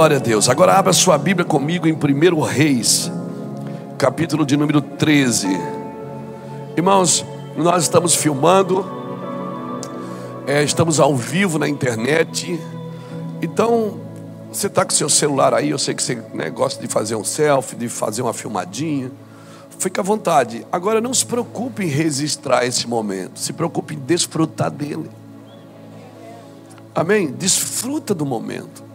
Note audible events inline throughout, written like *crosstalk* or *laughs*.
Glória a Deus. Agora abra sua Bíblia comigo em 1 Reis, capítulo de número 13. Irmãos, nós estamos filmando, é, estamos ao vivo na internet. Então, você está com seu celular aí, eu sei que você né, gosta de fazer um selfie, de fazer uma filmadinha. Fica à vontade. Agora não se preocupe em registrar esse momento, se preocupe em desfrutar dele. Amém? Desfruta do momento.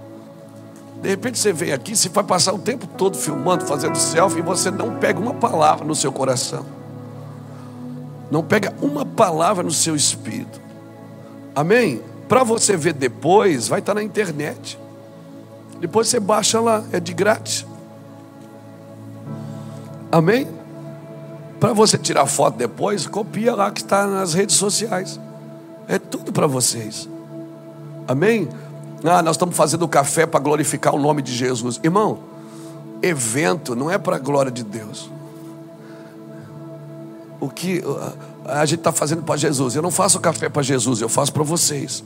De repente você vem aqui, você vai passar o tempo todo filmando, fazendo selfie, e você não pega uma palavra no seu coração. Não pega uma palavra no seu espírito. Amém? Para você ver depois, vai estar na internet. Depois você baixa lá, é de grátis. Amém? Para você tirar foto depois, copia lá que está nas redes sociais. É tudo para vocês. Amém? Ah, nós estamos fazendo café para glorificar o nome de Jesus. Irmão, evento não é para a glória de Deus. O que a gente está fazendo para Jesus? Eu não faço café para Jesus, eu faço para vocês.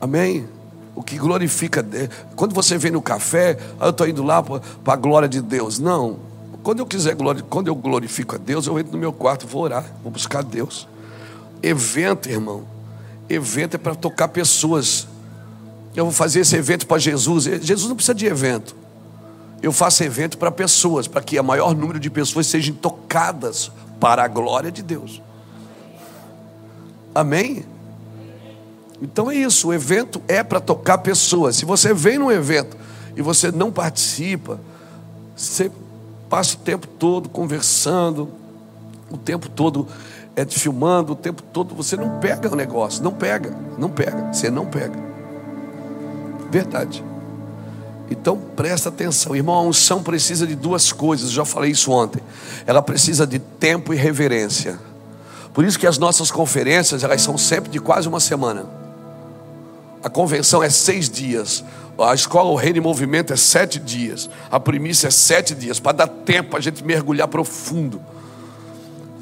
Amém? O que glorifica, quando você vem no café, ah, eu estou indo lá para a glória de Deus. Não, quando eu quiser quando eu glorifico a Deus, eu entro no meu quarto, vou orar, vou buscar Deus. Evento, irmão, evento é para tocar pessoas. Eu vou fazer esse evento para Jesus. Jesus não precisa de evento. Eu faço evento para pessoas, para que o maior número de pessoas sejam tocadas para a glória de Deus. Amém? Então é isso, o evento é para tocar pessoas. Se você vem num evento e você não participa, você passa o tempo todo conversando, o tempo todo é, filmando, o tempo todo você não pega o negócio, não pega, não pega, você não pega. Verdade. Então presta atenção, irmão. A unção precisa de duas coisas, já falei isso ontem. Ela precisa de tempo e reverência. Por isso que as nossas conferências elas são sempre de quase uma semana. A convenção é seis dias. A escola O Reino em Movimento é sete dias. A primícia é sete dias, para dar tempo a gente mergulhar profundo.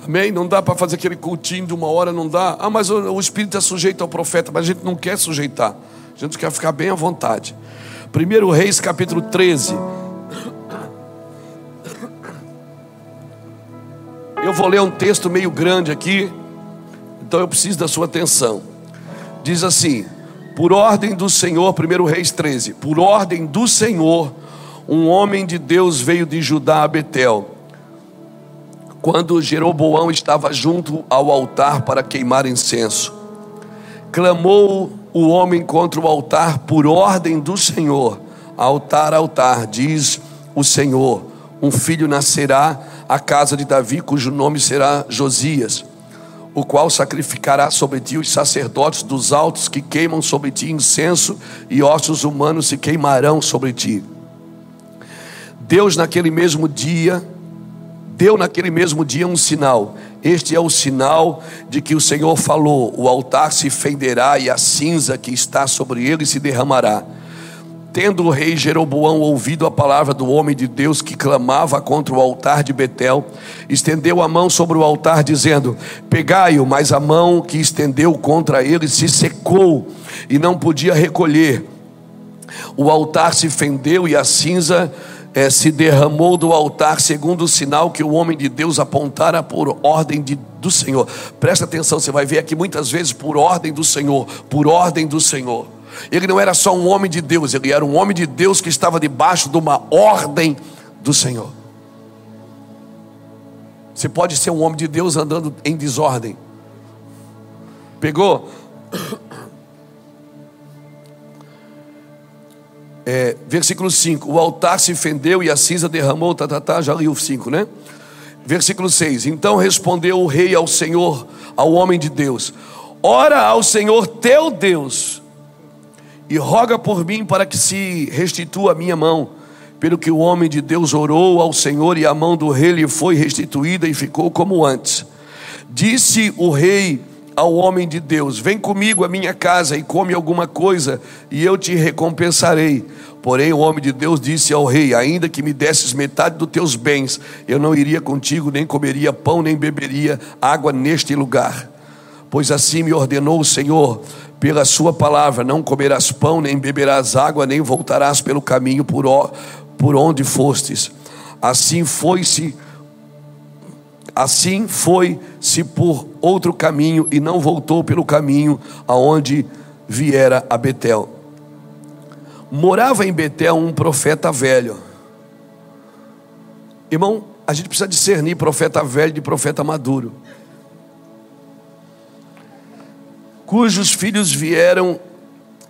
Amém? Não dá para fazer aquele cultinho de uma hora, não dá. Ah, mas o, o Espírito é sujeito ao profeta, mas a gente não quer sujeitar. A gente quer ficar bem à vontade. 1 Reis capítulo 13. Eu vou ler um texto meio grande aqui, então eu preciso da sua atenção. Diz assim: Por ordem do Senhor, 1 Reis 13, por ordem do Senhor, um homem de Deus veio de Judá a Betel. Quando Jeroboão estava junto ao altar para queimar incenso, clamou o homem contra o altar por ordem do Senhor. Altar, altar, diz o Senhor: um filho nascerá à casa de Davi, cujo nome será Josias, o qual sacrificará sobre ti os sacerdotes dos altos que queimam sobre ti incenso, e ossos humanos se queimarão sobre ti. Deus, naquele mesmo dia, deu naquele mesmo dia um sinal. Este é o sinal de que o Senhor falou: o altar se fenderá e a cinza que está sobre ele se derramará. Tendo o rei Jeroboão ouvido a palavra do homem de Deus que clamava contra o altar de Betel, estendeu a mão sobre o altar, dizendo: Pegai-o, mas a mão que estendeu contra ele se secou e não podia recolher. O altar se fendeu e a cinza é, se derramou do altar, segundo o sinal que o homem de Deus apontara por ordem de, do Senhor. Presta atenção, você vai ver aqui muitas vezes por ordem do Senhor, por ordem do Senhor. Ele não era só um homem de Deus, ele era um homem de Deus que estava debaixo de uma ordem do Senhor. Você pode ser um homem de Deus andando em desordem. Pegou? É, versículo 5: O altar se fendeu e a cinza derramou, tá, tá, tá, já li o 5, né? Versículo 6: Então respondeu o rei ao Senhor, ao homem de Deus: Ora ao Senhor teu Deus, e roga por mim para que se restitua a minha mão. Pelo que o homem de Deus orou ao Senhor, e a mão do rei lhe foi restituída e ficou como antes. Disse o rei ao homem de Deus: Vem comigo à minha casa e come alguma coisa, e eu te recompensarei. Porém, o homem de Deus disse ao rei: Ainda que me desses metade dos teus bens, eu não iria contigo, nem comeria pão, nem beberia água neste lugar. pois assim me ordenou o Senhor, pela sua palavra: não comerás pão, nem beberás água, nem voltarás pelo caminho por, por onde fostes. Assim foi-se Assim foi-se por outro caminho e não voltou pelo caminho aonde viera a Betel. Morava em Betel um profeta velho. Irmão, a gente precisa discernir profeta velho de profeta maduro. Cujos filhos vieram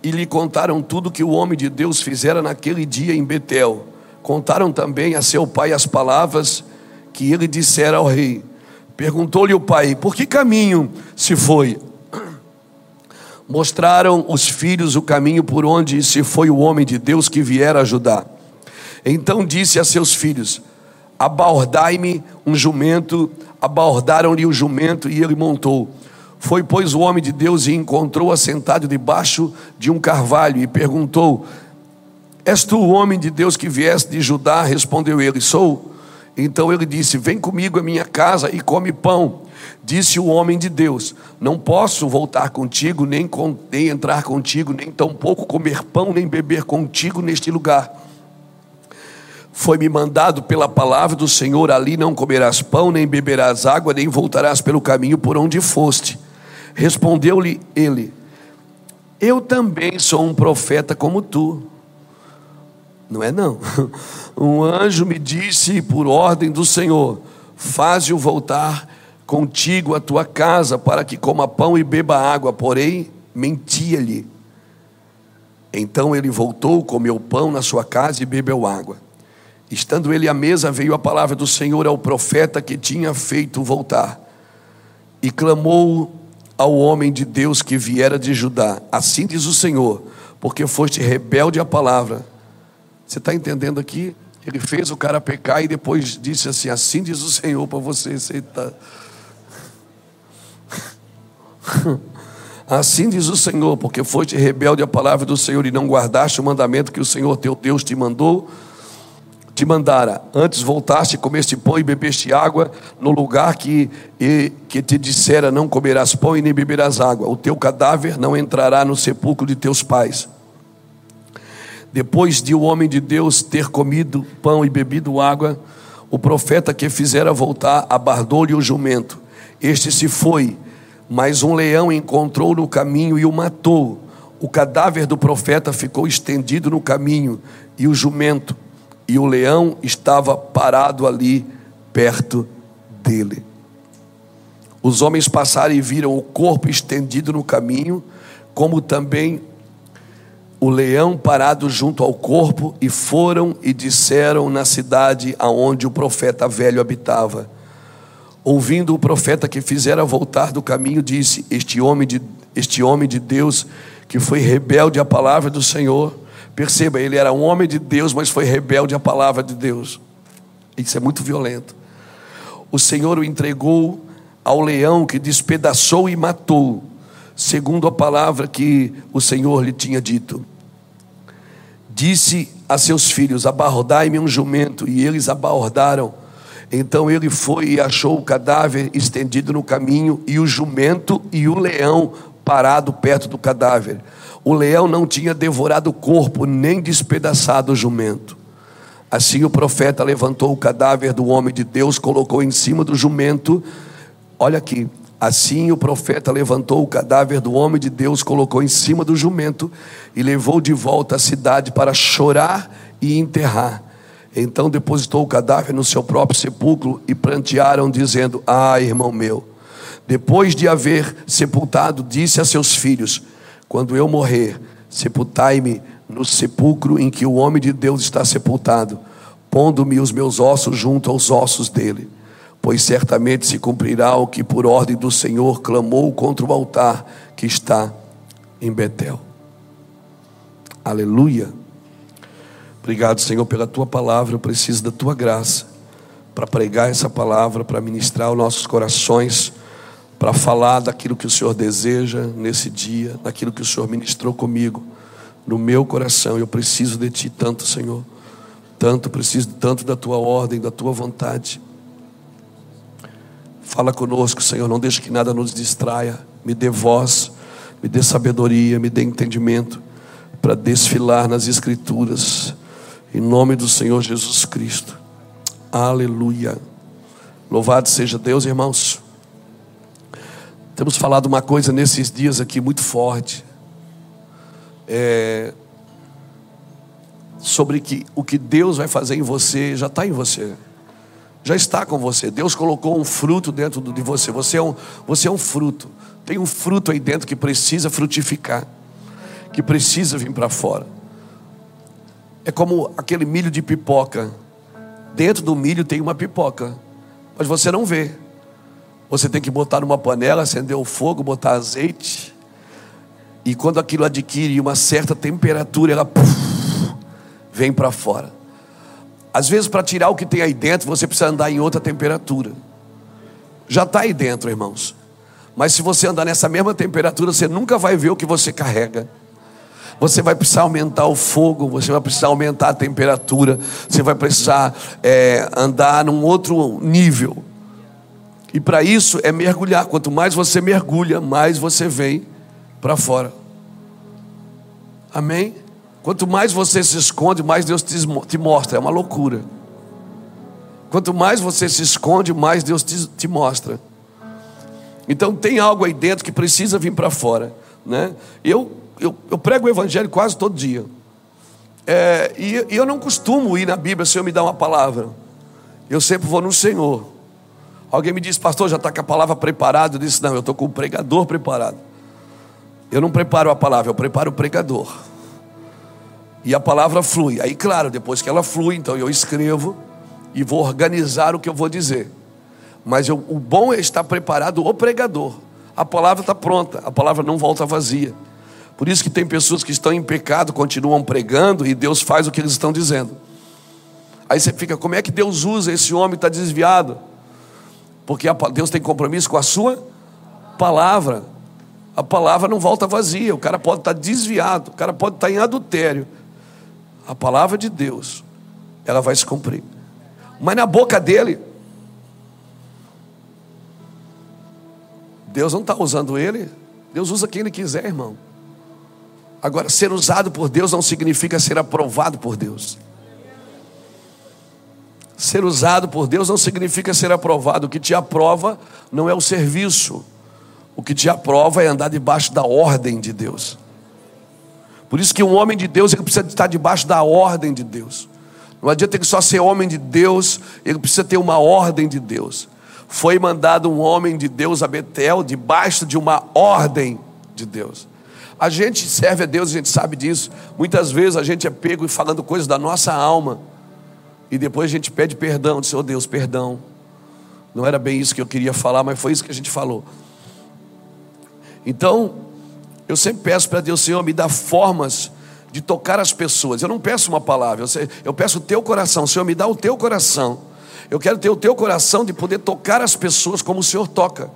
e lhe contaram tudo que o homem de Deus fizera naquele dia em Betel. Contaram também a seu pai as palavras que ele dissera ao rei. Perguntou-lhe o pai: Por que caminho se foi? *clears throat* Mostraram os filhos o caminho por onde se foi o homem de Deus que viera ajudar. Então disse a seus filhos: Abordai-me um jumento. Abordaram-lhe o jumento e ele montou. Foi, pois, o homem de Deus e encontrou assentado debaixo de um carvalho e perguntou: És tu o homem de Deus que vieste de Judá? Respondeu ele: Sou. Então ele disse: Vem comigo à minha casa e come pão. Disse o homem de Deus: Não posso voltar contigo, nem, com, nem entrar contigo, nem tampouco comer pão, nem beber contigo neste lugar. Foi-me mandado pela palavra do Senhor: ali não comerás pão, nem beberás água, nem voltarás pelo caminho por onde foste. Respondeu-lhe ele: Eu também sou um profeta como tu. Não é não. *laughs* Um anjo me disse por ordem do Senhor: Faze-o voltar contigo à tua casa para que coma pão e beba água. Porém, mentia-lhe. Então ele voltou, comeu pão na sua casa e bebeu água. Estando ele à mesa, veio a palavra do Senhor ao profeta que tinha feito voltar. E clamou ao homem de Deus que viera de Judá: Assim diz o Senhor, porque foste rebelde à palavra você está entendendo aqui? Ele fez o cara pecar e depois disse assim: Assim diz o Senhor para você. Tá... *laughs* Assim diz o Senhor, porque foste rebelde à palavra do Senhor e não guardaste o mandamento que o Senhor teu Deus te mandou, te mandara. Antes voltaste, comeste pão e bebeste água no lugar que, e, que te dissera: Não comerás pão e nem beberás água. O teu cadáver não entrará no sepulcro de teus pais. Depois de o homem de Deus ter comido pão e bebido água, o profeta que fizera voltar abardou-lhe o jumento. Este se foi, mas um leão encontrou no caminho e o matou. O cadáver do profeta ficou estendido no caminho, e o jumento e o leão estava parado ali perto dele. Os homens passaram e viram o corpo estendido no caminho, como também o leão parado junto ao corpo, e foram e disseram na cidade aonde o profeta velho habitava. Ouvindo o profeta que fizera voltar do caminho, disse: Este homem de, este homem de Deus que foi rebelde à palavra do Senhor, perceba, ele era um homem de Deus, mas foi rebelde à palavra de Deus. Isso é muito violento. O Senhor o entregou ao leão que despedaçou e matou, segundo a palavra que o Senhor lhe tinha dito disse a seus filhos: Abordai-me um jumento, e eles abordaram. Então ele foi e achou o cadáver estendido no caminho, e o jumento e o leão parado perto do cadáver. O leão não tinha devorado o corpo, nem despedaçado o jumento. Assim o profeta levantou o cadáver do homem de Deus, colocou em cima do jumento. Olha aqui, Assim o profeta levantou o cadáver do homem de Deus, colocou em cima do jumento e levou de volta à cidade para chorar e enterrar. Então depositou o cadáver no seu próprio sepulcro e prantearam, dizendo: Ah, irmão meu. Depois de haver sepultado, disse a seus filhos: Quando eu morrer, sepultai-me no sepulcro em que o homem de Deus está sepultado, pondo-me os meus ossos junto aos ossos dele pois certamente se cumprirá o que por ordem do Senhor clamou contra o altar que está em Betel. Aleluia. Obrigado, Senhor, pela tua palavra. Eu preciso da tua graça para pregar essa palavra, para ministrar os nossos corações, para falar daquilo que o Senhor deseja nesse dia, daquilo que o Senhor ministrou comigo, no meu coração. Eu preciso de ti tanto, Senhor. Tanto, preciso tanto da tua ordem, da tua vontade. Fala conosco, Senhor, não deixe que nada nos distraia. me dê voz, me dê sabedoria, me dê entendimento para desfilar nas Escrituras, em nome do Senhor Jesus Cristo. Aleluia. Louvado seja Deus, irmãos. Temos falado uma coisa nesses dias aqui muito forte. É, sobre que o que Deus vai fazer em você já está em você, já está com você. Deus colocou um fruto dentro de você. Você é um, você é um fruto. Tem um fruto aí dentro que precisa frutificar, que precisa vir para fora. É como aquele milho de pipoca. Dentro do milho tem uma pipoca, mas você não vê. Você tem que botar numa panela, acender o fogo, botar azeite. E quando aquilo adquire uma certa temperatura, ela puff, vem para fora. Às vezes, para tirar o que tem aí dentro, você precisa andar em outra temperatura. Já está aí dentro, irmãos. Mas se você andar nessa mesma temperatura, você nunca vai ver o que você carrega. Você vai precisar aumentar o fogo, você vai precisar aumentar a temperatura, você vai precisar é, andar num outro nível. E para isso é mergulhar. Quanto mais você mergulha, mais você vem para fora. Amém? Quanto mais você se esconde, mais Deus te mostra. É uma loucura. Quanto mais você se esconde, mais Deus te, te mostra. Então tem algo aí dentro que precisa vir para fora. Né? Eu, eu, eu, prego o evangelho quase todo dia. É, e, e eu não costumo ir na Bíblia se eu me dá uma palavra. Eu sempre vou no Senhor. Alguém me disse, pastor, já está com a palavra preparada? Eu disse, não, eu estou com o pregador preparado. Eu não preparo a palavra, eu preparo o pregador. E a palavra flui. Aí, claro, depois que ela flui, então eu escrevo e vou organizar o que eu vou dizer. Mas eu, o bom é estar preparado o pregador. A palavra está pronta, a palavra não volta vazia. Por isso que tem pessoas que estão em pecado, continuam pregando e Deus faz o que eles estão dizendo. Aí você fica, como é que Deus usa esse homem que está desviado? Porque Deus tem compromisso com a sua palavra. A palavra não volta vazia. O cara pode estar desviado, o cara pode estar em adultério. A palavra de Deus, ela vai se cumprir. Mas na boca dele, Deus não está usando ele, Deus usa quem ele quiser, irmão. Agora, ser usado por Deus não significa ser aprovado por Deus. Ser usado por Deus não significa ser aprovado. O que te aprova não é o serviço. O que te aprova é andar debaixo da ordem de Deus. Por isso que um homem de Deus ele precisa estar debaixo da ordem de Deus. Não adianta ele só ser homem de Deus, ele precisa ter uma ordem de Deus. Foi mandado um homem de Deus a Betel debaixo de uma ordem de Deus. A gente serve a Deus, a gente sabe disso. Muitas vezes a gente é pego falando coisas da nossa alma e depois a gente pede perdão, diz, oh Deus, perdão. Não era bem isso que eu queria falar, mas foi isso que a gente falou. Então, eu sempre peço para Deus, Senhor, me dá formas de tocar as pessoas. Eu não peço uma palavra, eu peço o teu coração. Senhor, me dá o teu coração. Eu quero ter o teu coração de poder tocar as pessoas como o Senhor toca,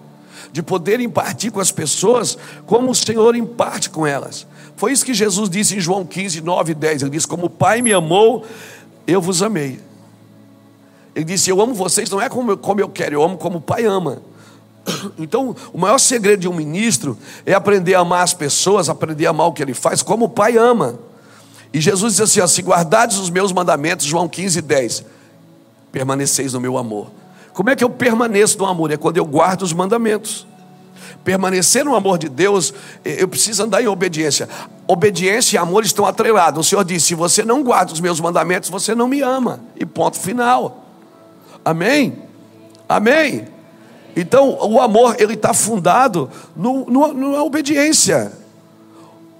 de poder impartir com as pessoas como o Senhor imparte com elas. Foi isso que Jesus disse em João 15, 9 e 10. Ele disse: Como o Pai me amou, eu vos amei. Ele disse: Eu amo vocês, não é como eu, como eu quero, eu amo como o Pai ama. *coughs* Então, o maior segredo de um ministro é aprender a amar as pessoas, aprender a amar o que ele faz, como o Pai ama. E Jesus disse assim: ó, Se guardares os meus mandamentos, João 15, 10, permaneceis no meu amor. Como é que eu permaneço no amor? É quando eu guardo os mandamentos. Permanecer no amor de Deus, eu preciso andar em obediência. Obediência e amor estão atrelados. O Senhor disse: se você não guarda os meus mandamentos, você não me ama. E ponto final. Amém? Amém? Então, o amor, ele está fundado no, no, na obediência.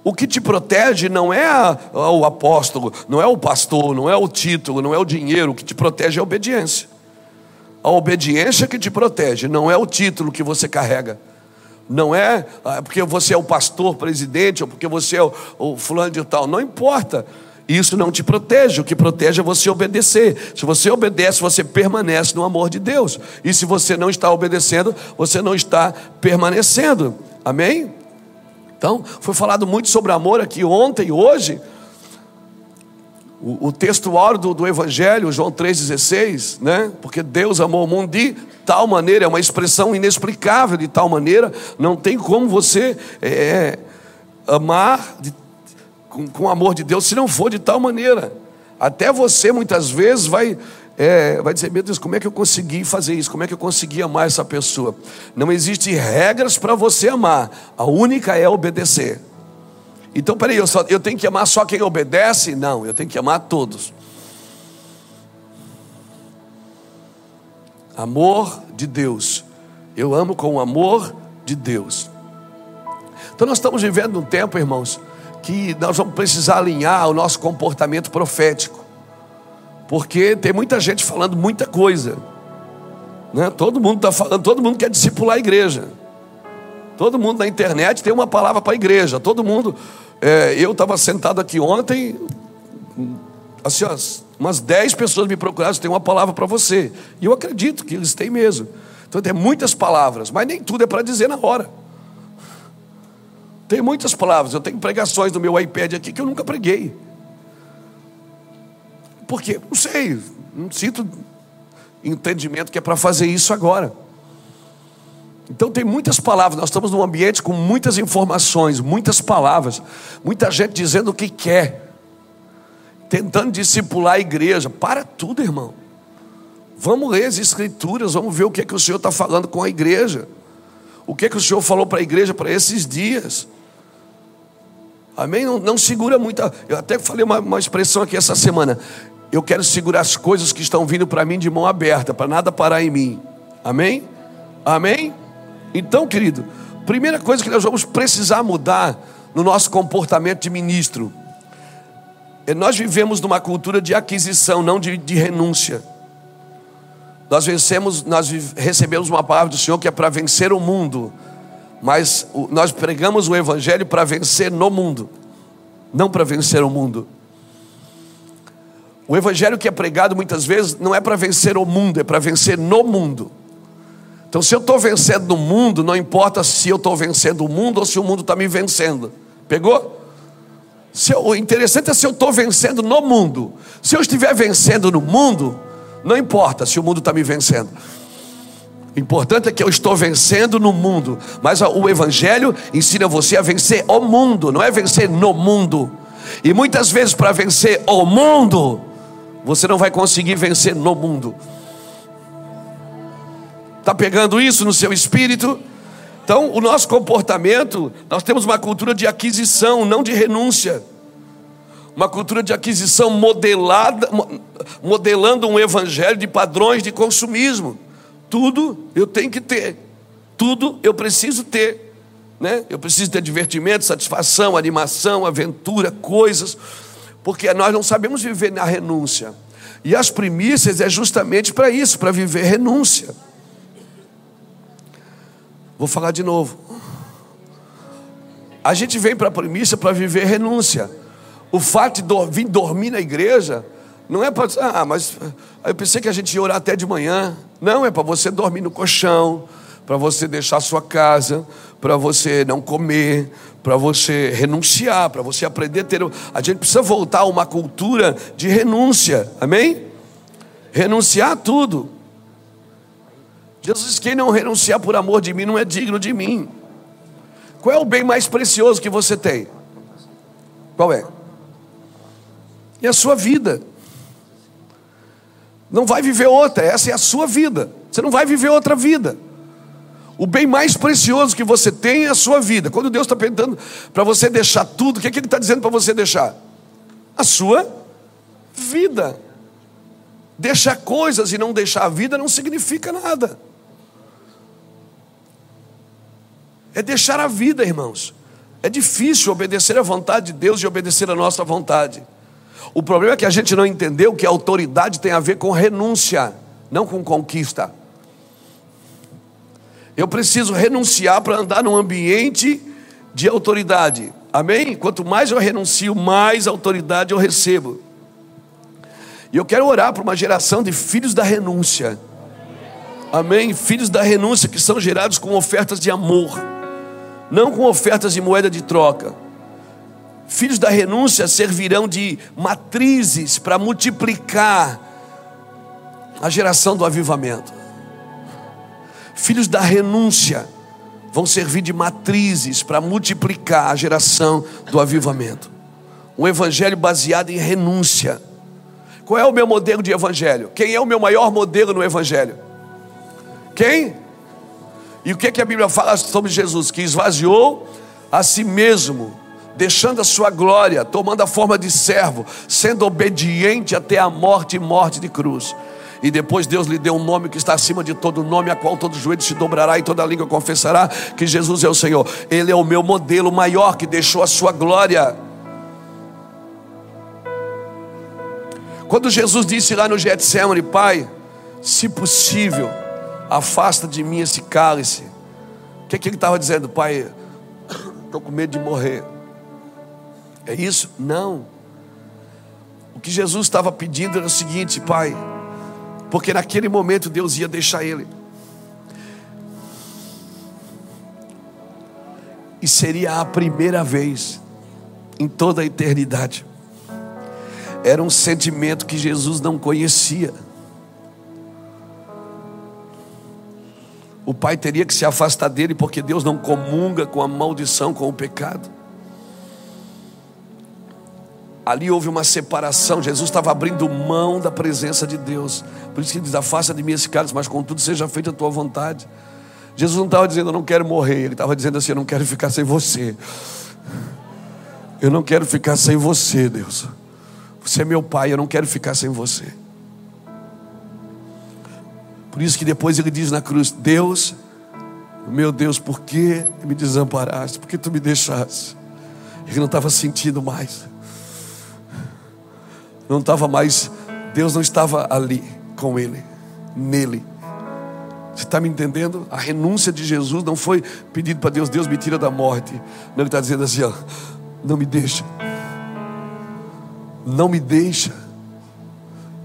O que te protege não é a, o apóstolo, não é o pastor, não é o título, não é o dinheiro. O que te protege é a obediência. A obediência que te protege, não é o título que você carrega. Não é ah, porque você é o pastor, presidente, ou porque você é o, o fulano de tal. Não importa. Isso não te protege, o que protege é você obedecer. Se você obedece, você permanece no amor de Deus. E se você não está obedecendo, você não está permanecendo. Amém? Então, foi falado muito sobre amor aqui ontem e hoje. o, o texto do, do Evangelho, João 3,16, né? Porque Deus amou o mundo de tal maneira, é uma expressão inexplicável de tal maneira, não tem como você é, amar de, com, com o amor de Deus se não for de tal maneira. Até você muitas vezes vai é, vai dizer, meu Deus, como é que eu consegui fazer isso? Como é que eu consegui amar essa pessoa? Não existe regras para você amar, a única é obedecer. Então, peraí, eu, só, eu tenho que amar só quem obedece? Não, eu tenho que amar todos. Amor de Deus. Eu amo com o amor de Deus. Então, nós estamos vivendo um tempo, irmãos, que nós vamos precisar alinhar o nosso comportamento profético. Porque tem muita gente falando muita coisa. Né? Todo mundo está falando, todo mundo quer discipular a igreja. Todo mundo na internet tem uma palavra para a igreja. Todo mundo. É, eu estava sentado aqui ontem, assim, ó, umas 10 pessoas me procuraram, tem uma palavra para você. E eu acredito que eles têm mesmo. Então tem muitas palavras, mas nem tudo é para dizer na hora. Tem muitas palavras. Eu tenho pregações no meu iPad aqui que eu nunca preguei. Por quê? Não sei. Não sinto entendimento que é para fazer isso agora. Então tem muitas palavras, nós estamos num ambiente com muitas informações, muitas palavras, muita gente dizendo o que quer, tentando discipular a igreja. Para tudo, irmão. Vamos ler as escrituras, vamos ver o que é que o Senhor está falando com a igreja. O que é que o Senhor falou para a igreja para esses dias. Amém? Não, não segura muita. Eu até falei uma, uma expressão aqui essa semana. Eu quero segurar as coisas que estão vindo para mim de mão aberta, para nada parar em mim. Amém? Amém? Então, querido, primeira coisa que nós vamos precisar mudar no nosso comportamento de ministro é nós vivemos numa cultura de aquisição, não de, de renúncia. Nós vencemos, nós recebemos uma palavra do Senhor que é para vencer o mundo, mas nós pregamos o Evangelho para vencer no mundo, não para vencer o mundo. O Evangelho que é pregado muitas vezes não é para vencer o mundo, é para vencer no mundo. Então, se eu estou vencendo no mundo, não importa se eu estou vencendo o mundo ou se o mundo está me vencendo. Pegou? Eu, o interessante é se eu estou vencendo no mundo. Se eu estiver vencendo no mundo, não importa se o mundo está me vencendo. O importante é que eu estou vencendo no mundo. Mas o Evangelho ensina você a vencer o mundo, não é vencer no mundo. E muitas vezes, para vencer o mundo, você não vai conseguir vencer no mundo. Está pegando isso no seu espírito? Então, o nosso comportamento, nós temos uma cultura de aquisição, não de renúncia. Uma cultura de aquisição modelada, modelando um evangelho de padrões de consumismo. Tudo eu tenho que ter, tudo eu preciso ter. Né? Eu preciso ter divertimento, satisfação, animação, aventura, coisas, porque nós não sabemos viver na renúncia. E as primícias é justamente para isso, para viver renúncia. Vou falar de novo. A gente vem para a primícia para viver renúncia. O fato de vir dormir na igreja não é para. Ah, mas eu pensei que a gente ia orar até de manhã. Não, é para você dormir no colchão, para você deixar sua casa, para você não comer, para você renunciar, para você aprender a ter. A gente precisa voltar a uma cultura de renúncia, amém? Renunciar a tudo. Jesus diz: quem não renunciar por amor de mim não é digno de mim. Qual é o bem mais precioso que você tem? Qual é? É a sua vida. Não vai viver outra, essa é a sua vida. Você não vai viver outra vida. O bem mais precioso que você tem é a sua vida. Quando Deus está perguntando para você deixar tudo, o que, é que Ele está dizendo para você deixar? A sua vida. Deixar coisas e não deixar a vida não significa nada. é deixar a vida, irmãos. É difícil obedecer à vontade de Deus e obedecer à nossa vontade. O problema é que a gente não entendeu que autoridade tem a ver com renúncia, não com conquista. Eu preciso renunciar para andar num ambiente de autoridade. Amém? Quanto mais eu renuncio, mais autoridade eu recebo. E eu quero orar para uma geração de filhos da renúncia. Amém? Filhos da renúncia que são gerados com ofertas de amor não com ofertas de moeda de troca. Filhos da renúncia servirão de matrizes para multiplicar a geração do avivamento. Filhos da renúncia vão servir de matrizes para multiplicar a geração do avivamento. Um evangelho baseado em renúncia. Qual é o meu modelo de evangelho? Quem é o meu maior modelo no evangelho? Quem? E o que, que a Bíblia fala sobre Jesus? Que esvaziou a si mesmo, deixando a sua glória, tomando a forma de servo, sendo obediente até a morte e morte de cruz. E depois Deus lhe deu um nome que está acima de todo nome, a qual todo joelho se dobrará e toda língua confessará que Jesus é o Senhor. Ele é o meu modelo maior que deixou a sua glória. Quando Jesus disse lá no Getsemane, Pai, se possível, afasta de mim esse cálice. O que, que ele estava dizendo, Pai? *coughs* Estou com medo de morrer. É isso? Não. O que Jesus estava pedindo era o seguinte, Pai, porque naquele momento Deus ia deixar ele. E seria a primeira vez em toda a eternidade. Era um sentimento que Jesus não conhecia. O pai teria que se afastar dele porque Deus não comunga com a maldição, com o pecado. Ali houve uma separação. Jesus estava abrindo mão da presença de Deus. Por isso que ele diz: Afasta de mim esse cálice, mas contudo seja feita a tua vontade. Jesus não estava dizendo, eu não quero morrer. Ele estava dizendo assim, eu não quero ficar sem você. Eu não quero ficar sem você, Deus. Você é meu pai, eu não quero ficar sem você. Por isso que depois ele diz na cruz: Deus, meu Deus, por que me desamparaste? Por que tu me deixaste? Ele não estava sentindo mais não estava mais, Deus não estava ali com ele, nele. Você está me entendendo? A renúncia de Jesus não foi pedido para Deus, Deus me tira da morte. Não, ele está dizendo assim: ó, não me deixa. Não me deixa.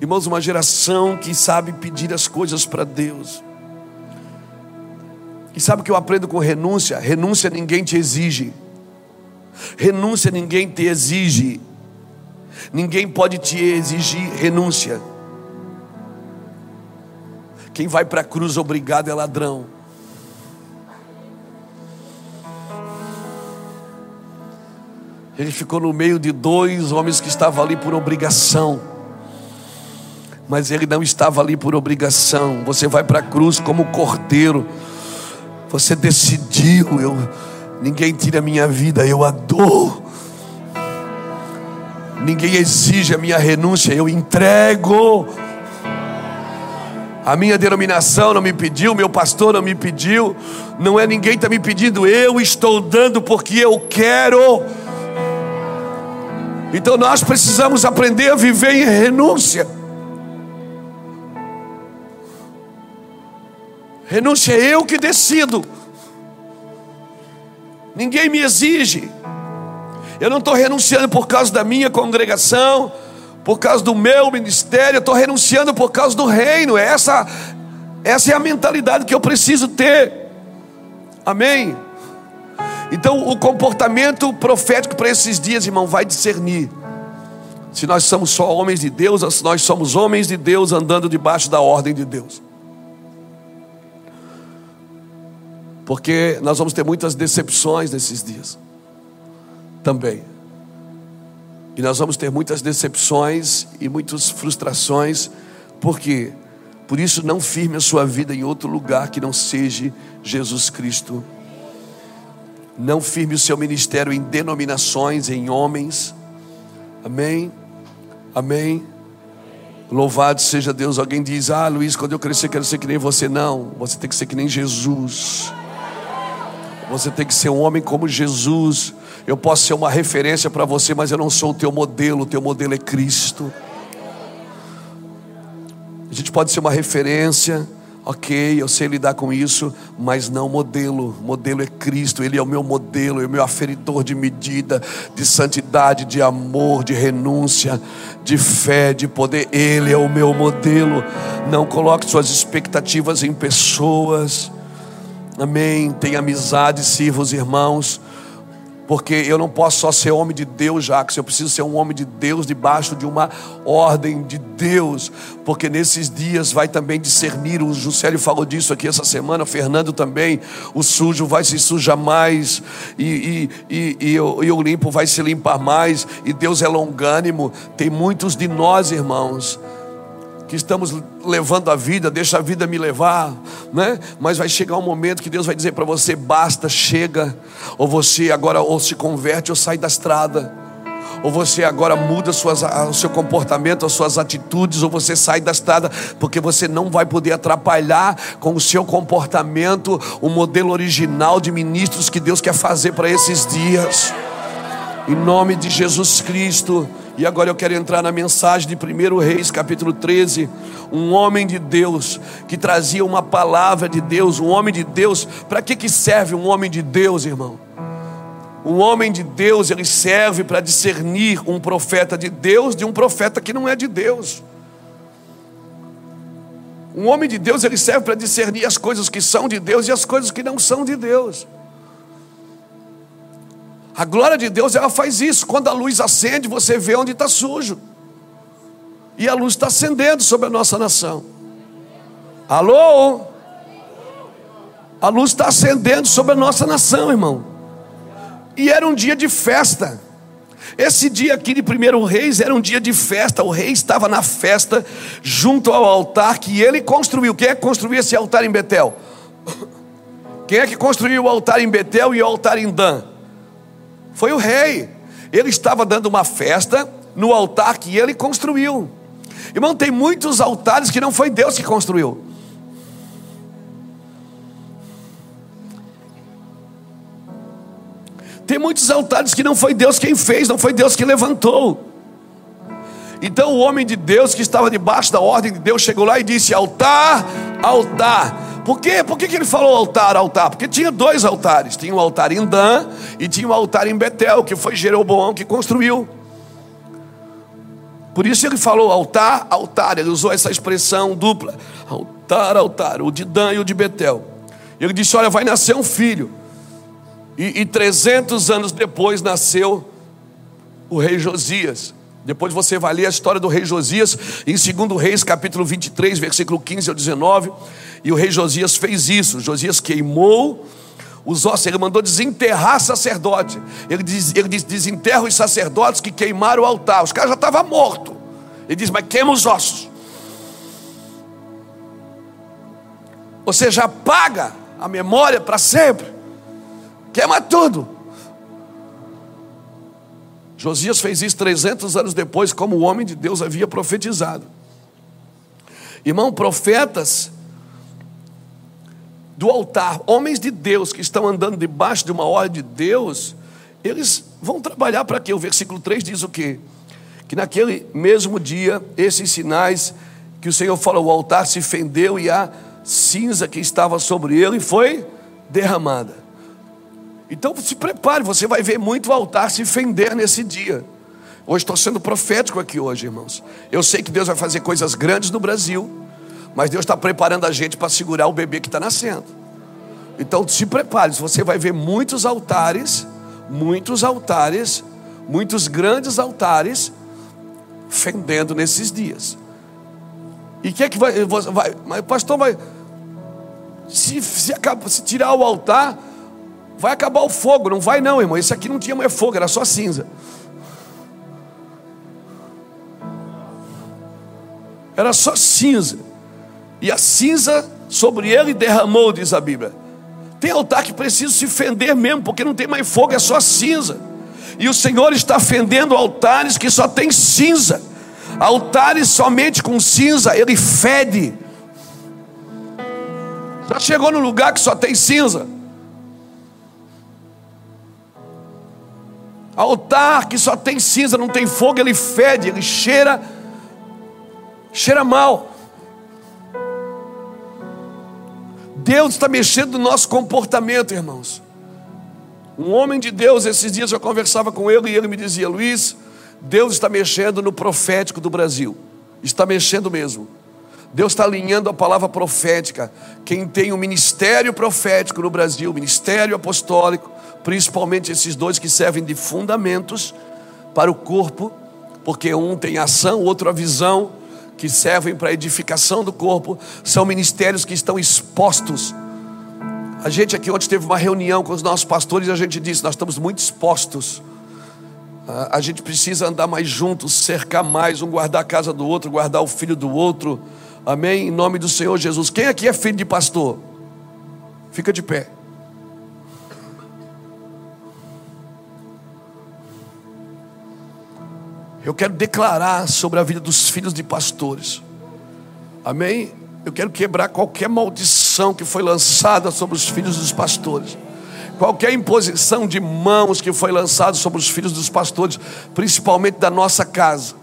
Irmãos, uma geração que sabe pedir as coisas para Deus. E sabe o que eu aprendo com renúncia? Renúncia ninguém te exige. Renúncia ninguém te exige. Ninguém pode te exigir renúncia. Quem vai para a cruz obrigado é ladrão. Ele ficou no meio de dois homens que estavam ali por obrigação. Mas ele não estava ali por obrigação. Você vai para a cruz como cordeiro. Você decidiu, eu ninguém tira minha vida, eu a dou. Ninguém exige a minha renúncia, eu entrego. A minha denominação não me pediu, meu pastor não me pediu, não é ninguém está me pedindo, eu estou dando porque eu quero. Então nós precisamos aprender a viver em renúncia. Renúncia é eu que decido, ninguém me exige. Eu não estou renunciando por causa da minha congregação, por causa do meu ministério, eu estou renunciando por causa do reino. Essa, essa é a mentalidade que eu preciso ter. Amém? Então, o comportamento profético para esses dias, irmão, vai discernir se nós somos só homens de Deus ou se nós somos homens de Deus andando debaixo da ordem de Deus. Porque nós vamos ter muitas decepções nesses dias também. E nós vamos ter muitas decepções e muitas frustrações, porque por isso não firme a sua vida em outro lugar que não seja Jesus Cristo. Não firme o seu ministério em denominações, em homens. Amém. Amém. Louvado seja Deus. Alguém diz: Ah, Luiz, quando eu crescer, quero ser que nem você. Não, você tem que ser que nem Jesus. Você tem que ser um homem como Jesus. Eu posso ser uma referência para você, mas eu não sou o teu modelo. O teu modelo é Cristo. A gente pode ser uma referência, ok, eu sei lidar com isso, mas não modelo. Modelo é Cristo, Ele é o meu modelo, é o meu aferidor de medida, de santidade, de amor, de renúncia, de fé, de poder. Ele é o meu modelo. Não coloque suas expectativas em pessoas. Amém. Tenha amizade, sirva os irmãos porque eu não posso só ser homem de Deus, Jacques, eu preciso ser um homem de Deus debaixo de uma ordem de Deus, porque nesses dias vai também discernir, o Juscelio falou disso aqui essa semana, o Fernando também, o sujo vai se sujar mais, e, e, e, e, e o limpo vai se limpar mais, e Deus é longânimo, tem muitos de nós, irmãos, que estamos levando a vida, deixa a vida me levar, né? Mas vai chegar um momento que Deus vai dizer para você: basta, chega, ou você agora ou se converte ou sai da estrada, ou você agora muda suas, o seu comportamento, as suas atitudes, ou você sai da estrada, porque você não vai poder atrapalhar com o seu comportamento o modelo original de ministros que Deus quer fazer para esses dias. Em nome de Jesus Cristo. E agora eu quero entrar na mensagem de 1 Reis, capítulo 13. Um homem de Deus que trazia uma palavra de Deus, um homem de Deus. Para que, que serve um homem de Deus, irmão? Um homem de Deus, ele serve para discernir um profeta de Deus de um profeta que não é de Deus. Um homem de Deus, ele serve para discernir as coisas que são de Deus e as coisas que não são de Deus. A glória de Deus ela faz isso. Quando a luz acende, você vê onde está sujo. E a luz está acendendo sobre a nossa nação. Alô? A luz está acendendo sobre a nossa nação, irmão. E era um dia de festa. Esse dia aqui de primeiro reis era um dia de festa. O rei estava na festa junto ao altar que ele construiu. Quem é que construiu esse altar em Betel? *coughs* Quem é que construiu o altar em Betel e o altar em Dan? Foi o rei. Ele estava dando uma festa no altar que ele construiu. Irmão, tem muitos altares que não foi Deus que construiu. Tem muitos altares que não foi Deus quem fez, não foi Deus que levantou. Então o homem de Deus que estava debaixo da ordem de Deus chegou lá e disse: Altar, altar. Por quê? Por que, que ele falou altar, altar? Porque tinha dois altares: tinha um altar em Dan e tinha um altar em Betel, que foi Jeroboão que construiu. Por isso ele falou altar, altar. Ele usou essa expressão dupla: altar, altar, o de Dan e o de Betel. Ele disse: Olha, vai nascer um filho. E, e 300 anos depois nasceu o rei Josias. Depois você vai ler a história do rei Josias em 2 Reis, capítulo 23, versículo 15 ao 19. E o rei Josias fez isso. Josias queimou os ossos, ele mandou desenterrar sacerdote. Ele diz, ele diz desenterra os sacerdotes que queimaram o altar. Os caras já estavam mortos. Ele diz, mas queima os ossos. Você já apaga a memória para sempre. Queima tudo. Josias fez isso 300 anos depois, como o homem de Deus havia profetizado. Irmão, profetas do altar, homens de Deus que estão andando debaixo de uma ordem de Deus, eles vão trabalhar para quê? O versículo 3 diz o quê? Que naquele mesmo dia, esses sinais que o Senhor falou, o altar se fendeu e a cinza que estava sobre ele foi derramada. Então se prepare, você vai ver muito altar se fender nesse dia. Hoje estou sendo profético aqui hoje, irmãos. Eu sei que Deus vai fazer coisas grandes no Brasil, mas Deus está preparando a gente para segurar o bebê que está nascendo. Então se prepare, você vai ver muitos altares, muitos altares, muitos grandes altares fendendo nesses dias. E o que é que vai, vai, mas pastor vai se, se, se tirar o altar, vai acabar o fogo. Não vai, não, irmão. Esse aqui não tinha mais fogo, era só cinza. Era só cinza. E a cinza sobre ele derramou, diz a Bíblia. Tem altar que precisa se fender mesmo, porque não tem mais fogo, é só cinza. E o Senhor está fendendo altares que só tem cinza. Altares somente com cinza, ele fede. Já chegou no lugar que só tem cinza? Altar que só tem cinza, não tem fogo, ele fede, ele cheira, cheira mal. Deus está mexendo no nosso comportamento, irmãos. Um homem de Deus, esses dias eu conversava com ele e ele me dizia: Luiz, Deus está mexendo no profético do Brasil. Está mexendo mesmo. Deus está alinhando a palavra profética. Quem tem o um ministério profético no Brasil, ministério apostólico, principalmente esses dois que servem de fundamentos para o corpo, porque um tem ação, o outro a visão, que servem para a edificação do corpo, são ministérios que estão expostos. A gente aqui ontem teve uma reunião com os nossos pastores e a gente disse: nós estamos muito expostos. A gente precisa andar mais juntos, cercar mais, um guardar a casa do outro, guardar o filho do outro. Amém? Em nome do Senhor Jesus. Quem aqui é filho de pastor? Fica de pé. Eu quero declarar sobre a vida dos filhos de pastores. Amém? Eu quero quebrar qualquer maldição que foi lançada sobre os filhos dos pastores. Qualquer imposição de mãos que foi lançada sobre os filhos dos pastores, principalmente da nossa casa.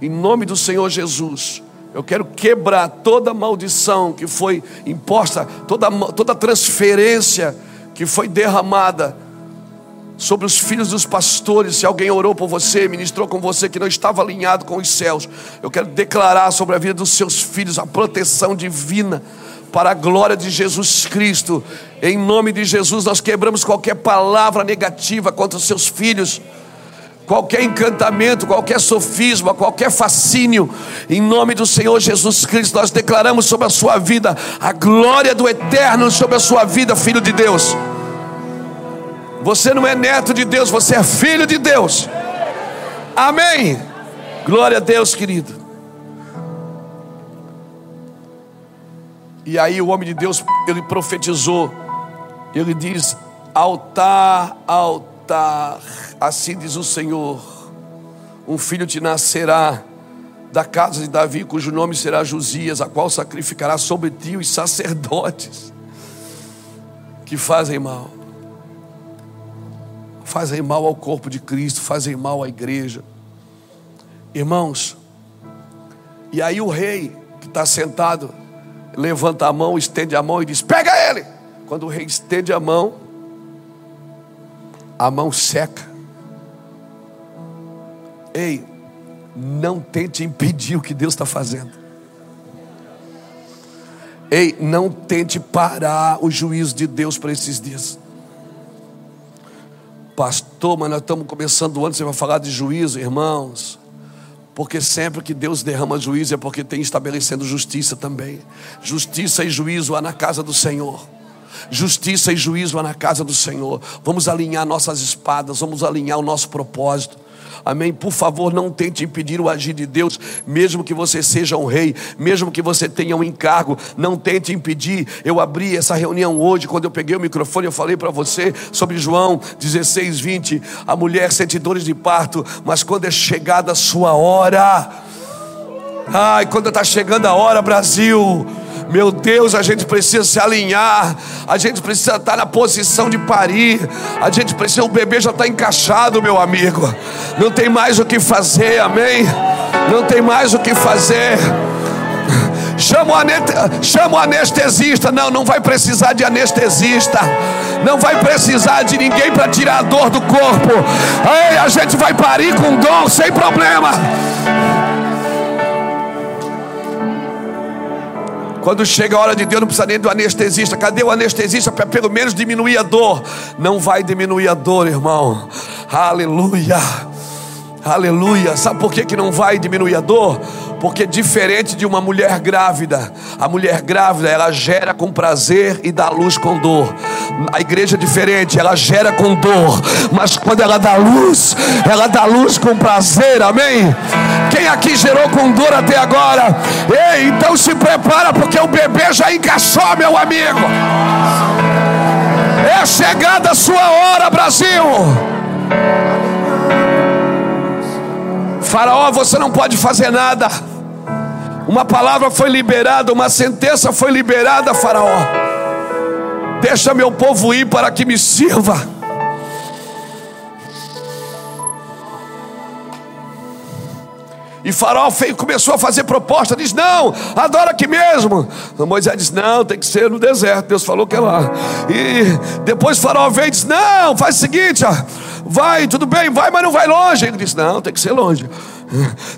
Em nome do Senhor Jesus. Eu quero quebrar toda maldição que foi imposta, toda, toda transferência que foi derramada sobre os filhos dos pastores. Se alguém orou por você, ministrou com você que não estava alinhado com os céus, eu quero declarar sobre a vida dos seus filhos a proteção divina para a glória de Jesus Cristo. Em nome de Jesus, nós quebramos qualquer palavra negativa contra os seus filhos. Qualquer encantamento, qualquer sofisma, qualquer fascínio, em nome do Senhor Jesus Cristo, nós declaramos sobre a sua vida a glória do eterno sobre a sua vida, filho de Deus. Você não é neto de Deus, você é filho de Deus. Amém. Glória a Deus, querido. E aí o homem de Deus, ele profetizou. Ele diz: altar, altar. Assim diz o Senhor: um filho te nascerá da casa de Davi, cujo nome será Josias, a qual sacrificará sobre ti os sacerdotes que fazem mal fazem mal ao corpo de Cristo, fazem mal à igreja. Irmãos, e aí o rei que está sentado levanta a mão, estende a mão e diz: Pega ele! Quando o rei estende a mão, a mão seca. Ei, não tente impedir o que Deus está fazendo. Ei, não tente parar o juízo de Deus para esses dias. Pastor, mas nós estamos começando o ano, você vai falar de juízo, irmãos. Porque sempre que Deus derrama juízo é porque tem estabelecendo justiça também. Justiça e juízo há na casa do Senhor. Justiça e juízo há na casa do Senhor. Vamos alinhar nossas espadas, vamos alinhar o nosso propósito. Amém? Por favor, não tente impedir o agir de Deus, mesmo que você seja um rei, mesmo que você tenha um encargo, não tente impedir. Eu abri essa reunião hoje, quando eu peguei o microfone, eu falei para você sobre João 16, 20. A mulher sente dores de parto, mas quando é chegada a sua hora, ai, quando está chegando a hora, Brasil meu Deus, a gente precisa se alinhar, a gente precisa estar na posição de parir, a gente precisa, o bebê já está encaixado, meu amigo, não tem mais o que fazer, amém? Não tem mais o que fazer. Chama o, chama o anestesista. Não, não vai precisar de anestesista. Não vai precisar de ninguém para tirar a dor do corpo. Ei, a gente vai parir com dom, sem problema. Quando chega a hora de Deus, não precisa nem do anestesista. Cadê o anestesista para pelo menos diminuir a dor? Não vai diminuir a dor, irmão. Aleluia. Aleluia. Sabe por que, que não vai diminuir a dor? Porque diferente de uma mulher grávida, a mulher grávida ela gera com prazer e dá luz com dor. A igreja é diferente, ela gera com dor, mas quando ela dá luz, ela dá luz com prazer, amém? Quem aqui gerou com dor até agora? Ei, então se prepara, porque o bebê já encaixou, meu amigo. É chegada a sua hora, Brasil. Faraó, você não pode fazer nada. Uma palavra foi liberada, uma sentença foi liberada, Faraó. Deixa meu povo ir para que me sirva. E Faraó começou a fazer proposta, diz: Não, adora aqui mesmo. Moisés disse: Não, tem que ser no deserto. Deus falou que é lá. E depois Faraó veio e disse: Não, faz o seguinte, ó, vai, tudo bem, vai, mas não vai longe. Ele disse: Não, tem que ser longe.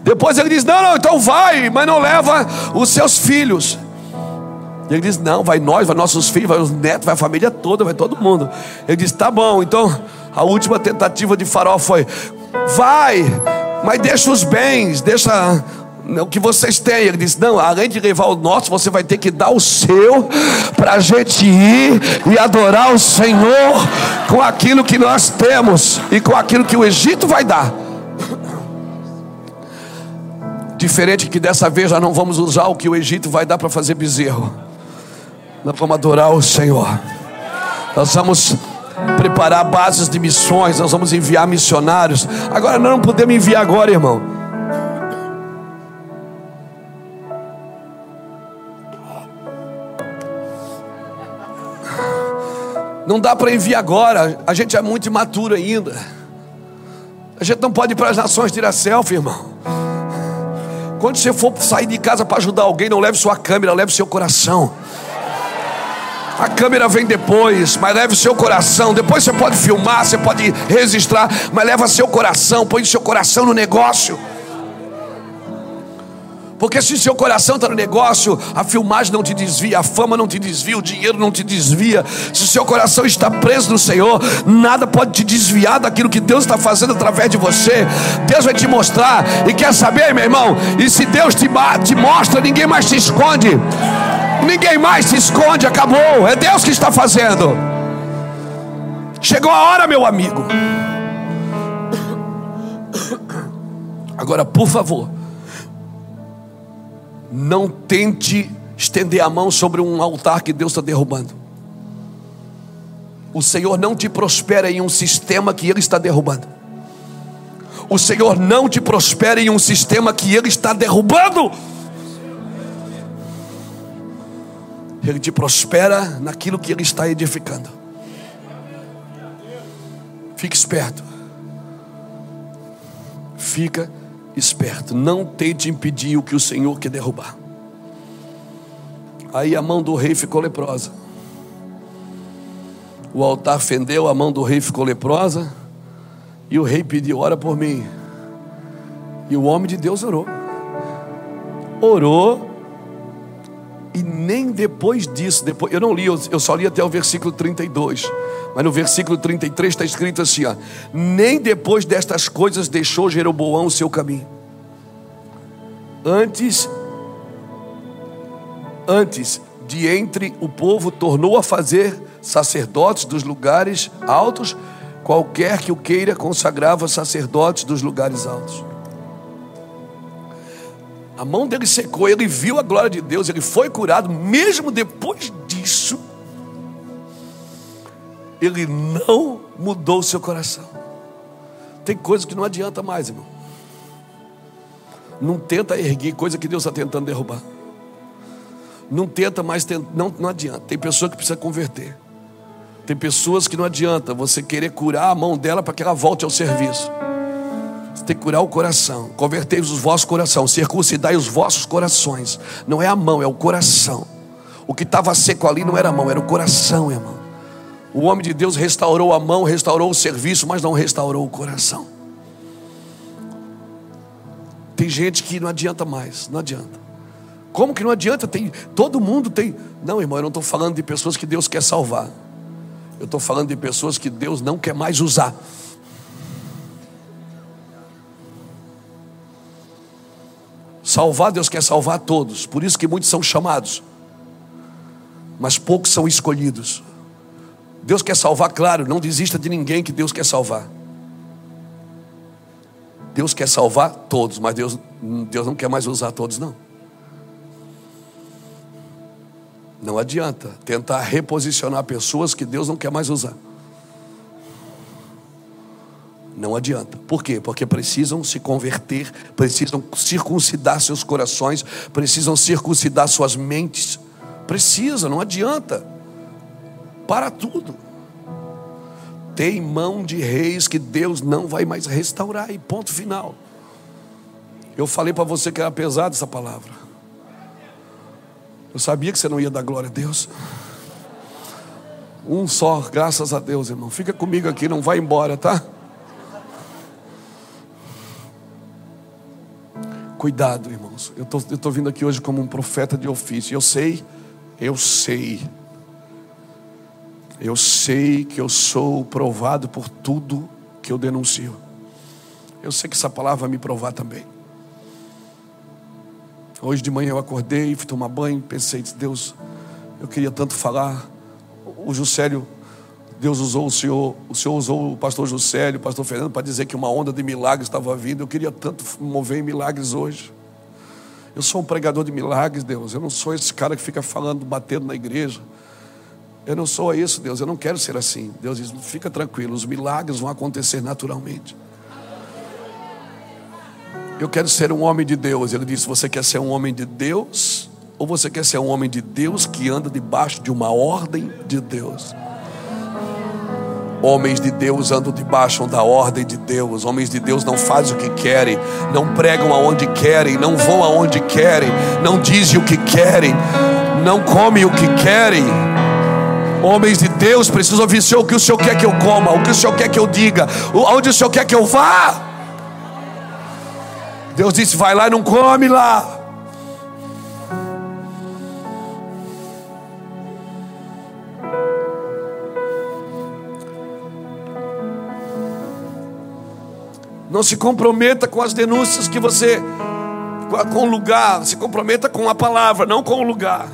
Depois ele diz: Não, não, então vai, mas não leva os seus filhos. Ele diz: Não, vai nós, vai nossos filhos, vai os netos, vai a família toda, vai todo mundo. Ele diz: Tá bom, então a última tentativa de Faraó foi: Vai, mas deixa os bens, deixa o que vocês têm. Ele disse: Não, além de levar o nosso, você vai ter que dar o seu para a gente ir e adorar o Senhor com aquilo que nós temos e com aquilo que o Egito vai dar. Diferente que dessa vez já não vamos usar o que o Egito vai dar para fazer bezerro. Nós vamos adorar o Senhor. Nós vamos preparar bases de missões, nós vamos enviar missionários. Agora nós não podemos enviar agora, irmão. Não dá para enviar agora, a gente é muito imaturo ainda. A gente não pode ir para as nações tirar selfie, irmão. Quando você for sair de casa para ajudar alguém, não leve sua câmera, leve seu coração. A câmera vem depois, mas leve seu coração. Depois você pode filmar, você pode registrar, mas leva seu coração, põe seu coração no negócio. Porque se seu coração está no negócio, a filmagem não te desvia, a fama não te desvia, o dinheiro não te desvia. Se seu coração está preso no Senhor, nada pode te desviar daquilo que Deus está fazendo através de você. Deus vai te mostrar. E quer saber, meu irmão? E se Deus te, te mostra, ninguém mais te esconde. Ninguém mais se esconde, acabou. É Deus que está fazendo. Chegou a hora, meu amigo. Agora, por favor, não tente estender a mão sobre um altar que Deus está derrubando. O Senhor não te prospera em um sistema que Ele está derrubando. O Senhor não te prospera em um sistema que Ele está derrubando. Ele te prospera naquilo que Ele está edificando. Fique esperto. Fica esperto. Não tente impedir o que o Senhor quer derrubar. Aí a mão do rei ficou leprosa. O altar fendeu, a mão do rei ficou leprosa. E o rei pediu: Ora por mim. E o homem de Deus orou. Orou e nem depois disso, depois, eu não li, eu, só li até o versículo 32. Mas no versículo 33 está escrito assim: ó, nem depois destas coisas deixou Jeroboão o seu caminho. Antes, antes de entre o povo tornou a fazer sacerdotes dos lugares altos, qualquer que o queira consagrava sacerdotes dos lugares altos. A mão dele secou, ele viu a glória de Deus, ele foi curado, mesmo depois disso, ele não mudou o seu coração. Tem coisa que não adianta mais, irmão. Não tenta erguer coisa que Deus está tentando derrubar. Não tenta mais, não, não adianta. Tem pessoa que precisa converter. Tem pessoas que não adianta você querer curar a mão dela para que ela volte ao serviço. Você tem que curar o coração. Convertei os vossos corações, circuncidai os vossos corações. Não é a mão, é o coração. O que estava seco ali não era a mão, era o coração, irmão. O homem de Deus restaurou a mão, restaurou o serviço, mas não restaurou o coração. Tem gente que não adianta mais, não adianta. Como que não adianta? Tem, todo mundo tem. Não, irmão, eu não estou falando de pessoas que Deus quer salvar. Eu estou falando de pessoas que Deus não quer mais usar. Salvar, Deus quer salvar todos, por isso que muitos são chamados, mas poucos são escolhidos. Deus quer salvar, claro, não desista de ninguém que Deus quer salvar. Deus quer salvar todos, mas Deus, Deus não quer mais usar todos, não. Não adianta tentar reposicionar pessoas que Deus não quer mais usar. Não adianta. Por quê? Porque precisam se converter, precisam circuncidar seus corações, precisam circuncidar suas mentes. Precisa, não adianta. Para tudo. Tem mão de reis que Deus não vai mais restaurar, e ponto final. Eu falei para você que era pesada essa palavra. Eu sabia que você não ia dar glória a Deus. Um só, graças a Deus, irmão. Fica comigo aqui, não vai embora, tá? Cuidado, irmãos. Eu tô, estou vindo aqui hoje como um profeta de ofício. Eu sei, Eu sei. Eu sei que eu sou provado por tudo que eu denuncio. Eu sei que essa palavra vai me provar também. Hoje de manhã eu acordei, fui tomar banho, pensei, Deus, eu queria tanto falar. O Juscelio, Deus usou o Senhor, o Senhor usou o pastor Juscelio, o pastor Fernando, para dizer que uma onda de milagres estava vindo. Eu queria tanto mover em milagres hoje. Eu sou um pregador de milagres, Deus. Eu não sou esse cara que fica falando, batendo na igreja. Eu não sou isso, Deus. Eu não quero ser assim. Deus diz: fica tranquilo, os milagres vão acontecer naturalmente. Eu quero ser um homem de Deus. Ele disse: Você quer ser um homem de Deus? Ou você quer ser um homem de Deus que anda debaixo de uma ordem de Deus? Homens de Deus andam debaixo da ordem de Deus. Homens de Deus não fazem o que querem, não pregam aonde querem, não vão aonde querem, não dizem o que querem, não comem o que querem. Homens de Deus precisam ouvir o que o Senhor quer que eu coma, o que o Senhor quer que eu diga, aonde o Senhor quer que eu vá. Deus disse: vai lá e não come lá. Não se comprometa com as denúncias que você. com o lugar. Se comprometa com a palavra, não com o lugar.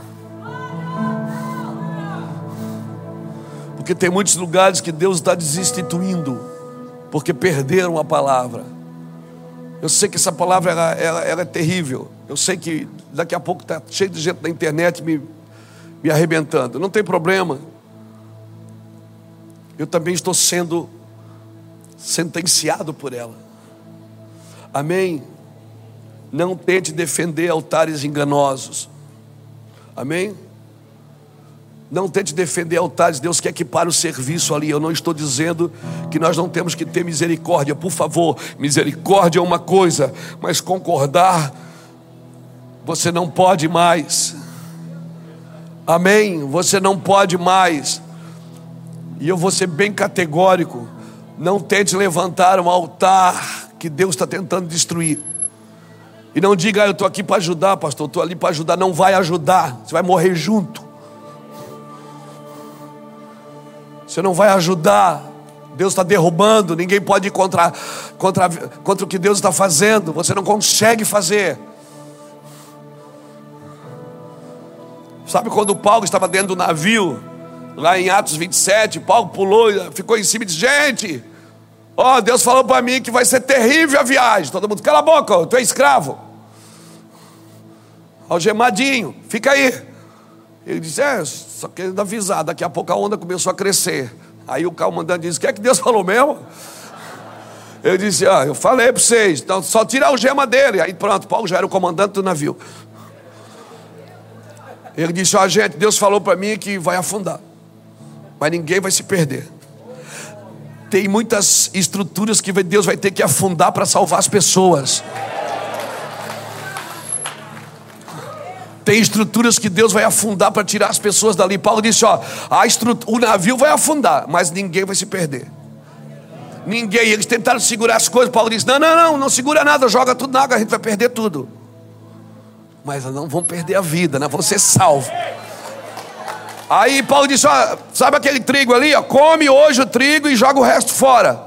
Porque tem muitos lugares que Deus está desinstituindo. Porque perderam a palavra. Eu sei que essa palavra ela, ela, ela é terrível. Eu sei que daqui a pouco está cheio de gente na internet me, me arrebentando. Não tem problema. Eu também estou sendo sentenciado por ela. Amém? Não tente defender altares enganosos. Amém? Não tente defender altares, Deus quer que pare o serviço ali. Eu não estou dizendo que nós não temos que ter misericórdia, por favor. Misericórdia é uma coisa, mas concordar, você não pode mais. Amém? Você não pode mais. E eu vou ser bem categórico. Não tente levantar um altar que Deus está tentando destruir. E não diga, ah, eu estou aqui para ajudar, pastor, estou ali para ajudar. Não vai ajudar, você vai morrer junto. Você não vai ajudar. Deus está derrubando, ninguém pode ir contra, contra, contra o que Deus está fazendo. Você não consegue fazer. Sabe quando Paulo estava dentro do navio, lá em Atos 27, Paulo pulou, ficou em cima e disse: Gente, ó, Deus falou para mim que vai ser terrível a viagem. Todo mundo, cala a boca, tu é escravo. Algemadinho, fica aí. Ele disse: É, só querendo avisar. Daqui a pouco a onda começou a crescer. Aí o comandante disse: O que é que Deus *laughs* falou mesmo? Eu disse: Ah, eu falei para vocês, então só tira a algema dele. Aí pronto, Paulo já era o comandante do navio. Ele disse: Ó, oh, gente, Deus falou para mim que vai afundar, mas ninguém vai se perder. Tem muitas estruturas que Deus vai ter que afundar para salvar as pessoas. Tem estruturas que Deus vai afundar para tirar as pessoas dali. Paulo disse: ó, a o navio vai afundar, mas ninguém vai se perder. Ninguém. Eles tentaram segurar as coisas. Paulo disse: não, não, não, não segura nada, joga tudo na água, a gente vai perder tudo. Mas não vão perder a vida, né? vão ser salvos. Aí Paulo disse: ó, sabe aquele trigo ali? Ó, come hoje o trigo e joga o resto fora.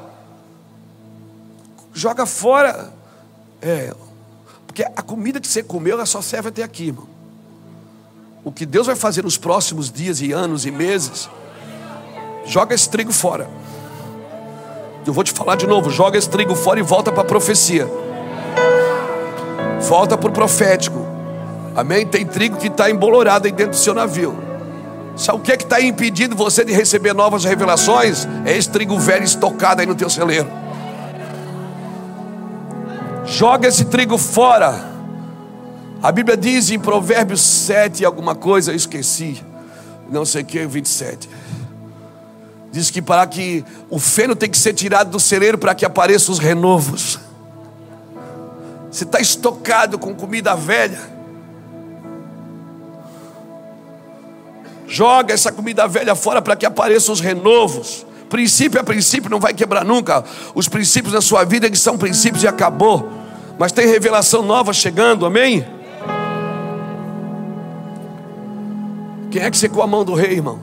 Joga fora. É, porque a comida que você comeu, ela só serve até aqui, irmão o que Deus vai fazer nos próximos dias e anos e meses, joga esse trigo fora. Eu vou te falar de novo: joga esse trigo fora e volta para a profecia. Volta para o profético. Amém? Tem trigo que está embolorado aí dentro do seu navio. Sabe o que é está impedindo você de receber novas revelações? É esse trigo velho estocado aí no teu celeiro. Joga esse trigo fora. A Bíblia diz em Provérbios 7, alguma coisa, eu esqueci, não sei o que, 27. Diz que para que o feno tem que ser tirado do celeiro para que apareçam os renovos. Você está estocado com comida velha. Joga essa comida velha fora para que apareçam os renovos. Princípio é princípio, não vai quebrar nunca. Os princípios da sua vida que são princípios e acabou. Mas tem revelação nova chegando, amém? Quem é que secou a mão do rei, irmão?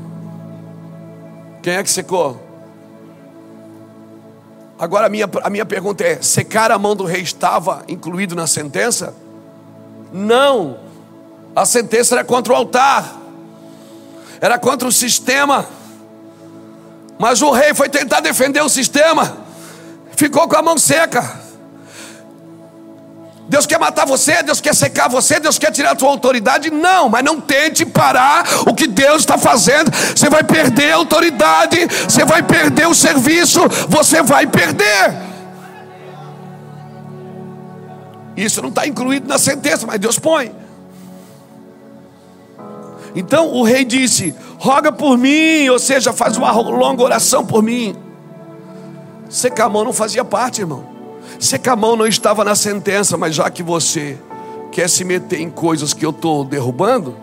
Quem é que secou? Agora a minha, a minha pergunta é: secar a mão do rei estava incluído na sentença? Não, a sentença era contra o altar, era contra o sistema, mas o rei foi tentar defender o sistema, ficou com a mão seca. Deus quer matar você, Deus quer secar você, Deus quer tirar a tua autoridade. Não, mas não tente parar o que Deus está fazendo. Você vai perder a autoridade, você vai perder o serviço, você vai perder. Isso não está incluído na sentença, mas Deus põe. Então o rei disse: roga por mim, ou seja, faz uma longa oração por mim. Secar a mão não fazia parte, irmão. Secamão não estava na sentença, mas já que você quer se meter em coisas que eu estou derrubando,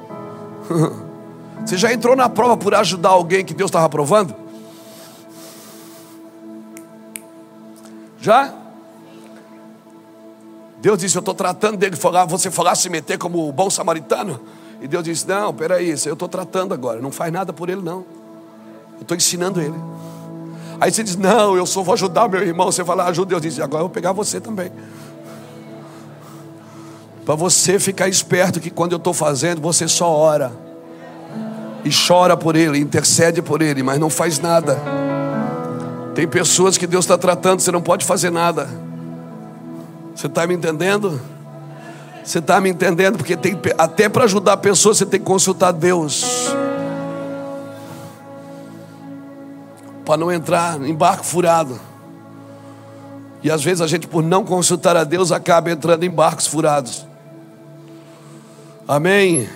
*laughs* você já entrou na prova por ajudar alguém que Deus estava aprovando? Já? Deus disse: Eu estou tratando dele. Você falar se meter como o bom samaritano? E Deus disse: Não, peraí, eu estou tratando agora. Não faz nada por ele, não. Eu estou ensinando ele. Aí você diz: Não, eu só vou ajudar meu irmão. Você fala: Ajuda. Deus diz: Agora eu vou pegar você também. Para você ficar esperto que quando eu estou fazendo, você só ora. E chora por ele, intercede por ele, mas não faz nada. Tem pessoas que Deus está tratando, você não pode fazer nada. Você está me entendendo? Você está me entendendo? Porque tem, até para ajudar a pessoa você tem que consultar Deus. para não entrar em barco furado. E às vezes a gente, por não consultar a Deus, acaba entrando em barcos furados. Amém?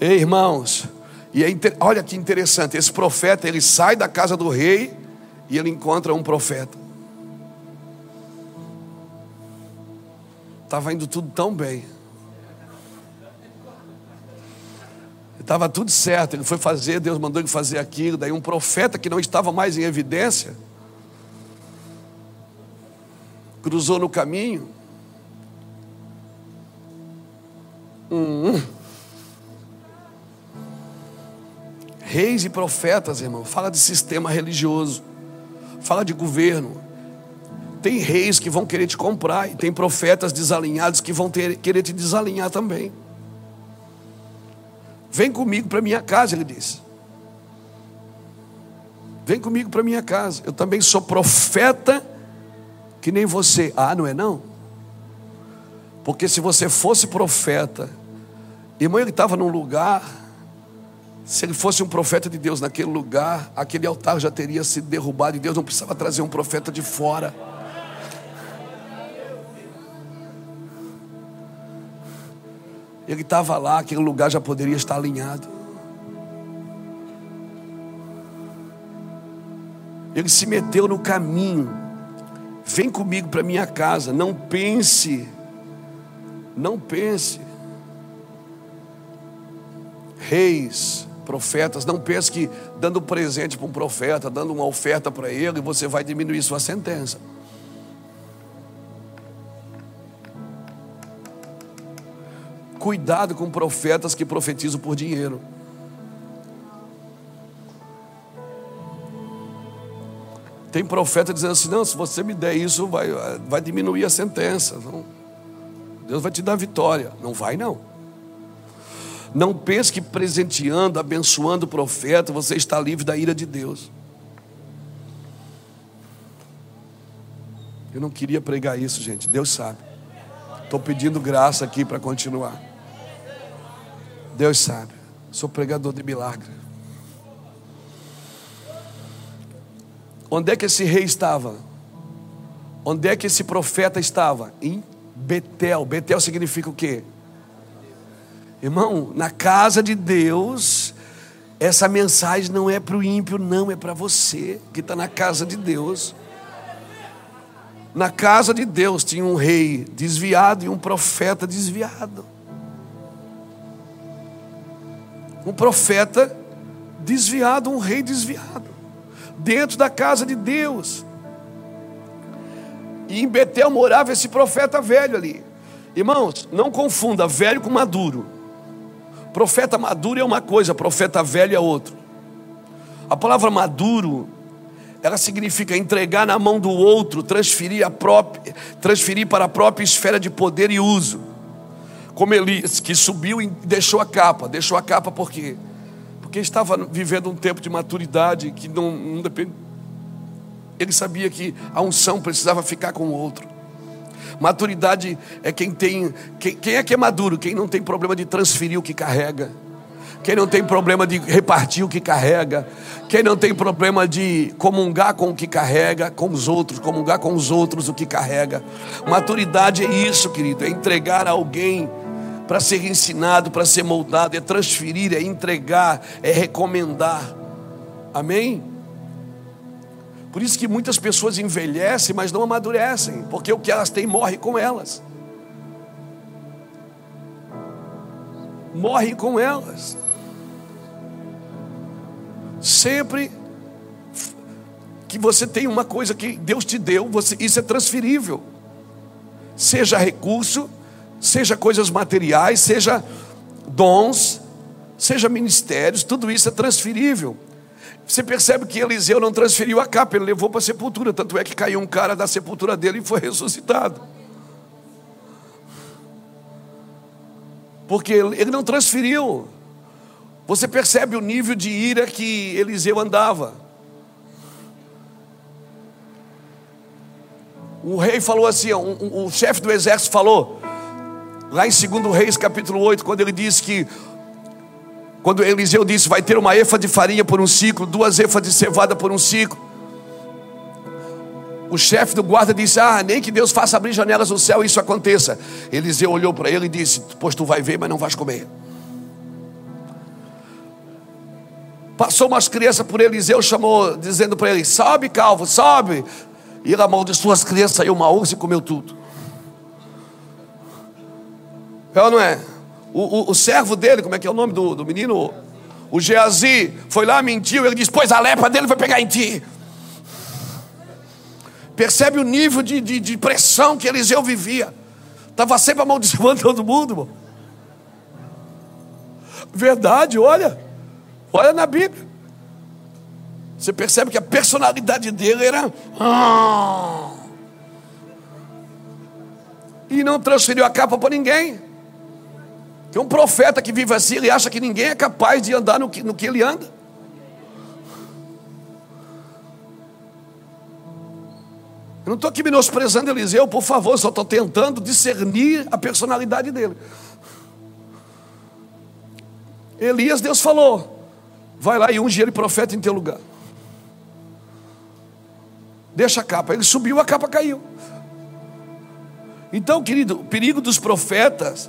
Ei, irmãos, e é inter... olha que interessante: esse profeta ele sai da casa do rei e ele encontra um profeta. Estava indo tudo tão bem. Estava tudo certo, ele foi fazer, Deus mandou ele fazer aquilo. Daí um profeta que não estava mais em evidência, cruzou no caminho. Hum. Reis e profetas, irmão, fala de sistema religioso, fala de governo. Tem reis que vão querer te comprar, e tem profetas desalinhados que vão ter, querer te desalinhar também. Vem comigo para minha casa, ele disse. Vem comigo para minha casa. Eu também sou profeta que nem você. Ah, não é não? Porque se você fosse profeta, irmão, ele estava num lugar. Se ele fosse um profeta de Deus naquele lugar, aquele altar já teria sido derrubado e Deus não precisava trazer um profeta de fora. Ele estava lá, aquele lugar já poderia estar alinhado. Ele se meteu no caminho. Vem comigo para minha casa. Não pense, não pense. Reis, profetas, não pense que dando presente para um profeta, dando uma oferta para ele, você vai diminuir sua sentença. Cuidado com profetas que profetizam por dinheiro. Tem profeta dizendo assim: não, se você me der isso, vai, vai diminuir a sentença. Não. Deus vai te dar vitória. Não vai, não. Não pense que presenteando, abençoando o profeta, você está livre da ira de Deus. Eu não queria pregar isso, gente. Deus sabe. Estou pedindo graça aqui para continuar. Deus sabe. Sou pregador de milagre. Onde é que esse rei estava? Onde é que esse profeta estava? Em Betel. Betel significa o quê? Irmão, na casa de Deus, essa mensagem não é para o ímpio, não, é para você que está na casa de Deus. Na casa de Deus tinha um rei desviado e um profeta desviado. Um profeta desviado, um rei desviado, dentro da casa de Deus. E em Betel morava esse profeta velho ali. Irmãos, não confunda velho com maduro. Profeta maduro é uma coisa, profeta velho é outra. A palavra maduro, ela significa entregar na mão do outro, transferir, a própria, transferir para a própria esfera de poder e uso. Como Elias, que subiu e deixou a capa. Deixou a capa por quê? Porque estava vivendo um tempo de maturidade que não, não depende. Ele sabia que a unção precisava ficar com o outro. Maturidade é quem tem. Quem, quem é que é maduro? Quem não tem problema de transferir o que carrega. Quem não tem problema de repartir o que carrega. Quem não tem problema de comungar com o que carrega, com os outros, comungar com os outros o que carrega. Maturidade é isso, querido, é entregar a alguém para ser ensinado, para ser moldado, é transferir, é entregar, é recomendar. Amém? Por isso que muitas pessoas envelhecem, mas não amadurecem, porque o que elas têm morre com elas. Morre com elas. Sempre que você tem uma coisa que Deus te deu, você, isso é transferível. Seja recurso, seja coisas materiais, seja dons, seja ministérios, tudo isso é transferível. Você percebe que Eliseu não transferiu a capa, ele levou para a sepultura. Tanto é que caiu um cara da sepultura dele e foi ressuscitado. Porque ele não transferiu. Você percebe o nível de ira que Eliseu andava. O rei falou assim, um, um, o chefe do exército falou, lá em 2 Reis capítulo 8, quando ele disse que quando Eliseu disse: Vai ter uma efa de farinha por um ciclo, duas efas de cevada por um ciclo. O chefe do guarda disse: Ah, nem que Deus faça abrir janelas no céu e isso aconteça. Eliseu olhou para ele e disse: Pois tu vai ver, mas não vais comer. Passou umas crianças por Eliseu, chamou, dizendo para ele: Sobe, calvo, sobe. E ele amaldiçoou as crianças, saiu uma ursa e comeu tudo. É ou não é? O, o, o, servo dele, como é que é o nome do, do menino? O Geazi foi lá, mentiu, ele disse: Pois a lepra dele vai pegar em ti. Percebe o nível de, de, de pressão que Eliseu vivia. Estava sempre amaldiçoando todo mundo, irmão. Verdade, olha. Olha na Bíblia. Você percebe que a personalidade dele era. Ah. E não transferiu a capa para ninguém. Tem um profeta que vive assim, ele acha que ninguém é capaz de andar no que, no que ele anda. Eu não estou aqui menosprezando Eliseu, por favor, só estou tentando discernir a personalidade dele. Elias, Deus falou: vai lá e unge ele profeta em teu lugar. Deixa a capa. Ele subiu, a capa caiu. Então, querido, o perigo dos profetas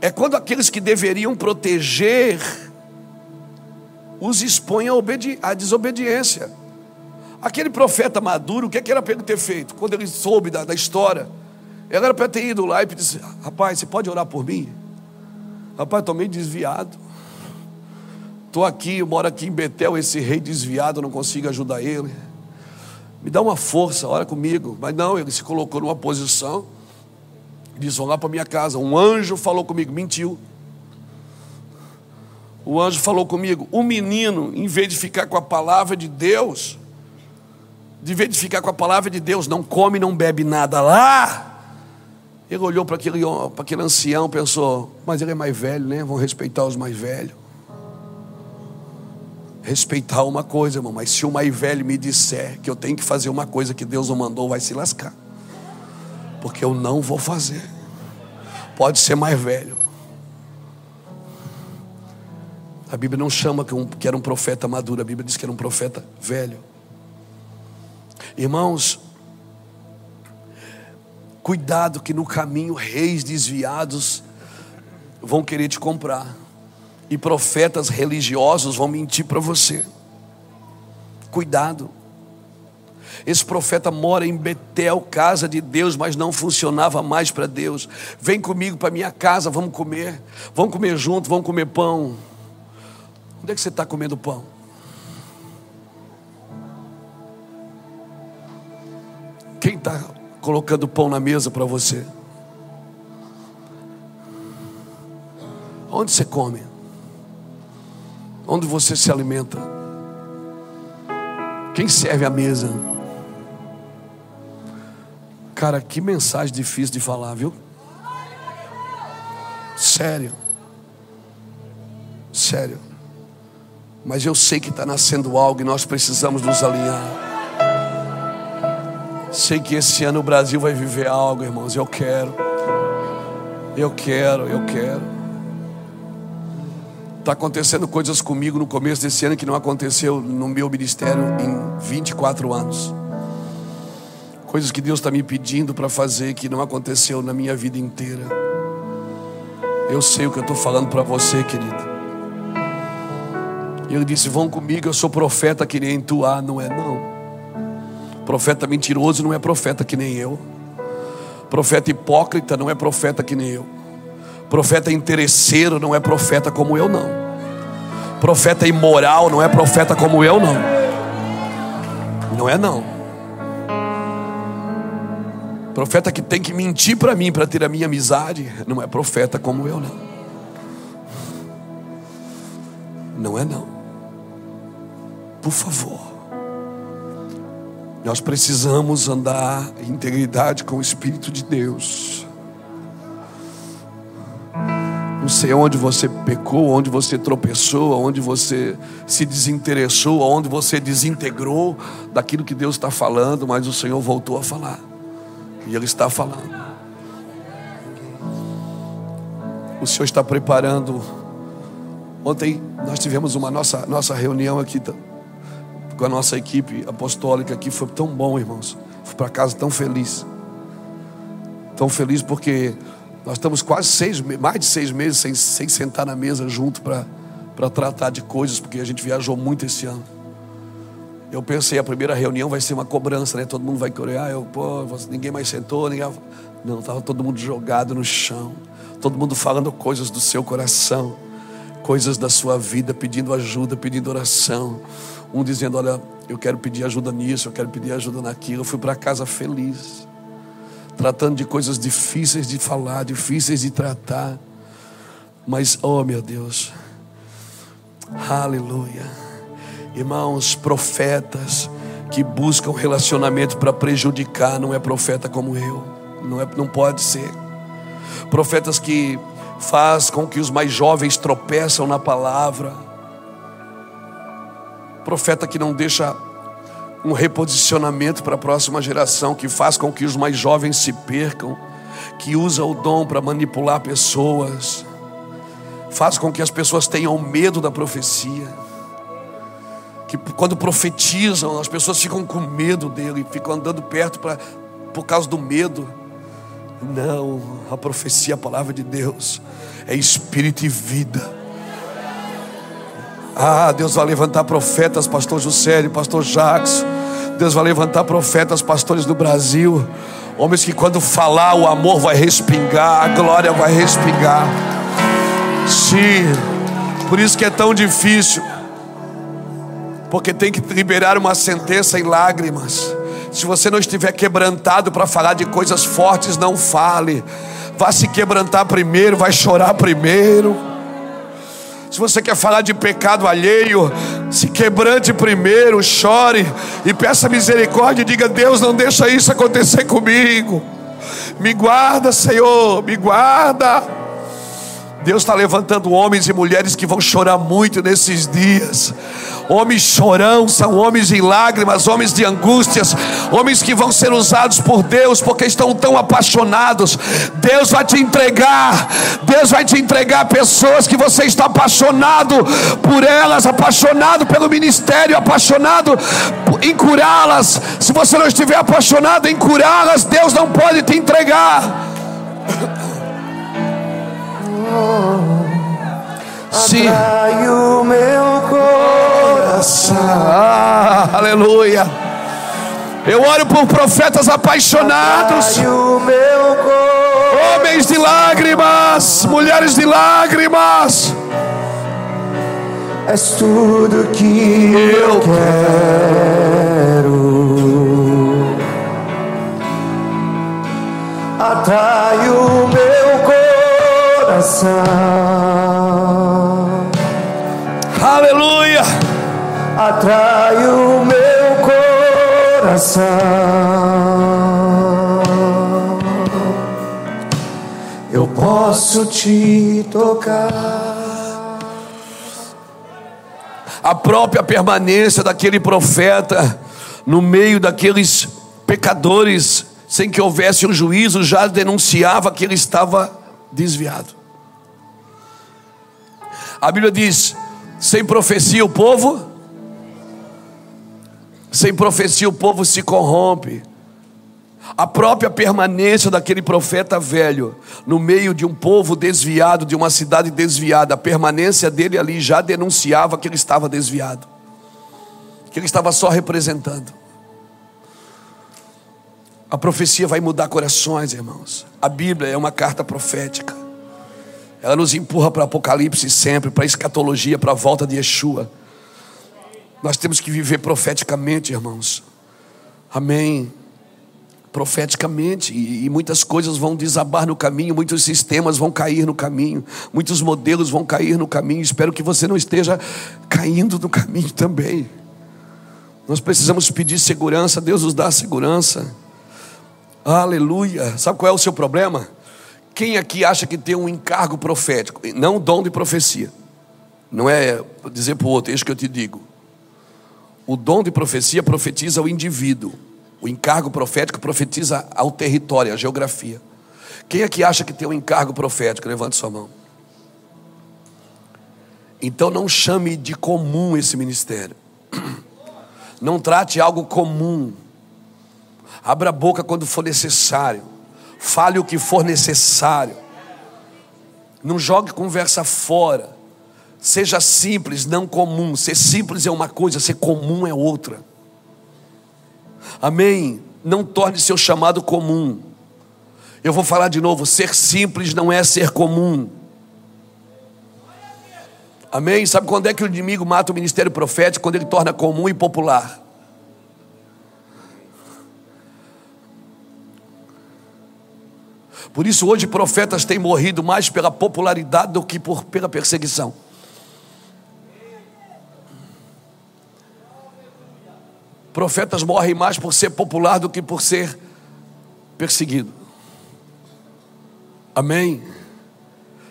é quando aqueles que deveriam proteger os expõem à, desobediência. Aquele profeta maduro, o que, é que era para ele ter feito? Quando ele soube da, da história, ele era para ter ido lá e disse: Rapaz, você pode orar por mim? Rapaz, estou meio desviado. Estou aqui, eu moro aqui em Betel, esse rei desviado, não consigo ajudar ele. Me dá uma força, ora comigo. Mas não, ele se colocou numa posição Disse: Vão lá para minha casa. Um anjo falou comigo, mentiu. O anjo falou comigo: o menino, em vez de ficar com a palavra de Deus, de vez de ficar com a palavra de Deus, não come, não bebe nada lá. Ele olhou para aquele, para aquele ancião, pensou: mas ele é mais velho, né? Vão respeitar os mais velhos. Respeitar uma coisa, irmão, mas se o mais velho me disser que eu tenho que fazer uma coisa que Deus não mandou, vai se lascar porque eu não vou fazer. Pode ser mais velho. A Bíblia não chama que, era um profeta maduro, a Bíblia diz que era um profeta velho. Irmãos, cuidado que no caminho reis desviados vão querer te comprar, e profetas religiosos vão mentir para você. Cuidado. Esse profeta mora em Betel, casa de Deus, mas não funcionava mais para Deus. Vem comigo para minha casa, vamos comer. Vamos comer junto, vamos comer pão. Onde é que você está comendo pão? Quem está colocando pão na mesa para você? Onde você come? Onde você se alimenta? Quem serve a mesa? Cara, que mensagem difícil de falar, viu? Sério. Sério. Mas eu sei que está nascendo algo e nós precisamos nos alinhar. Sei que esse ano o Brasil vai viver algo, irmãos. Eu quero. Eu quero, eu quero. Está acontecendo coisas comigo no começo desse ano que não aconteceu no meu ministério em 24 anos. Coisas que Deus está me pedindo para fazer que não aconteceu na minha vida inteira. Eu sei o que eu estou falando para você, querido. E ele disse: Vão comigo, eu sou profeta que nem tu. Ah, não é não. Profeta mentiroso não é profeta que nem eu. Profeta hipócrita não é profeta que nem eu. Profeta interesseiro não é profeta como eu, não. Profeta imoral não é profeta como eu, não. Não é, não. Profeta que tem que mentir para mim para ter a minha amizade, não é profeta como eu, não. Não é, não por favor. Nós precisamos andar em integridade com o Espírito de Deus. Não sei onde você pecou, onde você tropeçou, onde você se desinteressou, onde você desintegrou daquilo que Deus está falando, mas o Senhor voltou a falar. E Ele está falando. O Senhor está preparando. Ontem nós tivemos uma nossa, nossa reunião aqui com a nossa equipe apostólica aqui. Foi tão bom, irmãos. Fui para casa tão feliz. Tão feliz porque nós estamos quase seis, mais de seis meses sem, sem sentar na mesa junto para tratar de coisas, porque a gente viajou muito esse ano. Eu pensei, a primeira reunião vai ser uma cobrança, né? Todo mundo vai corear. Eu, pô, ninguém mais sentou, ninguém. Não, estava todo mundo jogado no chão. Todo mundo falando coisas do seu coração, coisas da sua vida, pedindo ajuda, pedindo oração. Um dizendo: Olha, eu quero pedir ajuda nisso, eu quero pedir ajuda naquilo. Eu fui para casa feliz, tratando de coisas difíceis de falar, difíceis de tratar. Mas, oh meu Deus, aleluia. Irmãos, profetas que buscam relacionamento para prejudicar, não é profeta como eu, não, é, não pode ser. Profetas que faz com que os mais jovens tropeçam na palavra, Profeta que não deixa um reposicionamento para a próxima geração, que faz com que os mais jovens se percam, que usa o dom para manipular pessoas, faz com que as pessoas tenham medo da profecia. Que quando profetizam, as pessoas ficam com medo dele, ficam andando perto pra, por causa do medo. Não, a profecia, a palavra de Deus, é espírito e vida. Ah, Deus vai levantar profetas, pastor Juscelio, pastor Jacques. Deus vai levantar profetas, pastores do Brasil. Homens que quando falar o amor vai respingar, a glória vai respingar. Sim, por isso que é tão difícil. Porque tem que liberar uma sentença em lágrimas. Se você não estiver quebrantado para falar de coisas fortes, não fale. Vá se quebrantar primeiro, vai chorar primeiro. Se você quer falar de pecado alheio, se quebrante primeiro, chore e peça misericórdia e diga: Deus, não deixa isso acontecer comigo. Me guarda, Senhor, me guarda. Deus está levantando homens e mulheres que vão chorar muito nesses dias. Homens chorão, são homens em lágrimas, homens de angústias, homens que vão ser usados por Deus porque estão tão apaixonados. Deus vai te entregar, Deus vai te entregar pessoas que você está apaixonado por elas, apaixonado pelo ministério, apaixonado em curá-las. Se você não estiver apaixonado em curá-las, Deus não pode te entregar. Sim. Atrai o meu coração. Ah, aleluia. Eu oro por profetas apaixonados. Homens de lágrimas, mulheres de lágrimas. És tudo que eu quero. Atrai o meu coração Aleluia. atrai o meu coração. Eu posso te tocar. A própria permanência daquele profeta no meio daqueles pecadores, sem que houvesse um juízo, já denunciava que ele estava desviado. A Bíblia diz: sem profecia o povo, sem profecia o povo se corrompe. A própria permanência daquele profeta velho no meio de um povo desviado, de uma cidade desviada, a permanência dele ali já denunciava que ele estava desviado, que ele estava só representando. A profecia vai mudar corações, irmãos. A Bíblia é uma carta profética. Ela nos empurra para Apocalipse sempre, para escatologia, para a volta de Yeshua. Nós temos que viver profeticamente, irmãos. Amém. Profeticamente, e, e muitas coisas vão desabar no caminho, muitos sistemas vão cair no caminho, muitos modelos vão cair no caminho. Espero que você não esteja caindo no caminho também. Nós precisamos pedir segurança, Deus nos dá segurança. Aleluia. Sabe qual é o seu problema? Quem aqui acha que tem um encargo profético? Não dom de profecia. Não é dizer para o outro, é isso que eu te digo. O dom de profecia profetiza o indivíduo. O encargo profético profetiza ao território, a geografia. Quem aqui acha que tem um encargo profético? Levante sua mão. Então não chame de comum esse ministério. Não trate algo comum. Abra a boca quando for necessário. Fale o que for necessário. Não jogue conversa fora. Seja simples, não comum. Ser simples é uma coisa, ser comum é outra. Amém? Não torne seu chamado comum. Eu vou falar de novo: ser simples não é ser comum. Amém? Sabe quando é que o inimigo mata o ministério profético? Quando ele torna comum e popular. Por isso, hoje, profetas têm morrido mais pela popularidade do que por, pela perseguição. Profetas morrem mais por ser popular do que por ser perseguido. Amém?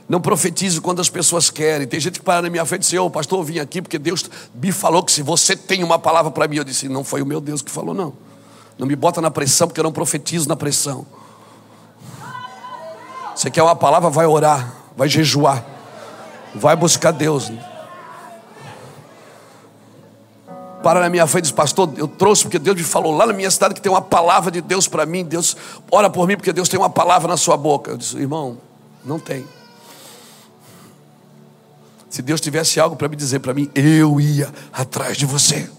Não profetize quando as pessoas querem. Tem gente que para na minha frente e diz: Ô pastor, eu vim aqui porque Deus me falou que se você tem uma palavra para mim, eu disse: Não foi o meu Deus que falou, não. Não me bota na pressão, porque eu não profetizo na pressão. Você quer uma palavra, vai orar, vai jejuar, vai buscar Deus. Para na minha frente e diz, pastor, eu trouxe porque Deus me falou lá na minha cidade que tem uma palavra de Deus para mim. Deus ora por mim porque Deus tem uma palavra na sua boca. Eu disse, irmão, não tem. Se Deus tivesse algo para me dizer para mim, eu ia atrás de você.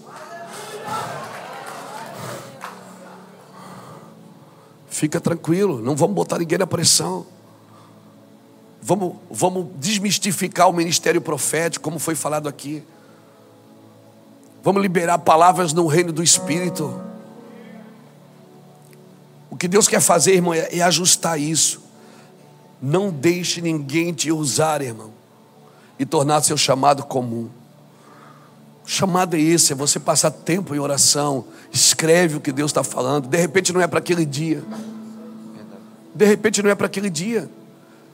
Fica tranquilo, não vamos botar ninguém na pressão. Vamos, vamos desmistificar o ministério profético, como foi falado aqui. Vamos liberar palavras no reino do Espírito. O que Deus quer fazer, irmão, é, é ajustar isso. Não deixe ninguém te usar, irmão, e tornar seu chamado comum. O chamado é esse: é você passar tempo em oração, escreve o que Deus está falando. De repente não é para aquele dia. De repente não é para aquele dia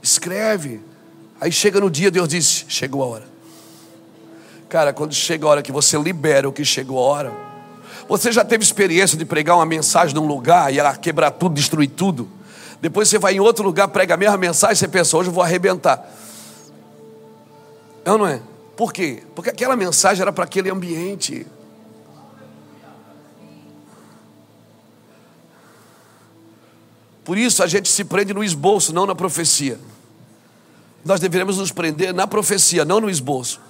escreve. Aí chega no dia, Deus diz: chegou a hora. Cara, quando chega a hora que você libera o que chegou a hora, você já teve experiência de pregar uma mensagem num lugar e ela quebrar tudo, destruir tudo? Depois você vai em outro lugar, prega a mesma mensagem, você pensa, hoje eu vou arrebentar. É ou não é? Por quê? Porque aquela mensagem era para aquele ambiente. Por isso a gente se prende no esboço, não na profecia. Nós deveríamos nos prender na profecia, não no esboço.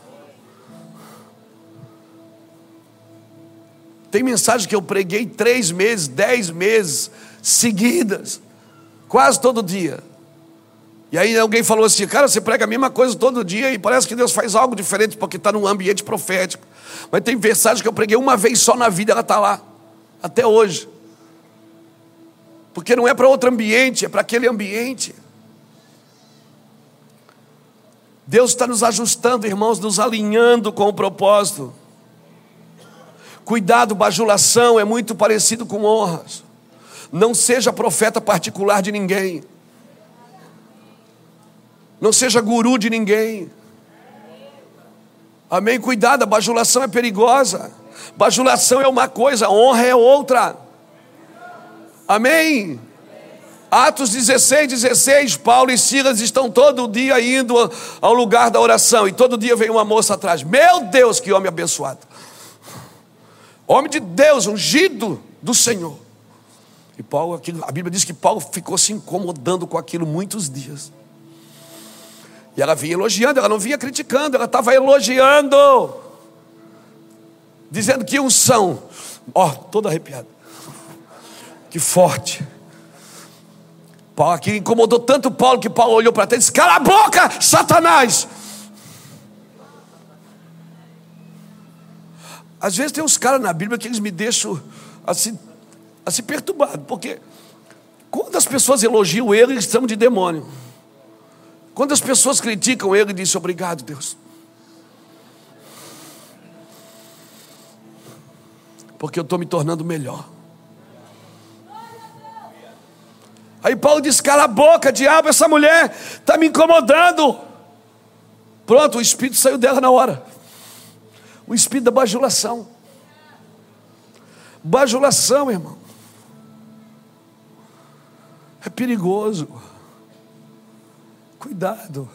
Tem mensagem que eu preguei três meses, dez meses seguidas, quase todo dia. E aí alguém falou assim, cara, você prega a mesma coisa todo dia e parece que Deus faz algo diferente porque está num ambiente profético. Mas tem mensagem que eu preguei uma vez só na vida, ela está lá, até hoje. Porque não é para outro ambiente, é para aquele ambiente. Deus está nos ajustando, irmãos, nos alinhando com o propósito. Cuidado, bajulação é muito parecido com honras. Não seja profeta particular de ninguém. Não seja guru de ninguém. Amém? Cuidado, a bajulação é perigosa. Bajulação é uma coisa, honra é outra. Amém? Atos 16, 16, Paulo e Silas estão todo dia indo ao lugar da oração e todo dia vem uma moça atrás. Meu Deus, que homem abençoado. Homem de Deus, ungido do Senhor. E Paulo, a Bíblia diz que Paulo ficou se incomodando com aquilo muitos dias. E ela vinha elogiando, ela não vinha criticando, ela estava elogiando, dizendo que unção, ó, oh, todo arrepiado, que forte. Paulo aqui incomodou tanto Paulo que Paulo olhou para trás e disse: Cala a boca, Satanás! Às vezes tem uns caras na Bíblia que eles me deixam assim, assim perturbado, porque quando as pessoas elogiam ele, eles chamam de demônio. Quando as pessoas criticam ele, dizem obrigado, Deus. Porque eu estou me tornando melhor. Aí Paulo diz: cala a boca, diabo, essa mulher está me incomodando. Pronto, o espírito saiu dela na hora. O espírito da bajulação. Bajulação, irmão. É perigoso. Cuidado.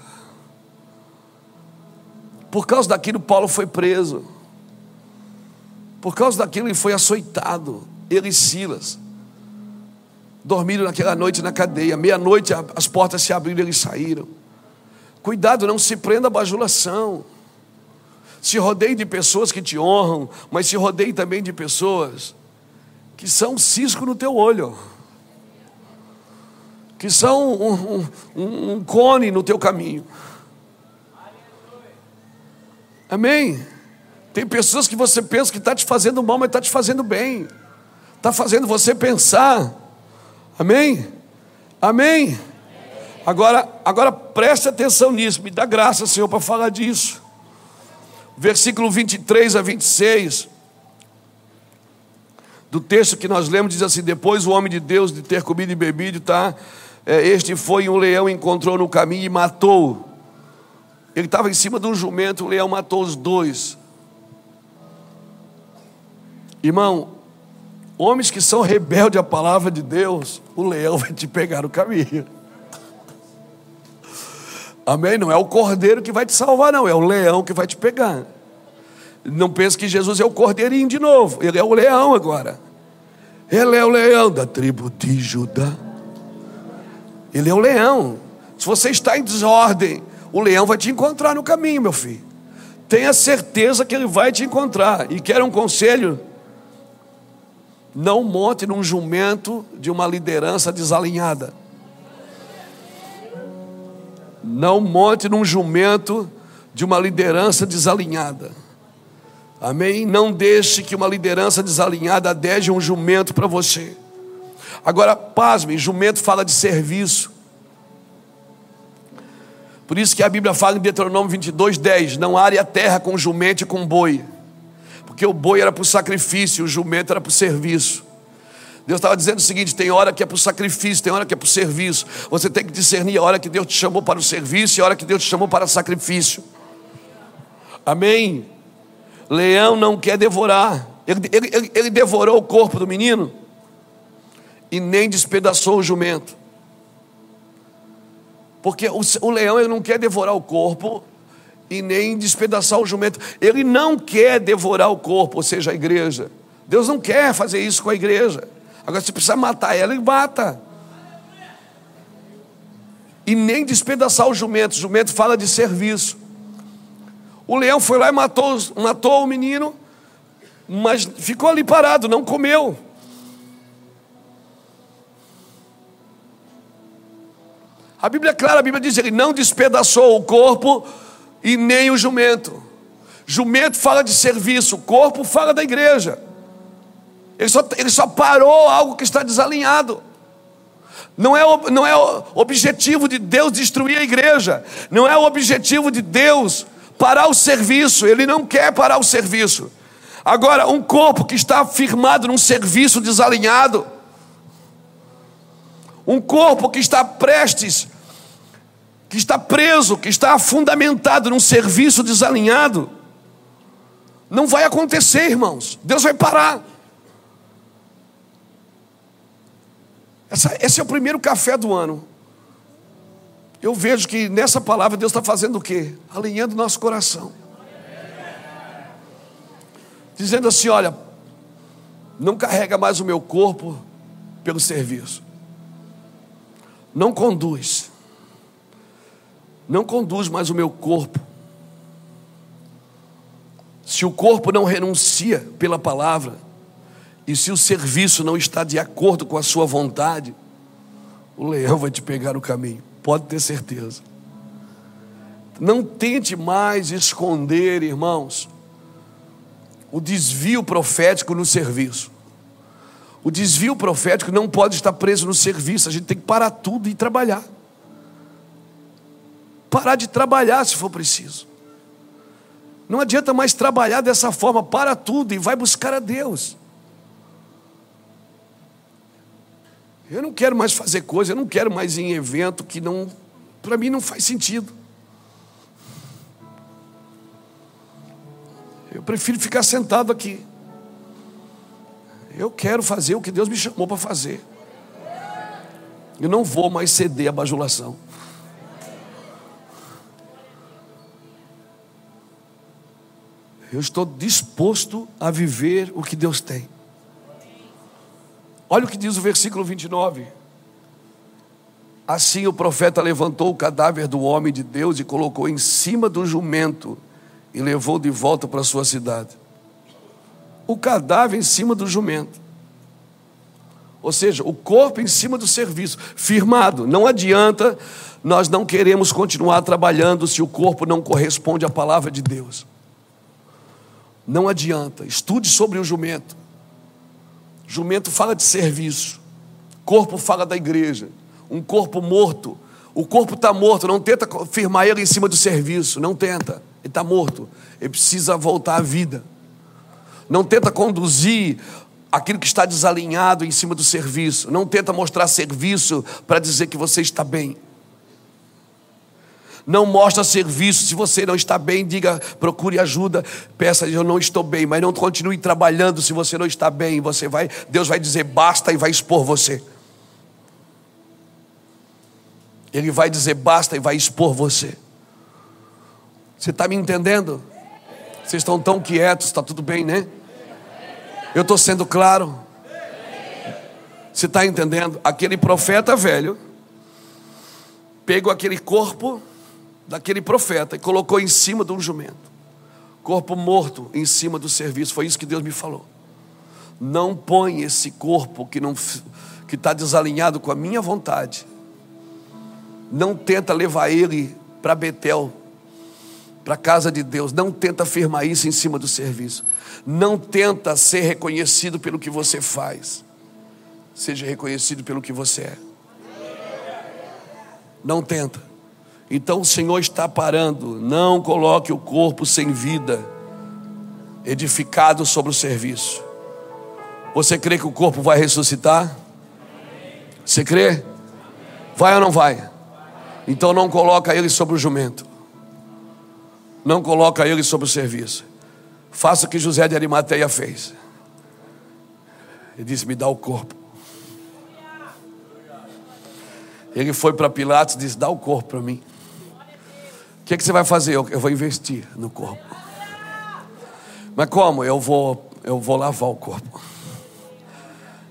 Por causa daquilo, Paulo foi preso. Por causa daquilo, ele foi açoitado. Ele e Silas dormiram naquela noite na cadeia. Meia-noite as portas se abriram e eles saíram. Cuidado, não se prenda a bajulação. Se rodeie de pessoas que te honram, mas se rodeie também de pessoas que são cisco no teu olho que são um, um, um cone no teu caminho. Amém? Tem pessoas que você pensa que está te fazendo mal, mas está te fazendo bem. Está fazendo você pensar. Amém? Amém? Agora, agora preste atenção nisso. Me dá graça, Senhor, para falar disso. Versículo 23 a 26 do texto que nós lemos diz assim: Depois o homem de Deus, de ter comido e bebido, está é, este foi um leão, encontrou no caminho e matou. Ele estava em cima de um jumento, o leão matou os dois. Irmão, homens que são rebeldes à palavra de Deus, o leão vai te pegar no caminho. Amém? Não é o cordeiro que vai te salvar, não, é o leão que vai te pegar. Não pense que Jesus é o cordeirinho de novo, ele é o leão agora. Ele é o leão da tribo de Judá. Ele é o leão. Se você está em desordem, o leão vai te encontrar no caminho, meu filho. Tenha certeza que ele vai te encontrar. E quer um conselho? Não monte num jumento de uma liderança desalinhada. Não monte num jumento de uma liderança desalinhada. Amém? Não deixe que uma liderança desalinhada adeje um jumento para você. Agora, pasme, jumento fala de serviço. Por isso que a Bíblia fala em Deuteronômio 22, 10: Não are a terra com jumento e com boi, porque o boi era para o sacrifício, o jumento era para o serviço. Deus estava dizendo o seguinte: tem hora que é para o sacrifício, tem hora que é para o serviço. Você tem que discernir a hora que Deus te chamou para o serviço e a hora que Deus te chamou para o sacrifício. Amém? Leão não quer devorar. Ele, ele, ele, ele devorou o corpo do menino e nem despedaçou o jumento. Porque o, o leão ele não quer devorar o corpo e nem despedaçar o jumento. Ele não quer devorar o corpo, ou seja, a igreja. Deus não quer fazer isso com a igreja. Agora, se precisa matar ela, ele mata. E nem despedaçar o jumento. O jumento fala de serviço. O leão foi lá e matou, matou o menino, mas ficou ali parado, não comeu. A Bíblia é clara, a Bíblia diz: ele não despedaçou o corpo e nem o jumento. Jumento fala de serviço, corpo fala da igreja. Ele só, ele só parou algo que está desalinhado. Não é, não é o objetivo de Deus destruir a igreja. Não é o objetivo de Deus parar o serviço. Ele não quer parar o serviço. Agora, um corpo que está firmado num serviço desalinhado, um corpo que está prestes, que está preso, que está fundamentado num serviço desalinhado, não vai acontecer, irmãos. Deus vai parar. Essa, esse é o primeiro café do ano. Eu vejo que nessa palavra Deus está fazendo o quê? Alinhando nosso coração. Dizendo assim: olha, não carrega mais o meu corpo pelo serviço. Não conduz. Não conduz mais o meu corpo. Se o corpo não renuncia pela palavra, e se o serviço não está de acordo com a sua vontade, o leão vai te pegar no caminho, pode ter certeza. Não tente mais esconder, irmãos, o desvio profético no serviço. O desvio profético não pode estar preso no serviço, a gente tem que parar tudo e trabalhar. Parar de trabalhar se for preciso. Não adianta mais trabalhar dessa forma, para tudo e vai buscar a Deus. Eu não quero mais fazer coisa, eu não quero mais ir em evento que não, para mim não faz sentido. Eu prefiro ficar sentado aqui. Eu quero fazer o que Deus me chamou para fazer. Eu não vou mais ceder à bajulação. Eu estou disposto a viver o que Deus tem. Olha o que diz o versículo 29. Assim o profeta levantou o cadáver do homem de Deus e colocou em cima do jumento e levou de volta para sua cidade. O cadáver em cima do jumento. Ou seja, o corpo em cima do serviço, firmado. Não adianta, nós não queremos continuar trabalhando se o corpo não corresponde à palavra de Deus. Não adianta. Estude sobre o jumento. Jumento fala de serviço, corpo fala da igreja, um corpo morto. O corpo está morto, não tenta firmar ele em cima do serviço, não tenta, ele está morto, ele precisa voltar à vida. Não tenta conduzir aquilo que está desalinhado em cima do serviço, não tenta mostrar serviço para dizer que você está bem. Não mostra serviço. Se você não está bem, diga, procure ajuda. Peça, eu não estou bem, mas não continue trabalhando se você não está bem. Você vai, Deus vai dizer basta e vai expor você. Ele vai dizer basta e vai expor você. Você está me entendendo? Vocês estão tão quietos, está tudo bem, né? Eu estou sendo claro. Você está entendendo? Aquele profeta velho pegou aquele corpo daquele profeta e colocou em cima de um jumento. Corpo morto em cima do serviço. Foi isso que Deus me falou. Não põe esse corpo que não que está desalinhado com a minha vontade. Não tenta levar ele para Betel, para a casa de Deus. Não tenta afirmar isso em cima do serviço. Não tenta ser reconhecido pelo que você faz. Seja reconhecido pelo que você é. Não tenta. Então o Senhor está parando. Não coloque o corpo sem vida, edificado sobre o serviço. Você crê que o corpo vai ressuscitar? Você crê? Vai ou não vai? Então não coloca ele sobre o jumento. Não coloca ele sobre o serviço. Faça o que José de Arimateia fez. Ele disse: Me dá o corpo. Ele foi para Pilatos e disse: Dá o corpo para mim que, que você vai fazer? Eu, eu vou investir no corpo. Mas como? Eu vou, eu vou lavar o corpo.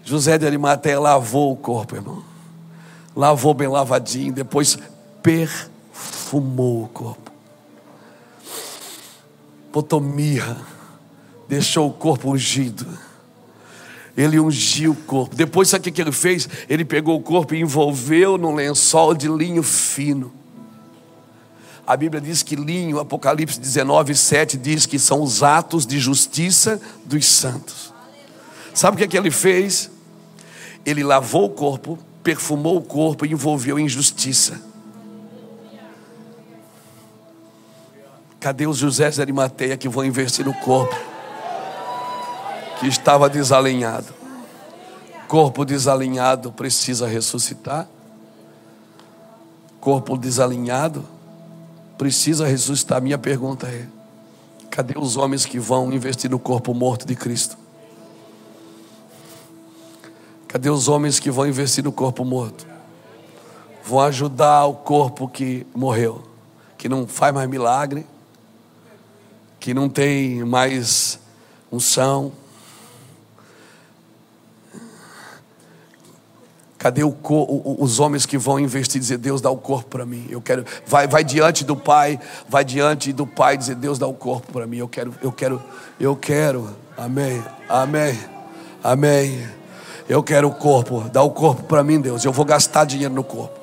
José de Arimateia lavou o corpo, irmão. Lavou bem lavadinho, depois perfumou o corpo. Botou mirra, deixou o corpo ungido. Ele ungiu o corpo. Depois, sabe o que ele fez? Ele pegou o corpo e envolveu num lençol de linho fino a Bíblia diz que linho, Apocalipse 19, 7 diz que são os atos de justiça dos santos. Sabe o que, é que ele fez? Ele lavou o corpo, perfumou o corpo e envolveu em justiça. Cadê os José de Arimateia que vão investir no corpo? Que estava desalinhado. Corpo desalinhado precisa ressuscitar. Corpo desalinhado precisa ressuscitar. Minha pergunta é: cadê os homens que vão investir no corpo morto de Cristo? Cadê os homens que vão investir no corpo morto? Vão ajudar o corpo que morreu, que não faz mais milagre, que não tem mais unção. Cadê o, os homens que vão investir e dizer Deus dá o corpo para mim? Eu quero, vai, vai diante do Pai, vai diante do Pai dizer Deus dá o corpo para mim. Eu quero, eu quero, eu quero. Amém, amém, amém. Eu quero o corpo, dá o corpo para mim, Deus. Eu vou gastar dinheiro no corpo.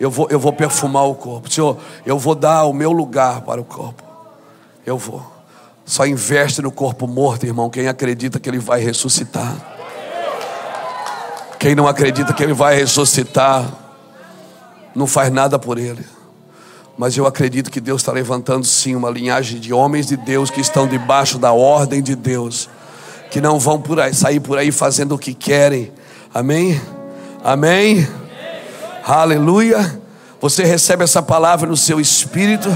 Eu vou, eu vou perfumar o corpo. Senhor, eu vou dar o meu lugar para o corpo. Eu vou. Só investe no corpo morto, irmão, quem acredita que ele vai ressuscitar. Quem não acredita que ele vai ressuscitar, não faz nada por ele. Mas eu acredito que Deus está levantando sim uma linhagem de homens de Deus que estão debaixo da ordem de Deus que não vão por aí, sair por aí fazendo o que querem. Amém? Amém? Amém. Aleluia. Você recebe essa palavra no seu espírito.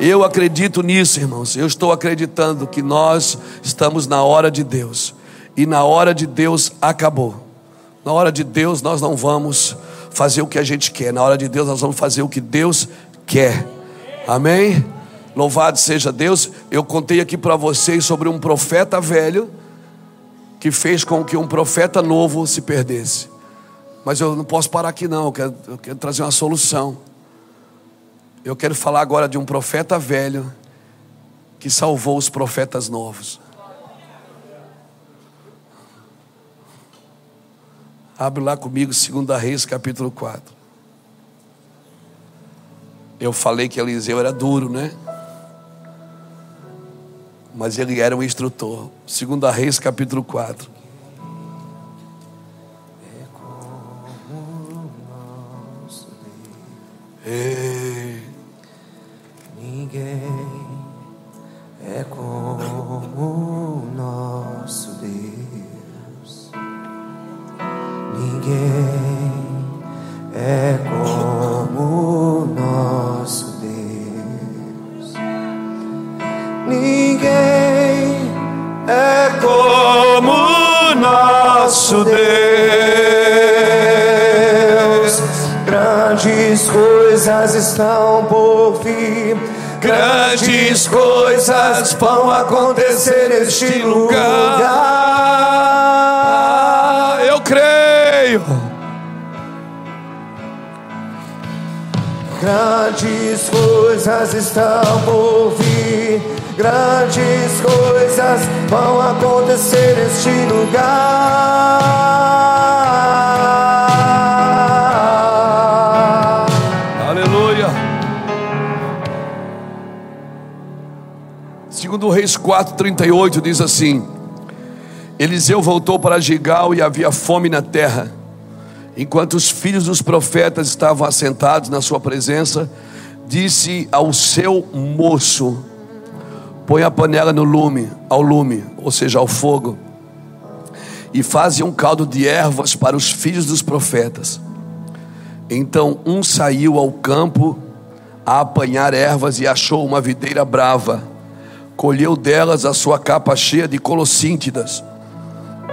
Eu acredito nisso, irmãos. Eu estou acreditando que nós estamos na hora de Deus. E na hora de Deus acabou. Na hora de Deus nós não vamos fazer o que a gente quer. Na hora de Deus nós vamos fazer o que Deus quer. Amém? Louvado seja Deus. Eu contei aqui para vocês sobre um profeta velho que fez com que um profeta novo se perdesse. Mas eu não posso parar aqui, não. Eu quero, eu quero trazer uma solução. Eu quero falar agora de um profeta velho que salvou os profetas novos. Abre lá comigo, 2 Reis, capítulo 4. Eu falei que Eliseu era duro, né? mas ele era um instrutor. Segundo a Reis, capítulo 4. É como nosso Deus. Ninguém é como Ninguém é como nosso ninguém é como nosso Deus. Grandes coisas estão por vir. Grandes coisas vão acontecer neste lugar. Estão por vir Grandes coisas vão acontecer neste lugar. Aleluia. Segundo Reis 4:38 diz assim: Eliseu voltou para Gigal e havia fome na terra. Enquanto os filhos dos profetas estavam assentados na sua presença, disse ao seu moço: põe a panela no lume, ao lume, ou seja, ao fogo, e fazia um caldo de ervas para os filhos dos profetas. Então um saiu ao campo a apanhar ervas e achou uma videira brava. Colheu delas a sua capa cheia de colossíntidas.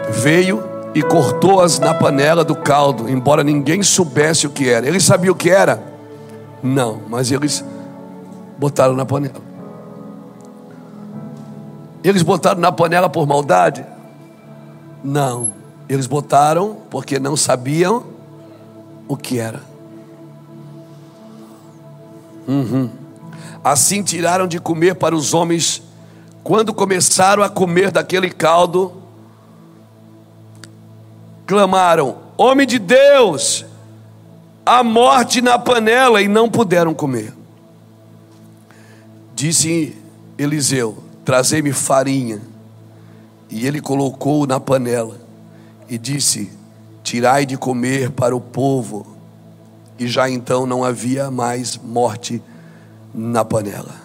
Veio e cortou-as na panela do caldo, embora ninguém soubesse o que era. Eles sabiam o que era? Não, mas eles botaram na panela. Eles botaram na panela por maldade? Não. Eles botaram porque não sabiam o que era. Uhum. Assim tiraram de comer para os homens. Quando começaram a comer daquele caldo, clamaram: Homem de Deus, a morte na panela, e não puderam comer. Disse Eliseu: Trazei-me farinha. E ele colocou na panela e disse: Tirai de comer para o povo. E já então não havia mais morte na panela.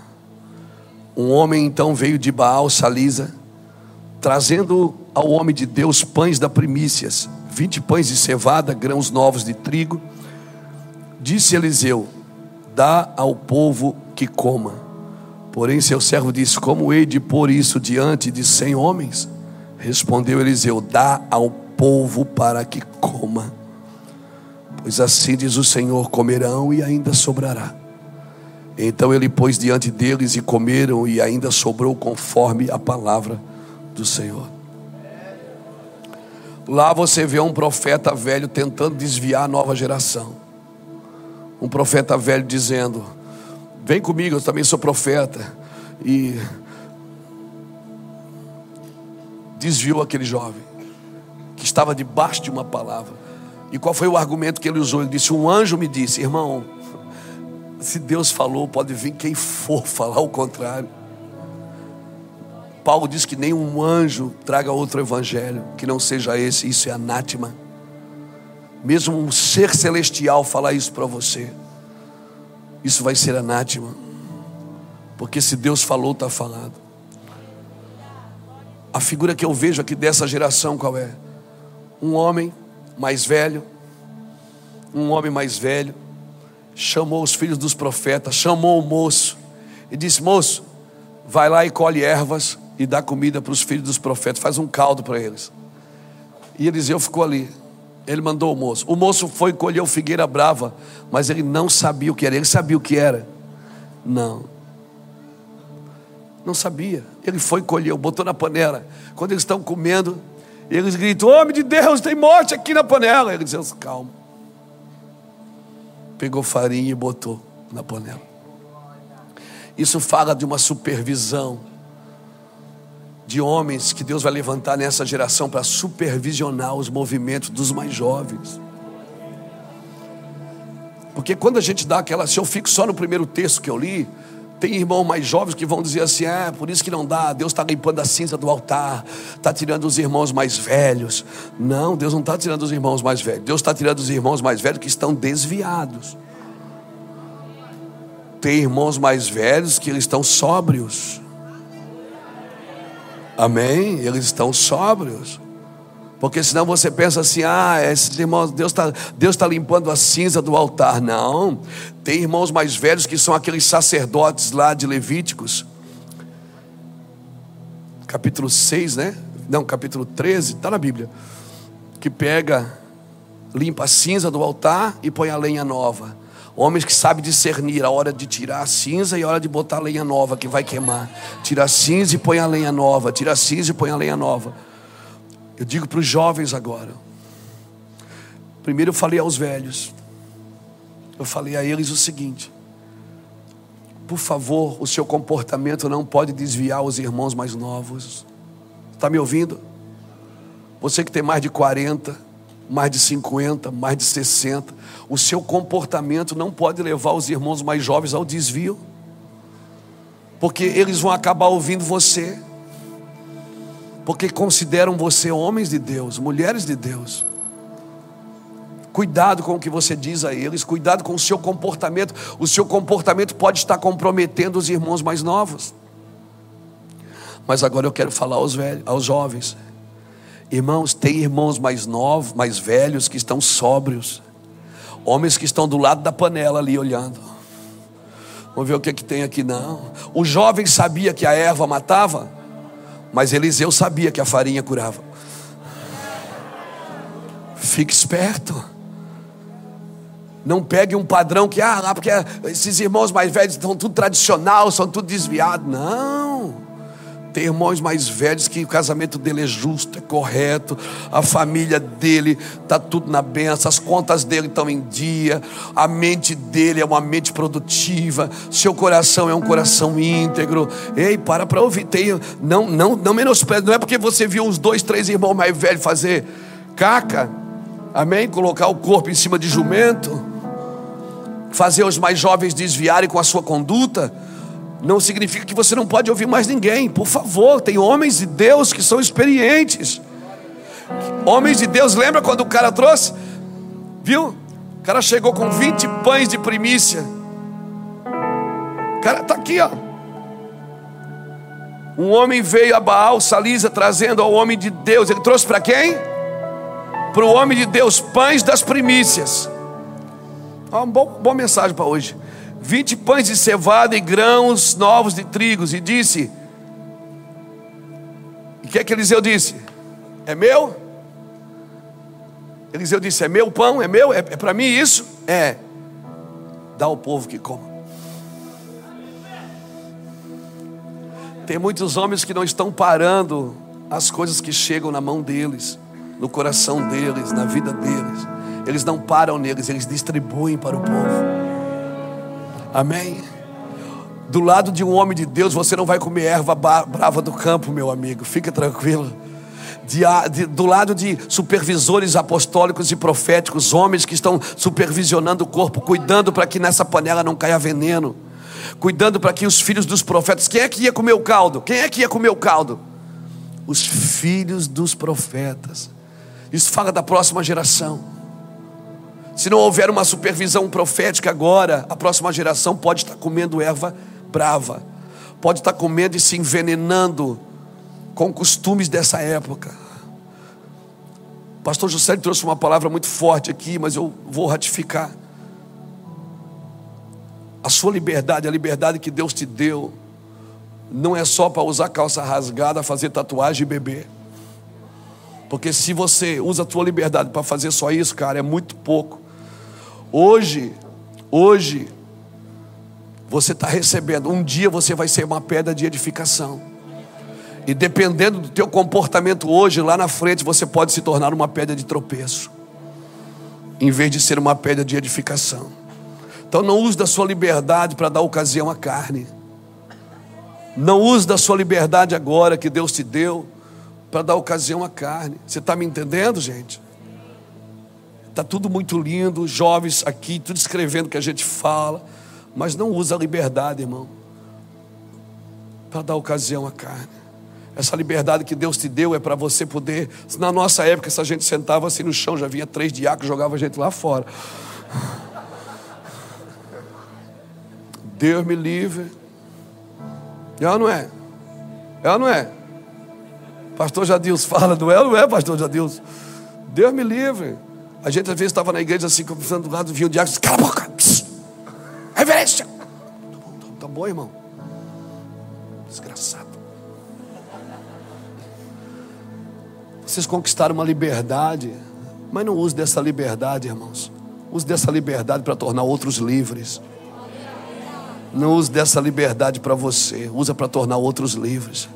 Um homem então veio de Baal Salisa, trazendo ao homem de Deus pães da primícias, vinte pães de cevada, grãos novos de trigo. Disse Eliseu: Dá ao povo que coma. Porém, seu servo disse: Como hei de pôr isso diante de cem homens? Respondeu Eliseu: Dá ao povo para que coma. Pois assim diz o Senhor: comerão e ainda sobrará. Então ele pôs diante deles e comeram, e ainda sobrou conforme a palavra do Senhor. Lá você vê um profeta velho tentando desviar a nova geração. Um profeta velho dizendo: Vem comigo, eu também sou profeta. E desviou aquele jovem que estava debaixo de uma palavra. E qual foi o argumento que ele usou? Ele disse: Um anjo me disse, irmão, se Deus falou, pode vir quem for falar o contrário. Paulo diz que nenhum anjo traga outro evangelho que não seja esse, isso é anátema. Mesmo um ser celestial falar isso para você isso vai ser anátema. Porque se Deus falou, está falado. A figura que eu vejo aqui dessa geração qual é? Um homem mais velho, um homem mais velho, chamou os filhos dos profetas, chamou o moço e disse: Moço, vai lá e colhe ervas e dá comida para os filhos dos profetas, faz um caldo para eles. E Eliseu ficou ali. Ele mandou o moço. O moço foi e colheu figueira brava, mas ele não sabia o que era. Ele sabia o que era? Não. Não sabia. Ele foi colheu, botou na panela. Quando eles estão comendo, eles gritam: Homem de Deus, tem morte aqui na panela. Ele disse: Calma. Pegou farinha e botou na panela. Isso fala de uma supervisão de homens que Deus vai levantar nessa geração para supervisionar os movimentos dos mais jovens. Porque quando a gente dá aquela, se eu fico só no primeiro texto que eu li, tem irmãos mais jovens que vão dizer assim: é, por isso que não dá, Deus está limpando a cinza do altar, está tirando os irmãos mais velhos. Não, Deus não está tirando os irmãos mais velhos, Deus está tirando os irmãos mais velhos que estão desviados. Tem irmãos mais velhos que eles estão sóbrios. Amém? Eles estão sóbrios. Porque senão você pensa assim: ah, esses irmãos, Deus está Deus tá limpando a cinza do altar. Não. Tem irmãos mais velhos que são aqueles sacerdotes lá de Levíticos. Capítulo 6, né? Não, capítulo 13, está na Bíblia. Que pega, limpa a cinza do altar e põe a lenha nova. Homens que sabem discernir a hora de tirar a cinza e a hora de botar a lenha nova que vai queimar. Tira a cinza e põe a lenha nova. Tira a cinza e põe a lenha nova. Eu digo para os jovens agora. Primeiro eu falei aos velhos. Eu falei a eles o seguinte: por favor, o seu comportamento não pode desviar os irmãos mais novos. Está me ouvindo? Você que tem mais de 40, mais de 50, mais de 60, o seu comportamento não pode levar os irmãos mais jovens ao desvio, porque eles vão acabar ouvindo você, porque consideram você homens de Deus, mulheres de Deus. Cuidado com o que você diz a eles, cuidado com o seu comportamento. O seu comportamento pode estar comprometendo os irmãos mais novos. Mas agora eu quero falar aos velhos, aos jovens. Irmãos, tem irmãos mais novos, mais velhos que estão sóbrios. Homens que estão do lado da panela ali olhando. Vamos ver o que, que tem aqui, não. O jovem sabia que a erva matava, mas Eliseu sabia que a farinha curava. Fique esperto. Não pegue um padrão que, ah, porque esses irmãos mais velhos estão tudo tradicional, são tudo desviados. Não. Tem irmãos mais velhos que o casamento dele é justo, é correto, a família dele está tudo na benção, as contas dele estão em dia, a mente dele é uma mente produtiva, seu coração é um coração íntegro. Ei, para para ouvir, tem, não, não, não menospreze, não é porque você viu uns dois, três irmãos mais velhos fazer caca, amém? Colocar o corpo em cima de jumento, fazer os mais jovens desviarem com a sua conduta não significa que você não pode ouvir mais ninguém. Por favor, tem homens de Deus que são experientes. Homens de Deus, lembra quando o cara trouxe? Viu? O cara chegou com 20 pães de primícia. O cara tá aqui, ó. Um homem veio a Baal, Salisa, trazendo ao homem de Deus. Ele trouxe para quem? Para o homem de Deus, pães das primícias. Uma boa, boa mensagem para hoje. 20 pães de cevada e grãos novos de trigos. E disse: E o que é que Eliseu disse? É meu? Eliseu disse: É meu pão? É meu? É, é para mim isso? É. Dá ao povo que coma. Tem muitos homens que não estão parando as coisas que chegam na mão deles, no coração deles, na vida deles. Eles não param neles, eles distribuem para o povo. Amém? Do lado de um homem de Deus, você não vai comer erva brava do campo, meu amigo, fica tranquilo. De, de, do lado de supervisores apostólicos e proféticos, homens que estão supervisionando o corpo, cuidando para que nessa panela não caia veneno cuidando para que os filhos dos profetas. Quem é que ia comer o caldo? Quem é que ia comer o caldo? Os filhos dos profetas. Isso fala da próxima geração. Se não houver uma supervisão profética agora, a próxima geração pode estar comendo erva brava, pode estar comendo e se envenenando com costumes dessa época. O pastor José trouxe uma palavra muito forte aqui, mas eu vou ratificar. A sua liberdade, a liberdade que Deus te deu, não é só para usar calça rasgada, fazer tatuagem e beber. Porque se você usa a tua liberdade para fazer só isso, cara, é muito pouco. Hoje, hoje, você está recebendo. Um dia você vai ser uma pedra de edificação. E dependendo do teu comportamento hoje, lá na frente, você pode se tornar uma pedra de tropeço. Em vez de ser uma pedra de edificação. Então não use da sua liberdade para dar ocasião à carne. Não use da sua liberdade agora que Deus te deu para dar ocasião à carne. Você está me entendendo, gente? Está tudo muito lindo, jovens aqui, tudo escrevendo o que a gente fala, mas não usa a liberdade, irmão, para dar ocasião à carne. Essa liberdade que Deus te deu é para você poder. Na nossa época, se a gente sentava assim no chão, já vinha três diáconos, jogava a gente lá fora. Deus me livre. É ou não é? É ou não é? Pastor Jadilson fala, não é não é, pastor Jadilson? Deus me livre. A gente às vezes estava na igreja assim, conversando do lado, vinha o diácono e disse, cala a boca, reverência. Tá bom, tá bom, irmão. Desgraçado. Vocês conquistaram uma liberdade, mas não use dessa liberdade, irmãos. Use dessa liberdade para tornar outros livres. Não use dessa liberdade para você, usa para tornar outros livres.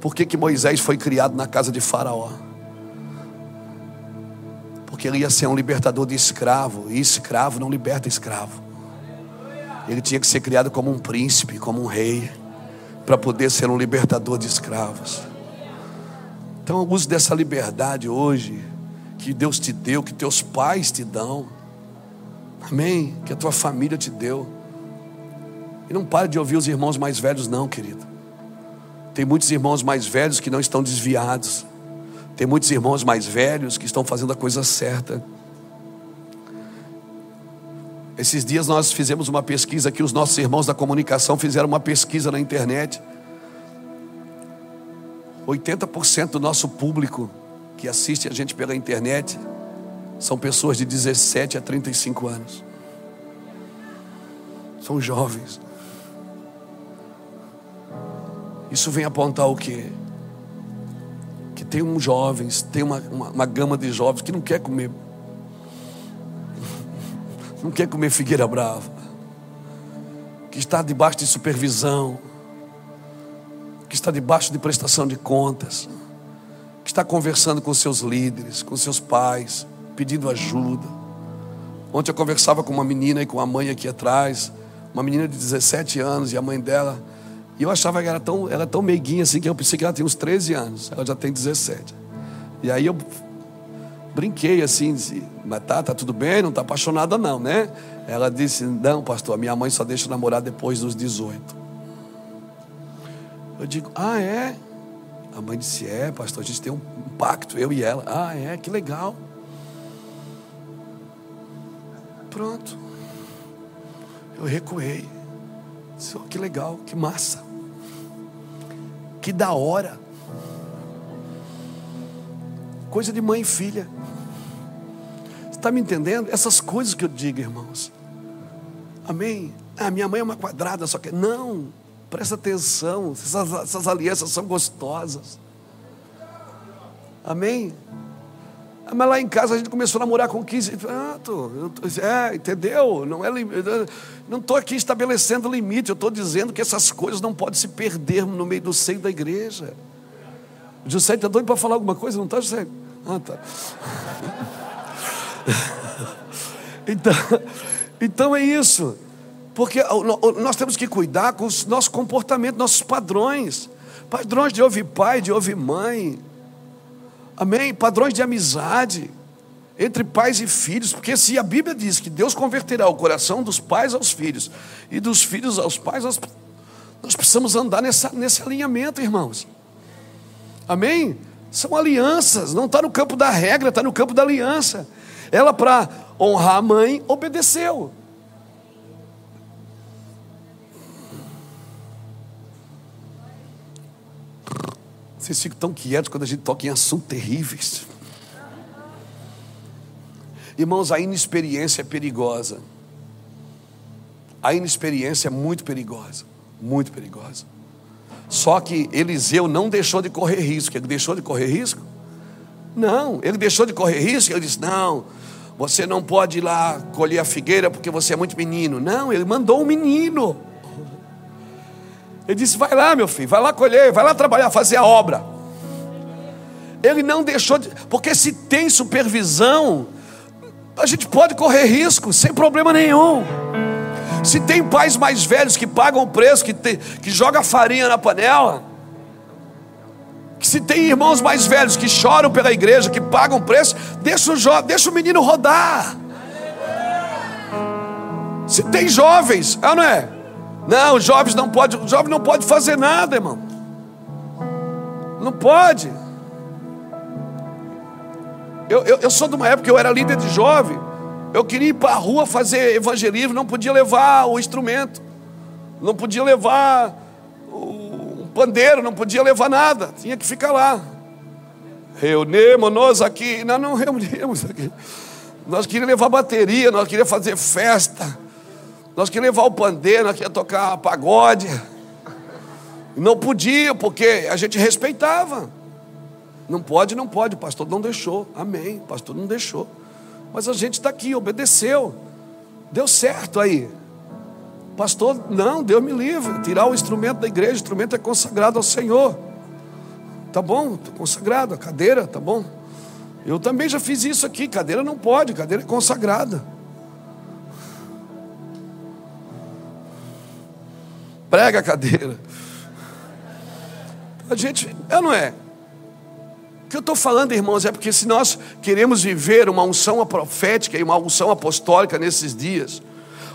Por que, que Moisés foi criado na casa de Faraó? Porque ele ia ser um libertador de escravo, e escravo não liberta escravo. Ele tinha que ser criado como um príncipe, como um rei, para poder ser um libertador de escravos. Então, use dessa liberdade hoje, que Deus te deu, que teus pais te dão, amém? Que a tua família te deu. E não pare de ouvir os irmãos mais velhos, não, querido. Tem muitos irmãos mais velhos que não estão desviados. Tem muitos irmãos mais velhos que estão fazendo a coisa certa. Esses dias nós fizemos uma pesquisa que os nossos irmãos da comunicação fizeram uma pesquisa na internet. 80% do nosso público que assiste a gente pela internet são pessoas de 17 a 35 anos. São jovens. Isso vem apontar o quê? Que tem um jovens, tem uma, uma, uma gama de jovens que não quer comer, *laughs* não quer comer figueira brava, que está debaixo de supervisão, que está debaixo de prestação de contas, que está conversando com seus líderes, com seus pais, pedindo ajuda. Ontem eu conversava com uma menina e com a mãe aqui atrás, uma menina de 17 anos e a mãe dela e eu achava que era tão, era tão meiguinha assim que eu pensei que ela tinha uns 13 anos. Ela já tem 17. E aí eu brinquei assim, disse, mas tá, tá tudo bem, não tá apaixonada não, né? Ela disse, não, pastor, minha mãe só deixa namorar depois dos 18. Eu digo, ah, é? A mãe disse: É, pastor, a gente tem um pacto, eu e ela. Ah, é, que legal. Pronto. Eu recuei. Disse, oh, que legal, que massa. Que da hora. Coisa de mãe e filha. Está me entendendo? Essas coisas que eu digo, irmãos. Amém? Ah, minha mãe é uma quadrada, só que. Não, presta atenção. Essas, essas alianças são gostosas. Amém? Ah, mas lá em casa a gente começou a namorar com 15. Ah, tô, é, entendeu? Não é não estou aqui estabelecendo limite, eu estou dizendo que essas coisas não podem se perder no meio do seio da igreja. O José está doido para falar alguma coisa, não está, José? Ah, tá. *laughs* Então, então é isso. Porque nós temos que cuidar com os nossos comportamentos, nossos padrões. Padrões de ouvir pai, de ouvir mãe. Amém? Padrões de amizade entre pais e filhos, porque se a Bíblia diz que Deus converterá o coração dos pais aos filhos e dos filhos aos pais, nós, nós precisamos andar nessa, nesse alinhamento, irmãos. Amém? São alianças, não está no campo da regra, está no campo da aliança. Ela, para honrar a mãe, obedeceu. Vocês ficam tão quietos quando a gente toca em assuntos terríveis. Irmãos, a inexperiência é perigosa. A inexperiência é muito perigosa. Muito perigosa. Só que Eliseu não deixou de correr risco. Ele deixou de correr risco? Não, ele deixou de correr risco. Ele disse: Não, você não pode ir lá colher a figueira porque você é muito menino. Não, ele mandou um menino. Ele disse: Vai lá, meu filho, vai lá colher, vai lá trabalhar, fazer a obra. Ele não deixou de. Porque se tem supervisão, a gente pode correr risco sem problema nenhum. Se tem pais mais velhos que pagam o preço, que, te, que joga farinha na panela, que se tem irmãos mais velhos que choram pela igreja, que pagam o preço, deixa o, deixa o menino rodar. Se tem jovens, é não é? Não, os jovens não pode, o jovem não pode fazer nada, irmão. Não pode. Eu, eu, eu sou de uma época que eu era líder de jovem. Eu queria ir para a rua fazer evangelismo, não podia levar o instrumento, não podia levar o pandeiro, não podia levar nada, tinha que ficar lá. Reunimos-nos aqui, nós não reunimos aqui. Nós queríamos levar bateria, nós queríamos fazer festa. Nós queríamos levar o pandeiro, nós queríamos tocar pagode. Não podia, porque a gente respeitava. Não pode, não pode, o pastor não deixou. Amém, o pastor não deixou. Mas a gente está aqui, obedeceu. Deu certo aí. Pastor, não, Deus me livre. Tirar o instrumento da igreja, o instrumento é consagrado ao Senhor. Tá bom, consagrado, a cadeira, tá bom. Eu também já fiz isso aqui, cadeira não pode, cadeira é consagrada. Prega a cadeira. A gente, é não é? O que eu estou falando, irmãos, é porque se nós queremos viver uma unção profética e uma unção apostólica nesses dias,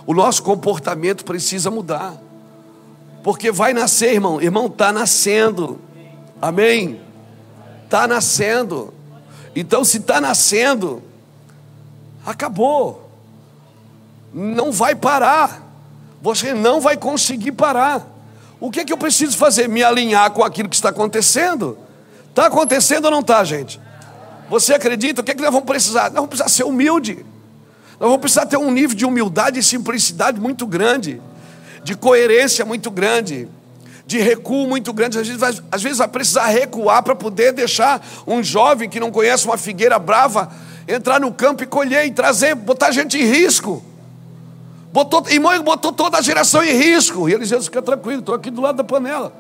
o nosso comportamento precisa mudar. Porque vai nascer, irmão. Irmão, está nascendo. Amém? Está nascendo. Então, se está nascendo, acabou. Não vai parar você não vai conseguir parar. O que é que eu preciso fazer? Me alinhar com aquilo que está acontecendo? Está acontecendo ou não está, gente? Você acredita? O que é que nós vamos precisar? Nós vamos precisar ser humilde. Nós vamos precisar ter um nível de humildade e simplicidade muito grande, de coerência muito grande, de recuo muito grande. Às vezes vai, às vezes vai precisar recuar para poder deixar um jovem que não conhece uma figueira brava entrar no campo e colher e trazer, botar gente em risco. Botou, irmão, botou toda a geração em risco. E ele disse: fica tranquilo, estou aqui do lado da panela.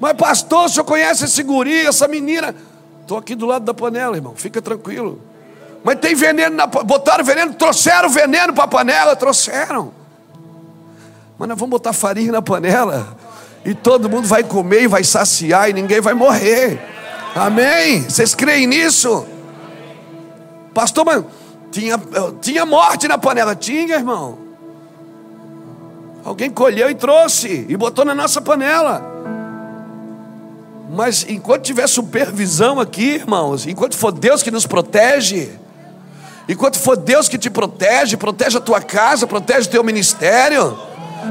Mas, pastor, o senhor conhece esse guri, essa menina? Estou aqui do lado da panela, irmão, fica tranquilo. Mas tem veneno, na, botaram veneno, trouxeram veneno para a panela, trouxeram. Mas nós vamos botar farinha na panela, e todo mundo vai comer e vai saciar, e ninguém vai morrer. Amém? Vocês creem nisso? Pastor, mas tinha, tinha morte na panela? Tinha, irmão. Alguém colheu e trouxe e botou na nossa panela. Mas enquanto tiver supervisão aqui, irmãos, enquanto for Deus que nos protege, enquanto for Deus que te protege, protege a tua casa, protege o teu ministério,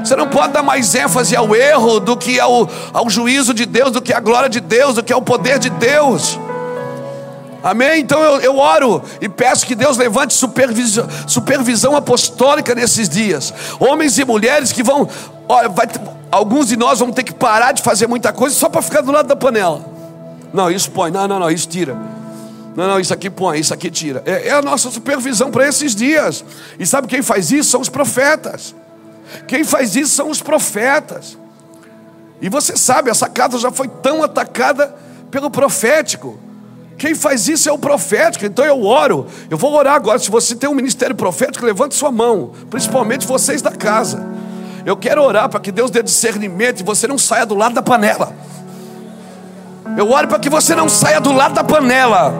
você não pode dar mais ênfase ao erro do que ao, ao juízo de Deus, do que à glória de Deus, do que ao poder de Deus. Amém? Então eu, eu oro e peço que Deus levante supervisão, supervisão apostólica nesses dias. Homens e mulheres que vão. Olha, vai, alguns de nós vão ter que parar de fazer muita coisa só para ficar do lado da panela. Não, isso põe. Não, não, não, isso tira. Não, não, isso aqui põe, isso aqui tira. É, é a nossa supervisão para esses dias. E sabe quem faz isso? São os profetas. Quem faz isso são os profetas. E você sabe, essa casa já foi tão atacada pelo profético. Quem faz isso é o profético, então eu oro. Eu vou orar agora. Se você tem um ministério profético, levante sua mão, principalmente vocês da casa. Eu quero orar para que Deus dê discernimento e você não saia do lado da panela. Eu oro para que você não saia do lado da panela.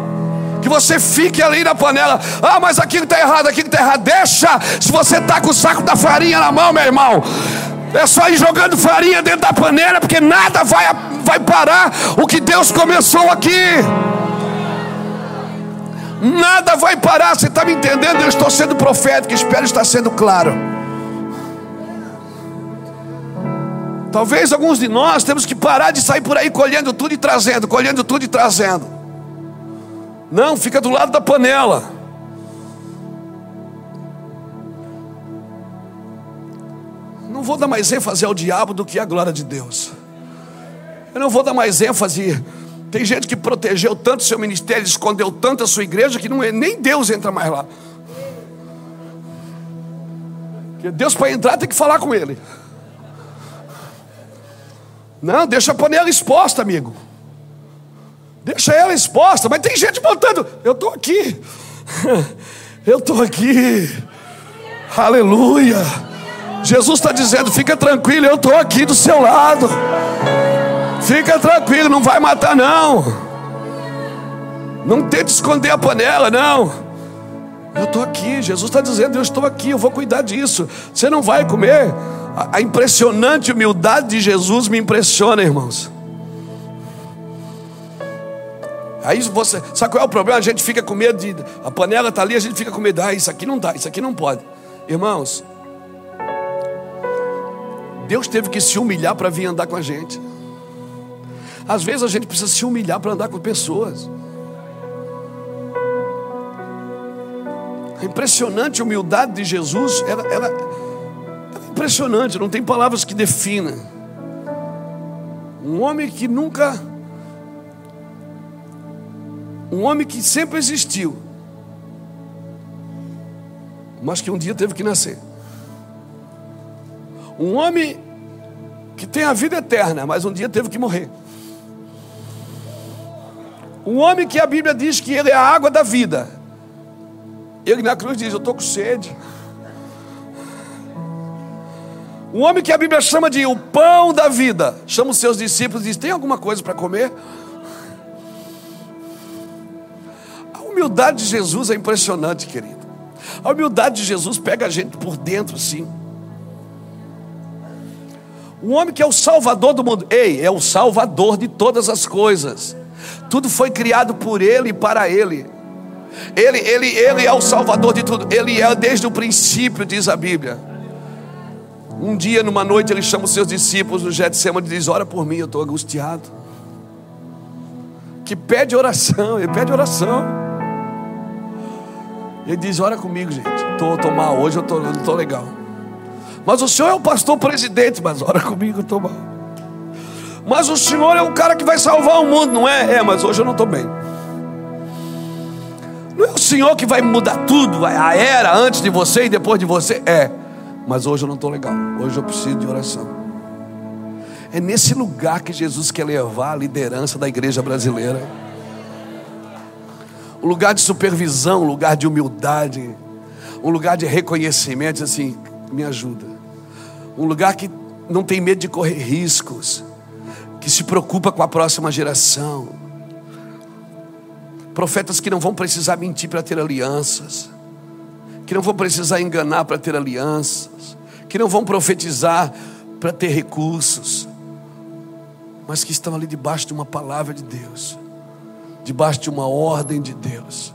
Que você fique ali na panela. Ah, mas aquilo está errado, aquilo está errado. Deixa. Se você está com o saco da farinha na mão, meu irmão. É só ir jogando farinha dentro da panela, porque nada vai, vai parar o que Deus começou aqui. Nada vai parar, você está me entendendo? Eu estou sendo profético, espero estar sendo claro. Talvez alguns de nós temos que parar de sair por aí colhendo tudo e trazendo, colhendo tudo e trazendo. Não, fica do lado da panela. Não vou dar mais ênfase ao diabo do que à glória de Deus. Eu não vou dar mais ênfase tem gente que protegeu tanto seu ministério, escondeu tanto a sua igreja, que não é, nem Deus entra mais lá. Porque Deus para entrar tem que falar com ele. Não, deixa a panela exposta, amigo. Deixa ela exposta, mas tem gente botando. Eu estou aqui. *laughs* Eu estou aqui. Aleluia. Jesus está dizendo: fica tranquilo, eu estou aqui do seu lado. Fica tranquilo, não vai matar não. Não tente esconder a panela, não. Eu estou aqui, Jesus está dizendo, eu estou aqui, eu vou cuidar disso. Você não vai comer. A, impressionante humildade de Jesus me impressiona, irmãos. Aí você, sabe qual é o problema? A gente fica com medo de. A panela está ali, a gente fica com medo. Ah, isso aqui não dá, isso aqui não pode. Irmãos, Deus teve que se humilhar para vir andar com a gente. Às vezes a gente precisa se humilhar para andar com pessoas. A impressionante humildade de Jesus era, era impressionante, não tem palavras que defina. Um homem que nunca. Um homem que sempre existiu, mas que um dia teve que nascer. Um homem que tem a vida eterna, mas um dia teve que morrer. Um homem que a Bíblia diz que ele é a água da vida. Ele na cruz diz: Eu estou com sede. Um homem que a Bíblia chama de o pão da vida. Chama os seus discípulos e diz: Tem alguma coisa para comer? A humildade de Jesus é impressionante, querido. A humildade de Jesus pega a gente por dentro, sim. Um homem que é o salvador do mundo. Ei, é o salvador de todas as coisas. Tudo foi criado por Ele e para Ele. Ele, ele, ele é o Salvador de tudo. Ele é desde o princípio, diz a Bíblia. Um dia, numa noite, ele chama os seus discípulos no Getsemane e diz: Ora por mim, eu estou angustiado. Que pede oração, ele pede oração. Ele diz: Ora comigo, gente. Estou mal, hoje eu tô, estou legal. Mas o senhor é o pastor presidente, mas ora comigo, estou mal. Mas o Senhor é o cara que vai salvar o mundo, não é? É, mas hoje eu não estou bem. Não é o Senhor que vai mudar tudo, a era antes de você e depois de você? É, mas hoje eu não estou legal. Hoje eu preciso de oração. É nesse lugar que Jesus quer levar a liderança da igreja brasileira. Um lugar de supervisão, um lugar de humildade, um lugar de reconhecimento, assim, me ajuda. Um lugar que não tem medo de correr riscos que se preocupa com a próxima geração. Profetas que não vão precisar mentir para ter alianças, que não vão precisar enganar para ter alianças, que não vão profetizar para ter recursos. mas que estão ali debaixo de uma palavra de Deus, debaixo de uma ordem de Deus.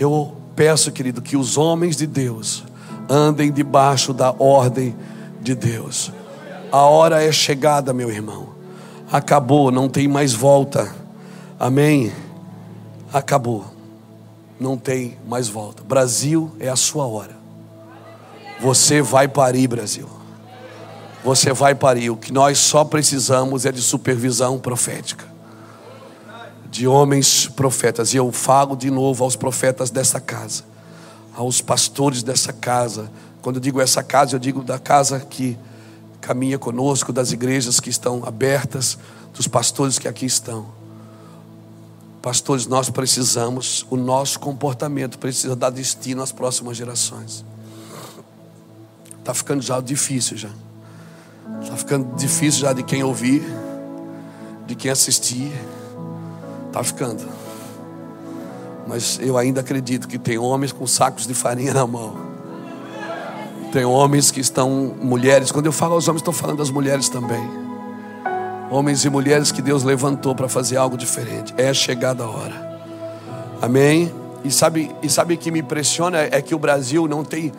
Eu peço, querido, que os homens de Deus andem debaixo da ordem de Deus. A hora é chegada, meu irmão. Acabou, não tem mais volta. Amém? Acabou. Não tem mais volta. Brasil é a sua hora. Você vai parir, Brasil. Você vai parir. O que nós só precisamos é de supervisão profética. De homens profetas. E eu falo de novo aos profetas dessa casa, aos pastores dessa casa. Quando eu digo essa casa, eu digo da casa que caminha conosco, das igrejas que estão abertas, dos pastores que aqui estão. Pastores, nós precisamos, o nosso comportamento precisa dar destino às próximas gerações. Está ficando já difícil já. Está ficando difícil já de quem ouvir, de quem assistir. Está ficando. Mas eu ainda acredito que tem homens com sacos de farinha na mão. Tem homens que estão, mulheres. Quando eu falo aos homens, estou falando das mulheres também. Homens e mulheres que Deus levantou para fazer algo diferente. É chegada a hora. Amém? E sabe, e sabe o que me impressiona é que o Brasil não tem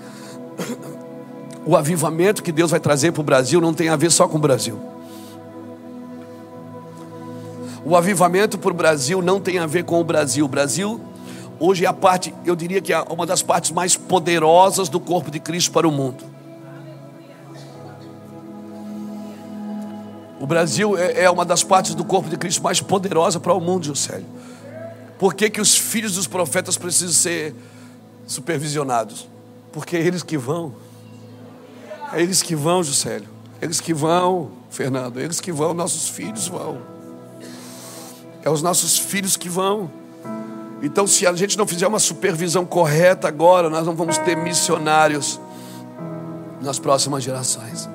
*coughs* o avivamento que Deus vai trazer para o Brasil não tem a ver só com o Brasil. O avivamento para o Brasil não tem a ver com o Brasil. O Brasil hoje é a parte, eu diria que é uma das partes mais poderosas do corpo de Cristo para o mundo. O Brasil é, é uma das partes do corpo de Cristo mais poderosa para o mundo, Juscelio. Por que, que os filhos dos profetas precisam ser supervisionados? Porque é eles que vão. É eles que vão, Juscelio. Eles que vão, Fernando. Eles que vão, nossos filhos vão. É os nossos filhos que vão. Então, se a gente não fizer uma supervisão correta agora, nós não vamos ter missionários nas próximas gerações.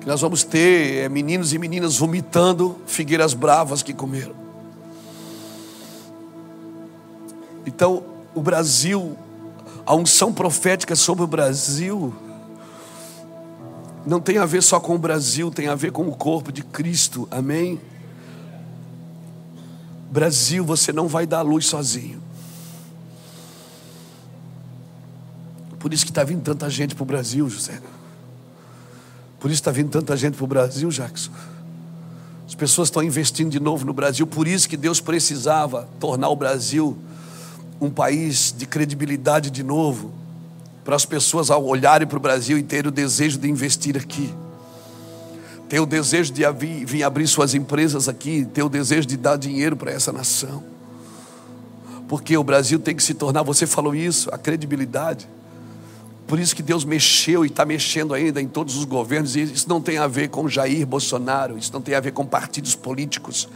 Que nós vamos ter é, meninos e meninas vomitando figueiras bravas que comeram. Então, o Brasil, a unção profética sobre o Brasil não tem a ver só com o Brasil, tem a ver com o corpo de Cristo, amém? Brasil, você não vai dar luz sozinho. Por isso que está vindo tanta gente para o Brasil, José. Por isso está vindo tanta gente para o Brasil, Jackson. As pessoas estão investindo de novo no Brasil. Por isso que Deus precisava tornar o Brasil um país de credibilidade de novo para as pessoas ao olharem para o Brasil e terem o desejo de investir aqui, ter o desejo de vir abrir suas empresas aqui, ter o desejo de dar dinheiro para essa nação. Porque o Brasil tem que se tornar, você falou isso, a credibilidade. Por isso que Deus mexeu e está mexendo ainda em todos os governos, e isso não tem a ver com Jair Bolsonaro, isso não tem a ver com partidos políticos,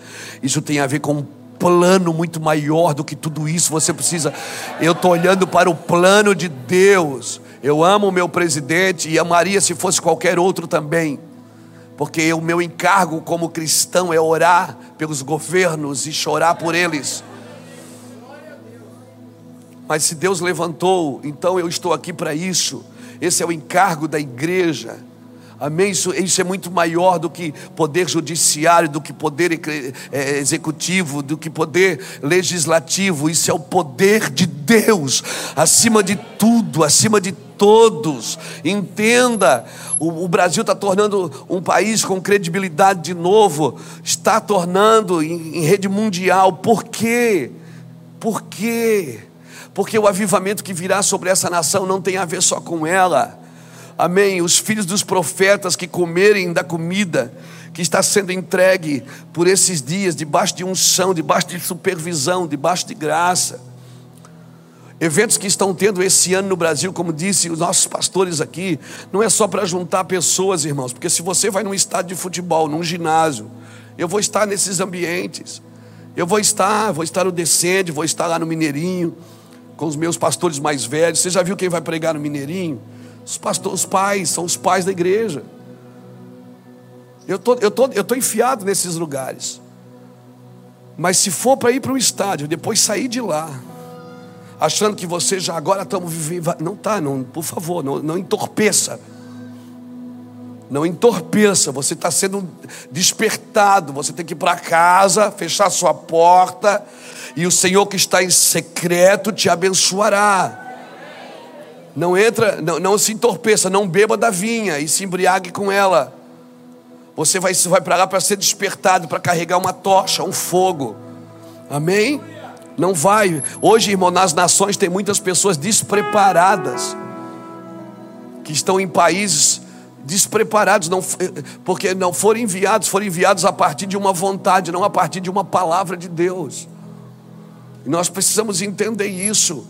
isso tem a ver com plano muito maior do que tudo isso. Você precisa. Eu estou olhando para o plano de Deus. Eu amo o meu presidente e amaria se fosse qualquer outro também. Porque o meu encargo como cristão é orar pelos governos e chorar por eles. Mas se Deus levantou, então eu estou aqui para isso. Esse é o encargo da igreja Amém? Isso, isso é muito maior do que poder judiciário, do que poder é, executivo, do que poder legislativo. Isso é o poder de Deus, acima de tudo, acima de todos. Entenda, o, o Brasil está tornando um país com credibilidade de novo, está tornando em, em rede mundial. Por quê? Por quê? Porque o avivamento que virá sobre essa nação não tem a ver só com ela amém, os filhos dos profetas que comerem da comida que está sendo entregue por esses dias, debaixo de unção, debaixo de supervisão, debaixo de graça. Eventos que estão tendo esse ano no Brasil, como disse os nossos pastores aqui, não é só para juntar pessoas, irmãos, porque se você vai num estádio de futebol, num ginásio, eu vou estar nesses ambientes. Eu vou estar, vou estar no Descende, vou estar lá no Mineirinho, com os meus pastores mais velhos. Você já viu quem vai pregar no Mineirinho? Os, pastores, os pais são os pais da igreja. Eu tô, eu tô, eu tô enfiado nesses lugares. Mas se for para ir para um estádio, depois sair de lá, achando que você já agora estamos vivendo, não tá, não, por favor, não, não entorpeça. Não entorpeça, você está sendo despertado. Você tem que ir para casa, fechar sua porta, e o Senhor que está em secreto te abençoará. Não entra, não, não se entorpeça, não beba da vinha e se embriague com ela. Você vai, vai para lá para ser despertado, para carregar uma tocha, um fogo. Amém? Não vai. Hoje, irmão, nas nações tem muitas pessoas despreparadas que estão em países despreparados, não, porque não foram enviados, foram enviados a partir de uma vontade, não a partir de uma palavra de Deus. E nós precisamos entender isso.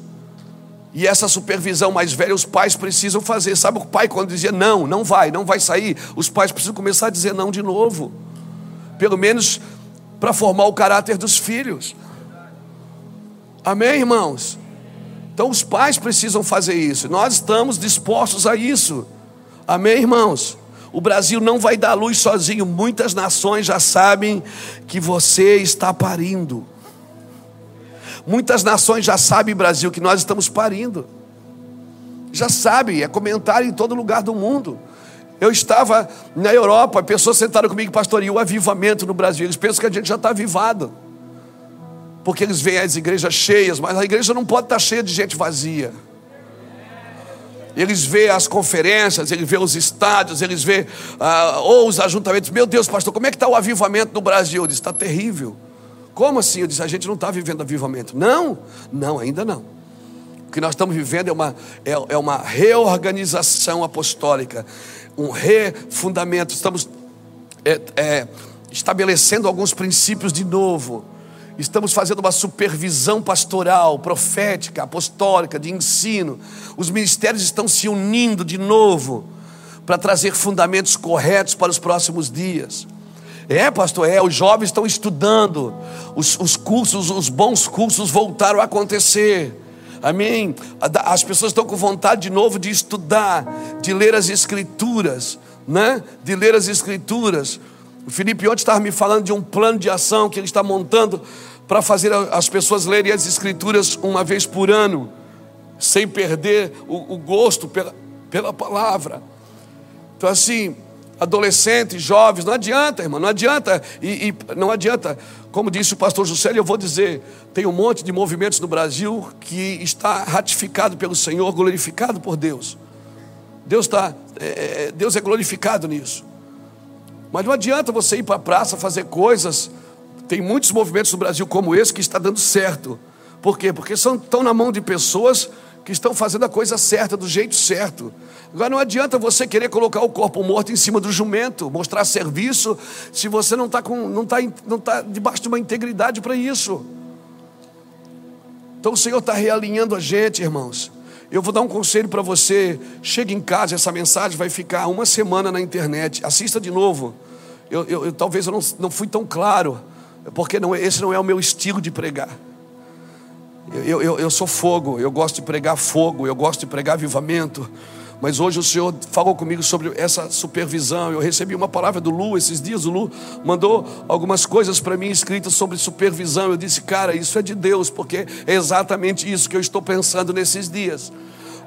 E essa supervisão mais velha, os pais precisam fazer. Sabe o pai quando dizia não, não vai, não vai sair? Os pais precisam começar a dizer não de novo. Pelo menos para formar o caráter dos filhos. Amém, irmãos? Então os pais precisam fazer isso. Nós estamos dispostos a isso. Amém, irmãos? O Brasil não vai dar luz sozinho. Muitas nações já sabem que você está parindo. Muitas nações já sabem, Brasil, que nós estamos parindo. Já sabem, é comentário em todo lugar do mundo. Eu estava na Europa, pessoas sentaram comigo, pastor, e o avivamento no Brasil. Eles pensam que a gente já está avivado. Porque eles veem as igrejas cheias, mas a igreja não pode estar cheia de gente vazia. Eles veem as conferências, eles veem os estádios, eles veem ah, ou os ajuntamentos. Meu Deus, pastor, como é que está o avivamento no Brasil? Eu disse, está terrível. Como assim? Eu disse, a gente não está vivendo avivamento. Não, não, ainda não. O que nós estamos vivendo é uma, é, é uma reorganização apostólica, um refundamento. Estamos é, é, estabelecendo alguns princípios de novo. Estamos fazendo uma supervisão pastoral, profética, apostólica, de ensino. Os ministérios estão se unindo de novo para trazer fundamentos corretos para os próximos dias. É, pastor, é, os jovens estão estudando, os, os cursos, os bons cursos voltaram a acontecer. Amém? As pessoas estão com vontade de novo de estudar, de ler as escrituras, né? De ler as escrituras. O Felipe ontem estava me falando de um plano de ação que ele está montando para fazer as pessoas lerem as escrituras uma vez por ano, sem perder o, o gosto pela, pela palavra. Então assim, adolescentes, jovens, não adianta, irmão, não adianta, e, e, não adianta, como disse o pastor Juscelio, eu vou dizer, tem um monte de movimentos no Brasil que está ratificado pelo Senhor, glorificado por Deus. Deus está, é, é, Deus é glorificado nisso. Mas não adianta você ir para a praça fazer coisas. Tem muitos movimentos no Brasil como esse que está dando certo. Por quê? Porque são, estão na mão de pessoas que estão fazendo a coisa certa, do jeito certo. Agora não adianta você querer colocar o corpo morto em cima do jumento, mostrar serviço, se você não está não tá, não tá debaixo de uma integridade para isso. Então o Senhor está realinhando a gente, irmãos. Eu vou dar um conselho para você. Chega em casa, essa mensagem vai ficar uma semana na internet. Assista de novo. Eu, eu, eu talvez eu não, não fui tão claro, porque não, esse não é o meu estilo de pregar. Eu, eu, eu sou fogo, eu gosto de pregar fogo, eu gosto de pregar avivamento. Mas hoje o Senhor falou comigo sobre essa supervisão. Eu recebi uma palavra do Lu esses dias. O Lu mandou algumas coisas para mim escritas sobre supervisão. Eu disse, cara, isso é de Deus, porque é exatamente isso que eu estou pensando nesses dias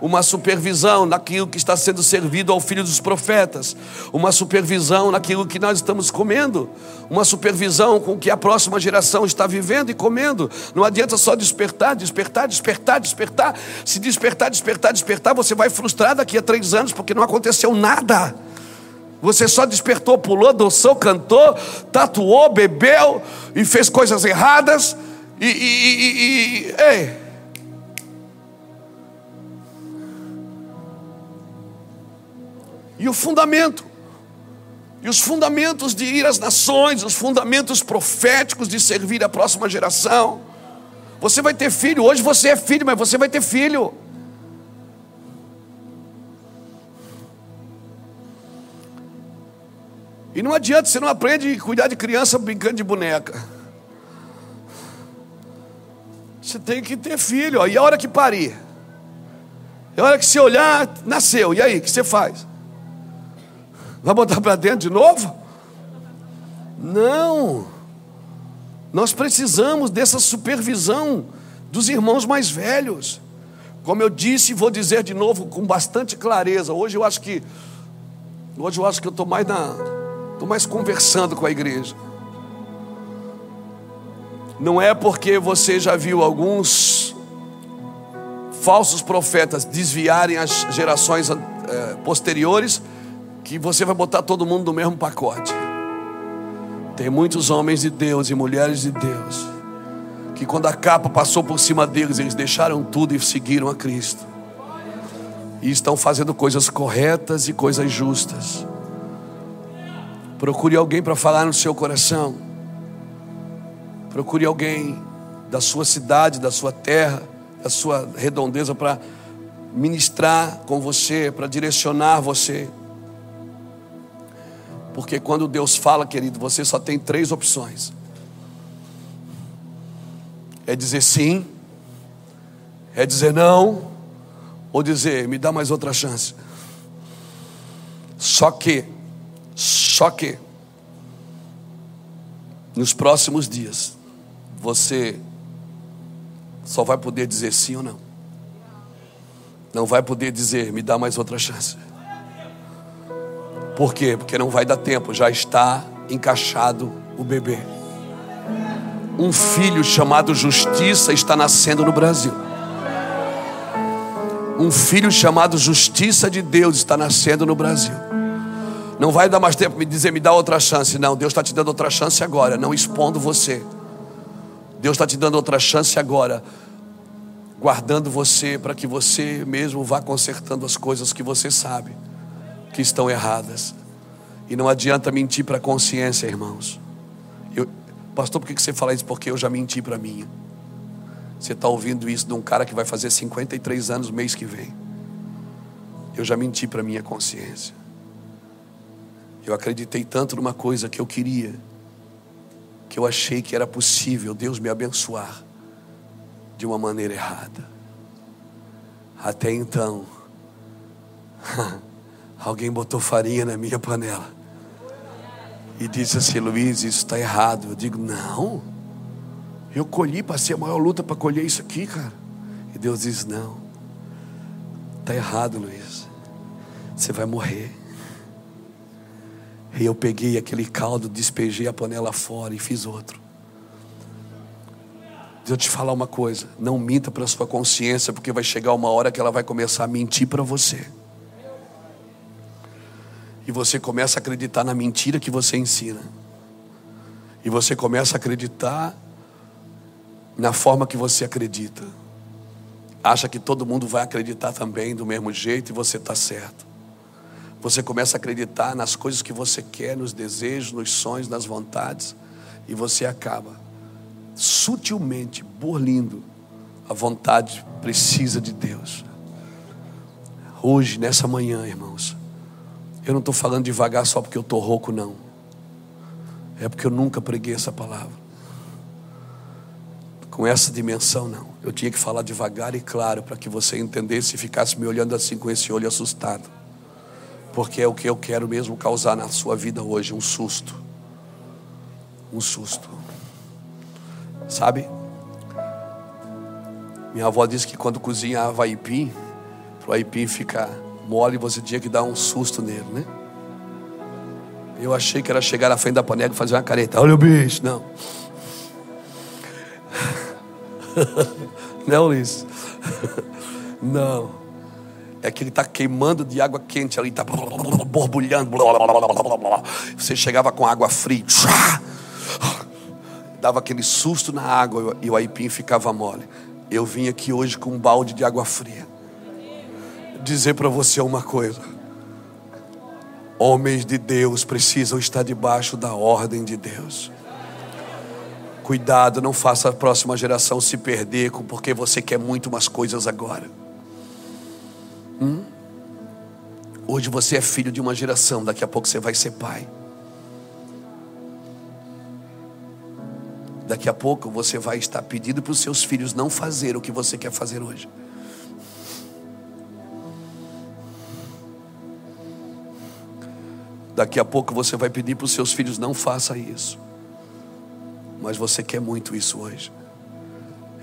uma supervisão naquilo que está sendo servido ao filho dos profetas, uma supervisão naquilo que nós estamos comendo, uma supervisão com o que a próxima geração está vivendo e comendo. Não adianta só despertar, despertar, despertar, despertar. Se despertar, despertar, despertar, você vai frustrar daqui a três anos porque não aconteceu nada. Você só despertou, pulou, dançou, cantou, tatuou, bebeu e fez coisas erradas. E, e, e, e ei, E o fundamento. E os fundamentos de ir às nações, os fundamentos proféticos de servir a próxima geração. Você vai ter filho, hoje você é filho, mas você vai ter filho. E não adianta, você não aprende a cuidar de criança brincando de boneca. Você tem que ter filho, ó. e a hora que parir? A hora que você olhar, nasceu, e aí, o que você faz? Vai botar para dentro de novo? Não. Nós precisamos dessa supervisão dos irmãos mais velhos. Como eu disse, vou dizer de novo com bastante clareza. Hoje eu acho que Hoje eu acho que eu estou mais na. Estou mais conversando com a igreja. Não é porque você já viu alguns falsos profetas desviarem as gerações eh, posteriores que você vai botar todo mundo no mesmo pacote. Tem muitos homens de Deus e mulheres de Deus que quando a capa passou por cima deles, eles deixaram tudo e seguiram a Cristo. E estão fazendo coisas corretas e coisas justas. Procure alguém para falar no seu coração. Procure alguém da sua cidade, da sua terra, da sua redondeza para ministrar com você, para direcionar você. Porque quando Deus fala, querido, você só tem três opções: é dizer sim, é dizer não, ou dizer me dá mais outra chance. Só que, só que, nos próximos dias, você só vai poder dizer sim ou não. Não vai poder dizer me dá mais outra chance. Por quê? Porque não vai dar tempo, já está encaixado o bebê. Um filho chamado Justiça está nascendo no Brasil. Um filho chamado Justiça de Deus está nascendo no Brasil. Não vai dar mais tempo me dizer, me dá outra chance. Não, Deus está te dando outra chance agora, não expondo você. Deus está te dando outra chance agora, guardando você para que você mesmo vá consertando as coisas que você sabe que estão erradas. E não adianta mentir para a consciência, irmãos. Eu, pastor, por que você fala isso? Porque eu já menti para mim. Você está ouvindo isso de um cara que vai fazer 53 anos mês que vem. Eu já menti para minha consciência. Eu acreditei tanto numa coisa que eu queria, que eu achei que era possível Deus me abençoar de uma maneira errada. Até então, *laughs* Alguém botou farinha na minha panela. E disse assim: Luiz, isso está errado. Eu digo: Não. Eu colhi, passei a maior luta para colher isso aqui, cara. E Deus diz: Não. Está errado, Luiz. Você vai morrer. E eu peguei aquele caldo, despejei a panela fora e fiz outro. Deixa eu te falar uma coisa: não minta para sua consciência, porque vai chegar uma hora que ela vai começar a mentir para você. E você começa a acreditar na mentira que você ensina. E você começa a acreditar na forma que você acredita. Acha que todo mundo vai acreditar também do mesmo jeito e você está certo. Você começa a acreditar nas coisas que você quer, nos desejos, nos sonhos, nas vontades, e você acaba sutilmente burlindo a vontade precisa de Deus. Hoje, nessa manhã, irmãos, eu não estou falando devagar só porque eu estou rouco, não. É porque eu nunca preguei essa palavra. Com essa dimensão, não. Eu tinha que falar devagar e claro para que você entendesse e ficasse me olhando assim com esse olho assustado. Porque é o que eu quero mesmo causar na sua vida hoje um susto. Um susto. Sabe? Minha avó disse que quando cozinhava aipim, para o aipim ficar mole, você tinha que dar um susto nele, né? Eu achei que era chegar na frente da panela e fazer uma careta. Olha o bicho, não. *laughs* não, Luiz. não. É que ele está queimando de água quente ali, está borbulhando. Você chegava com água fria, dava aquele susto na água e o aipim ficava mole. Eu vim aqui hoje com um balde de água fria dizer para você uma coisa. Homens de Deus precisam estar debaixo da ordem de Deus. Cuidado, não faça a próxima geração se perder porque você quer muito mais coisas agora. Hum? Hoje você é filho de uma geração, daqui a pouco você vai ser pai. Daqui a pouco você vai estar pedindo para os seus filhos não fazer o que você quer fazer hoje. Daqui a pouco você vai pedir para os seus filhos: não faça isso. Mas você quer muito isso hoje.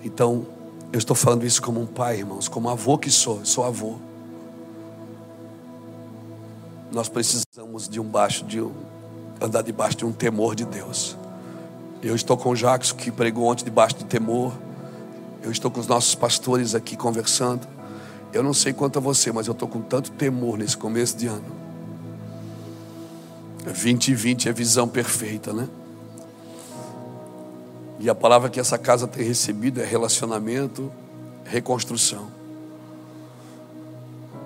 Então, eu estou falando isso como um pai, irmãos, como avô que sou, sou avô. Nós precisamos de um baixo de um andar debaixo de um temor de Deus. Eu estou com o Jacques que pregou ontem debaixo de temor. Eu estou com os nossos pastores aqui conversando. Eu não sei quanto a você, mas eu estou com tanto temor nesse começo de ano. 2020 é visão perfeita, né? E a palavra que essa casa tem recebido é relacionamento, reconstrução.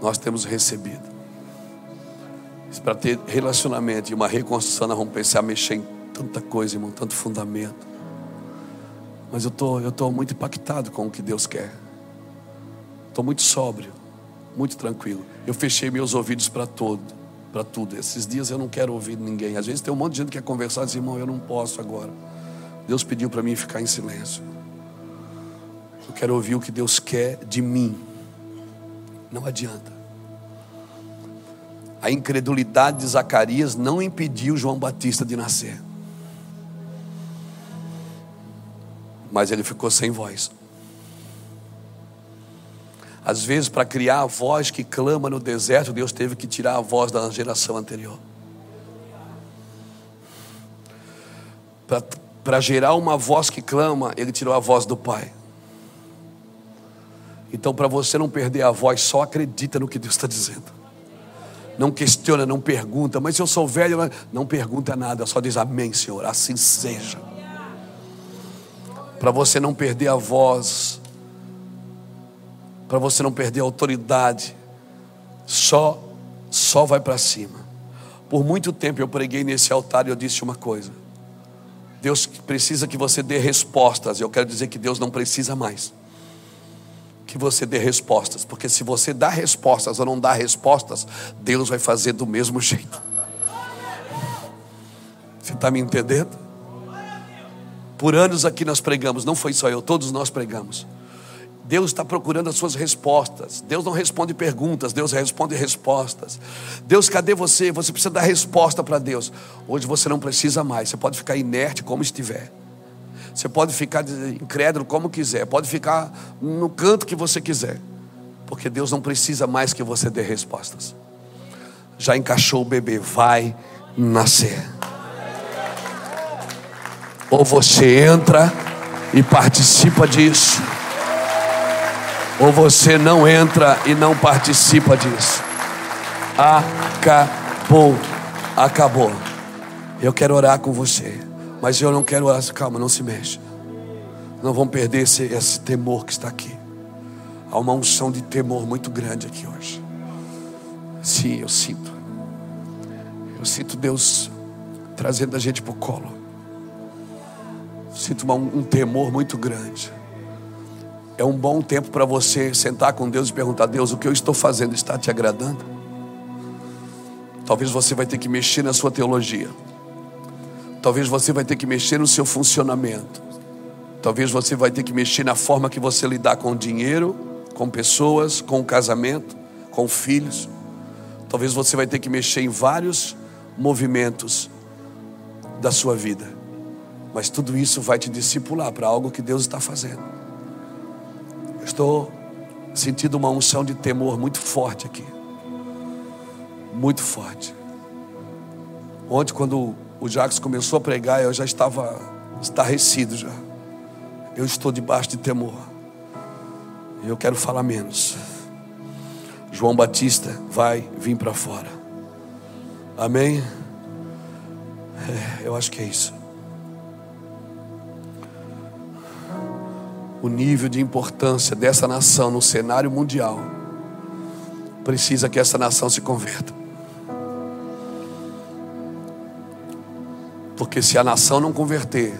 Nós temos recebido. Para ter relacionamento e uma reconstrução, nós vamos pensar, mexer em tanta coisa, irmão, tanto fundamento. Mas eu tô, eu tô muito impactado com o que Deus quer. Estou muito sóbrio, muito tranquilo. Eu fechei meus ouvidos para todo, para tudo. Esses dias eu não quero ouvir ninguém. Às vezes tem um monte de gente que quer conversar e diz, irmão, eu não posso agora. Deus pediu para mim ficar em silêncio. Eu quero ouvir o que Deus quer de mim. Não adianta. A incredulidade de Zacarias não impediu João Batista de nascer. Mas ele ficou sem voz. Às vezes, para criar a voz que clama no deserto, Deus teve que tirar a voz da geração anterior. Para gerar uma voz que clama, Ele tirou a voz do Pai. Então, para você não perder a voz, só acredita no que Deus está dizendo não questiona, não pergunta, mas eu sou velho, não pergunta nada, só diz amém, Senhor, assim seja. Para você não perder a voz, para você não perder a autoridade, só só vai para cima. Por muito tempo eu preguei nesse altar e eu disse uma coisa: Deus precisa que você dê respostas. Eu quero dizer que Deus não precisa mais que você dê respostas, porque se você dá respostas ou não dá respostas, Deus vai fazer do mesmo jeito. Você está me entendendo? Por anos aqui nós pregamos, não foi só eu, todos nós pregamos. Deus está procurando as suas respostas. Deus não responde perguntas, Deus responde respostas. Deus, cadê você? Você precisa dar resposta para Deus. Hoje você não precisa mais, você pode ficar inerte como estiver. Você pode ficar incrédulo como quiser, pode ficar no canto que você quiser, porque Deus não precisa mais que você dê respostas. Já encaixou o bebê, vai nascer. Ou você entra e participa disso, ou você não entra e não participa disso. Acabou, acabou. Eu quero orar com você. Mas eu não quero essa. Calma, não se mexa. Não vamos perder esse, esse temor que está aqui. Há uma unção de temor muito grande aqui hoje. Sim, eu sinto. Eu sinto Deus trazendo a gente para o colo. Sinto um temor muito grande. É um bom tempo para você sentar com Deus e perguntar: Deus, o que eu estou fazendo está te agradando? Talvez você vai ter que mexer na sua teologia. Talvez você vai ter que mexer no seu funcionamento. Talvez você vai ter que mexer na forma que você lidar com o dinheiro, com pessoas, com o casamento, com filhos. Talvez você vai ter que mexer em vários movimentos da sua vida. Mas tudo isso vai te discipular para algo que Deus está fazendo. Estou sentindo uma unção de temor muito forte aqui. Muito forte. Ontem, quando o Jacques começou a pregar, eu já estava estarrecido já. Eu estou debaixo de temor. Eu quero falar menos. João Batista vai vir para fora. Amém? É, eu acho que é isso. O nível de importância dessa nação no cenário mundial precisa que essa nação se converta. Porque se a nação não converter,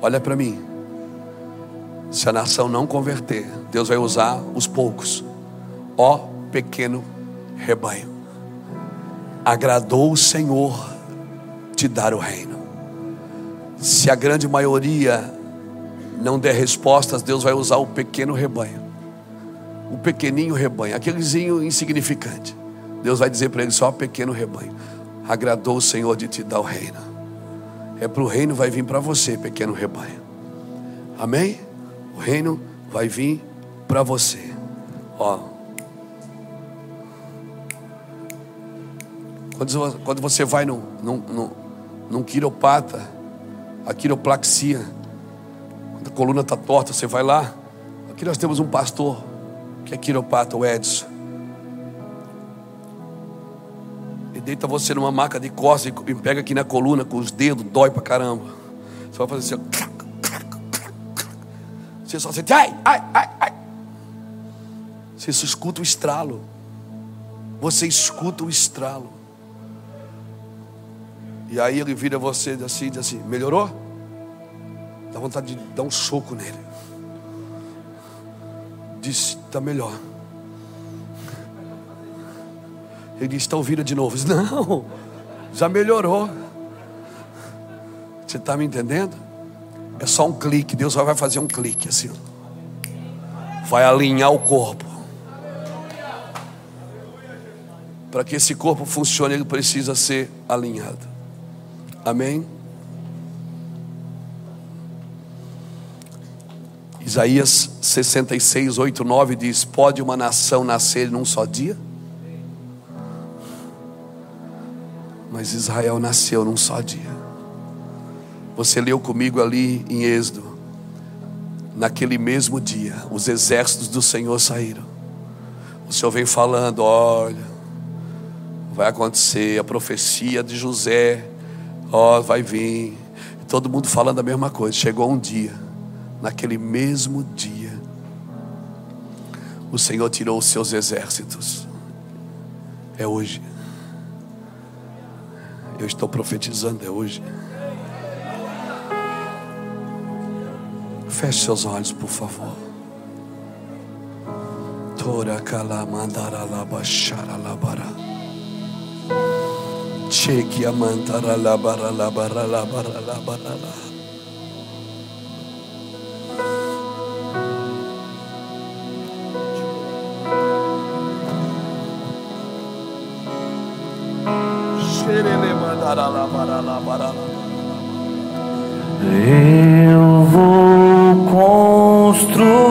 olha para mim. Se a nação não converter, Deus vai usar os poucos. Ó pequeno rebanho. Agradou o Senhor te dar o reino. Se a grande maioria não der respostas, Deus vai usar o pequeno rebanho. O pequeninho rebanho, aquelezinho insignificante. Deus vai dizer para ele só pequeno rebanho. Agradou o Senhor de te dar o reino é para o reino vai vir para você, pequeno rebanho. Amém? O reino vai vir para você. Ó. Quando, você vai num, num, num, num quiropata, a quiroplaxia, a coluna está torta, você vai lá. Aqui nós temos um pastor que é quiropata, o Edson. E deita você numa maca de costas e pega aqui na coluna com os dedos, dói pra caramba. Você vai fazer assim. Você só sente, ai, ai, ai, ai. Você escuta o estralo. Você escuta o estralo. E aí ele vira você assim, diz assim, melhorou? Dá vontade de dar um soco nele. Diz, está melhor. Ele diz, está ouvindo de novo. Diz, não, já melhorou. Você está me entendendo? É só um clique. Deus vai fazer um clique assim. Vai alinhar o corpo. Para que esse corpo funcione, ele precisa ser alinhado. Amém? Isaías 66, 8, 9 diz: Pode uma nação nascer num só dia? Mas Israel nasceu num só dia. Você leu comigo ali em Êxodo. Naquele mesmo dia, os exércitos do Senhor saíram. O Senhor vem falando: olha, vai acontecer a profecia de José, ó, vai vir. Todo mundo falando a mesma coisa. Chegou um dia, naquele mesmo dia, o Senhor tirou os seus exércitos. É hoje. Eu estou profetizando, é hoje. Feche seus olhos, por favor. Tora kalamandara labashara labara. Cheque amantara Eu vou construir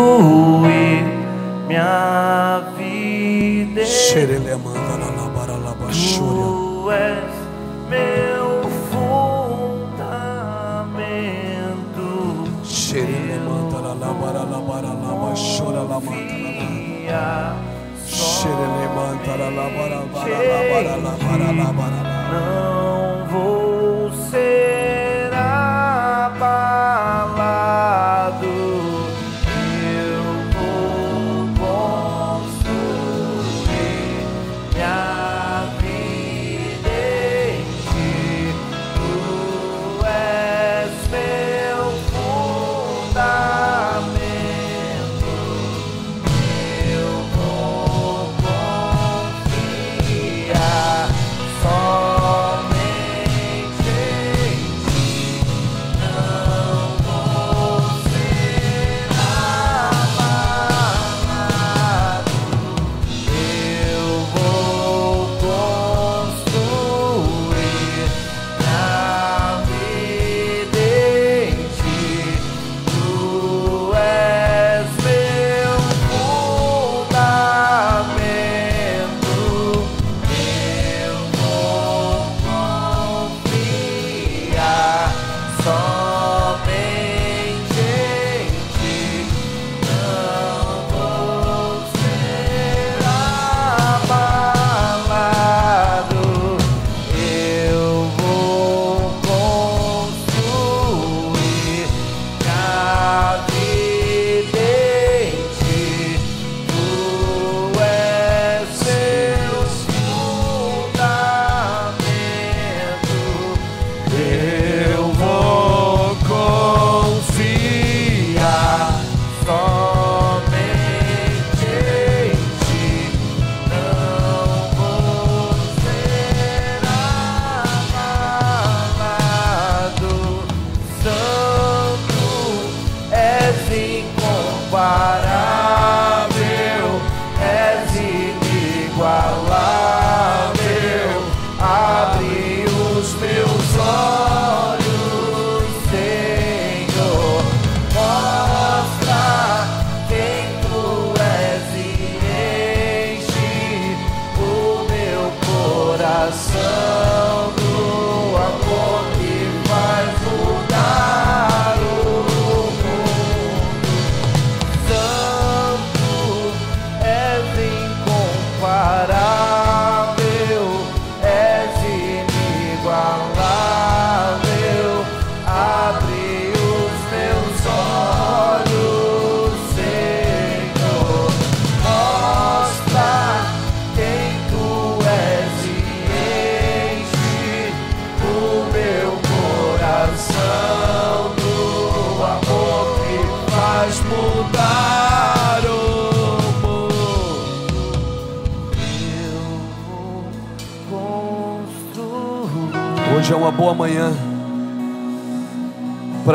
minha vida. Tu és meu fundamento. Xerele mandara labara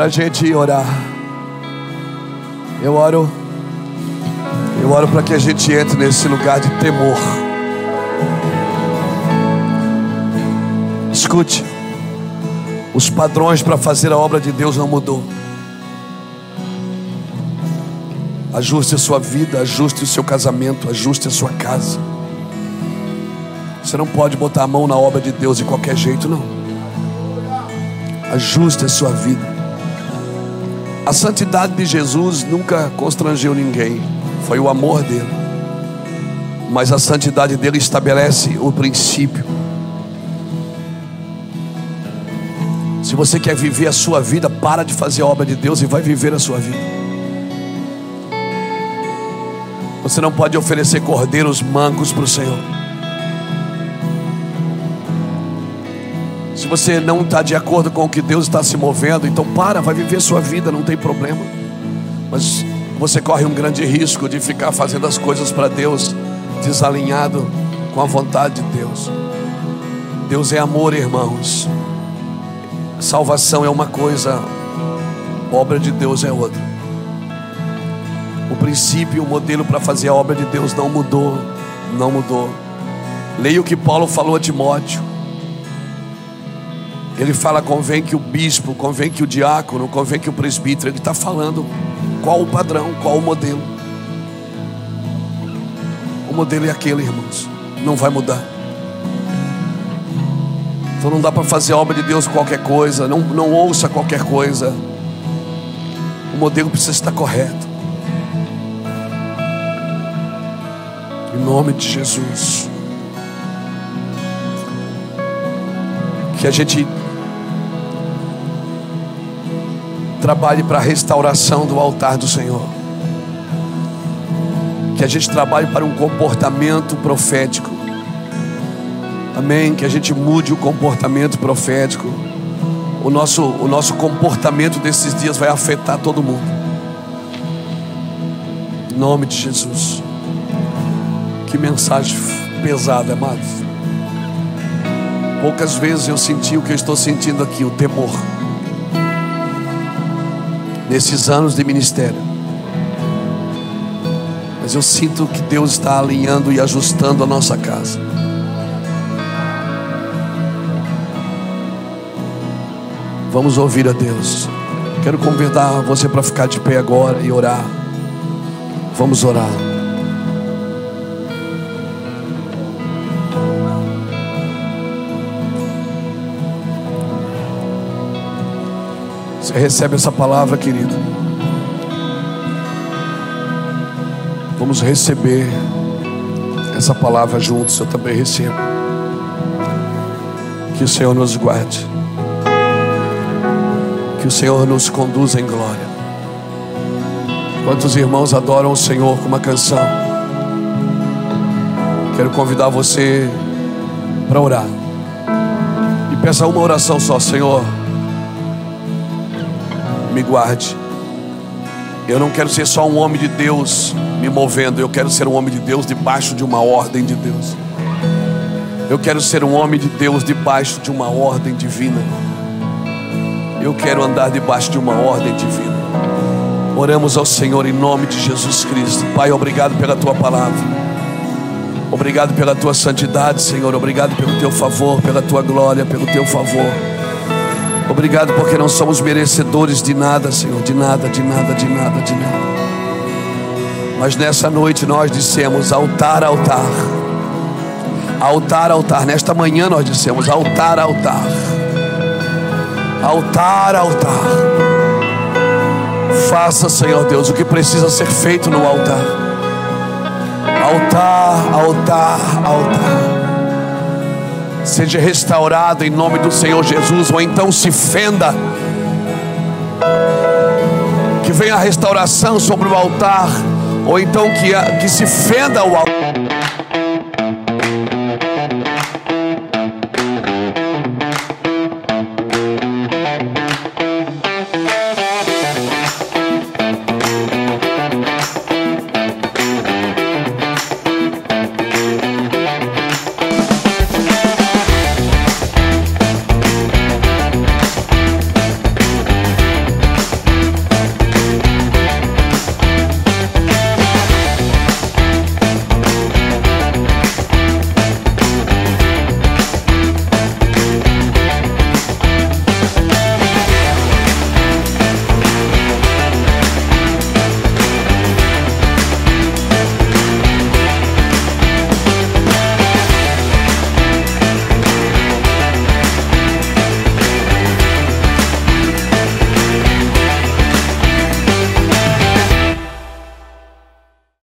para a gente orar. Eu oro, eu oro para que a gente entre nesse lugar de temor. Escute, os padrões para fazer a obra de Deus não mudou. Ajuste a sua vida, ajuste o seu casamento, ajuste a sua casa. Você não pode botar a mão na obra de Deus de qualquer jeito, não. Ajuste a sua vida. A santidade de Jesus nunca constrangeu ninguém, foi o amor dele. Mas a santidade dele estabelece o princípio. Se você quer viver a sua vida, para de fazer a obra de Deus e vai viver a sua vida. Você não pode oferecer cordeiros mancos para o Senhor. Se você não está de acordo com o que Deus está se movendo, então para, vai viver sua vida, não tem problema. Mas você corre um grande risco de ficar fazendo as coisas para Deus desalinhado com a vontade de Deus. Deus é amor, irmãos. Salvação é uma coisa, obra de Deus é outra. O princípio, o modelo para fazer a obra de Deus não mudou, não mudou. Leia o que Paulo falou a Timóteo. Ele fala: convém que o bispo, convém que o diácono, convém que o presbítero. Ele está falando qual o padrão, qual o modelo. O modelo é aquele, irmãos, não vai mudar. Então não dá para fazer a obra de Deus qualquer coisa, não, não ouça qualquer coisa. O modelo precisa estar correto. Em nome de Jesus. Que a gente trabalhe para a restauração do altar do Senhor. Que a gente trabalhe para um comportamento profético. Amém. Que a gente mude o comportamento profético. O nosso, o nosso comportamento desses dias vai afetar todo mundo. Em nome de Jesus. Que mensagem pesada, amados. Poucas vezes eu senti o que eu estou sentindo aqui, o temor. Nesses anos de ministério. Mas eu sinto que Deus está alinhando e ajustando a nossa casa. Vamos ouvir a Deus. Quero convidar você para ficar de pé agora e orar. Vamos orar. Você recebe essa palavra, querido? Vamos receber essa palavra juntos. Eu também recebo. Que o Senhor nos guarde. Que o Senhor nos conduza em glória. Quantos irmãos adoram o Senhor com uma canção? Quero convidar você para orar. E peça uma oração só, Senhor me guarde. Eu não quero ser só um homem de Deus me movendo, eu quero ser um homem de Deus debaixo de uma ordem de Deus. Eu quero ser um homem de Deus debaixo de uma ordem divina. Eu quero andar debaixo de uma ordem divina. Oramos ao Senhor em nome de Jesus Cristo. Pai, obrigado pela tua palavra. Obrigado pela tua santidade, Senhor. Obrigado pelo teu favor, pela tua glória, pelo teu favor. Obrigado porque não somos merecedores de nada, Senhor, de nada, de nada, de nada, de nada. Mas nessa noite nós dissemos: altar, altar. Altar, altar. Nesta manhã nós dissemos: altar, altar. Altar, altar. Faça, Senhor Deus, o que precisa ser feito no altar. Altar, altar, altar seja restaurado em nome do Senhor Jesus, ou então se fenda. Que venha a restauração sobre o altar, ou então que, que se fenda o altar.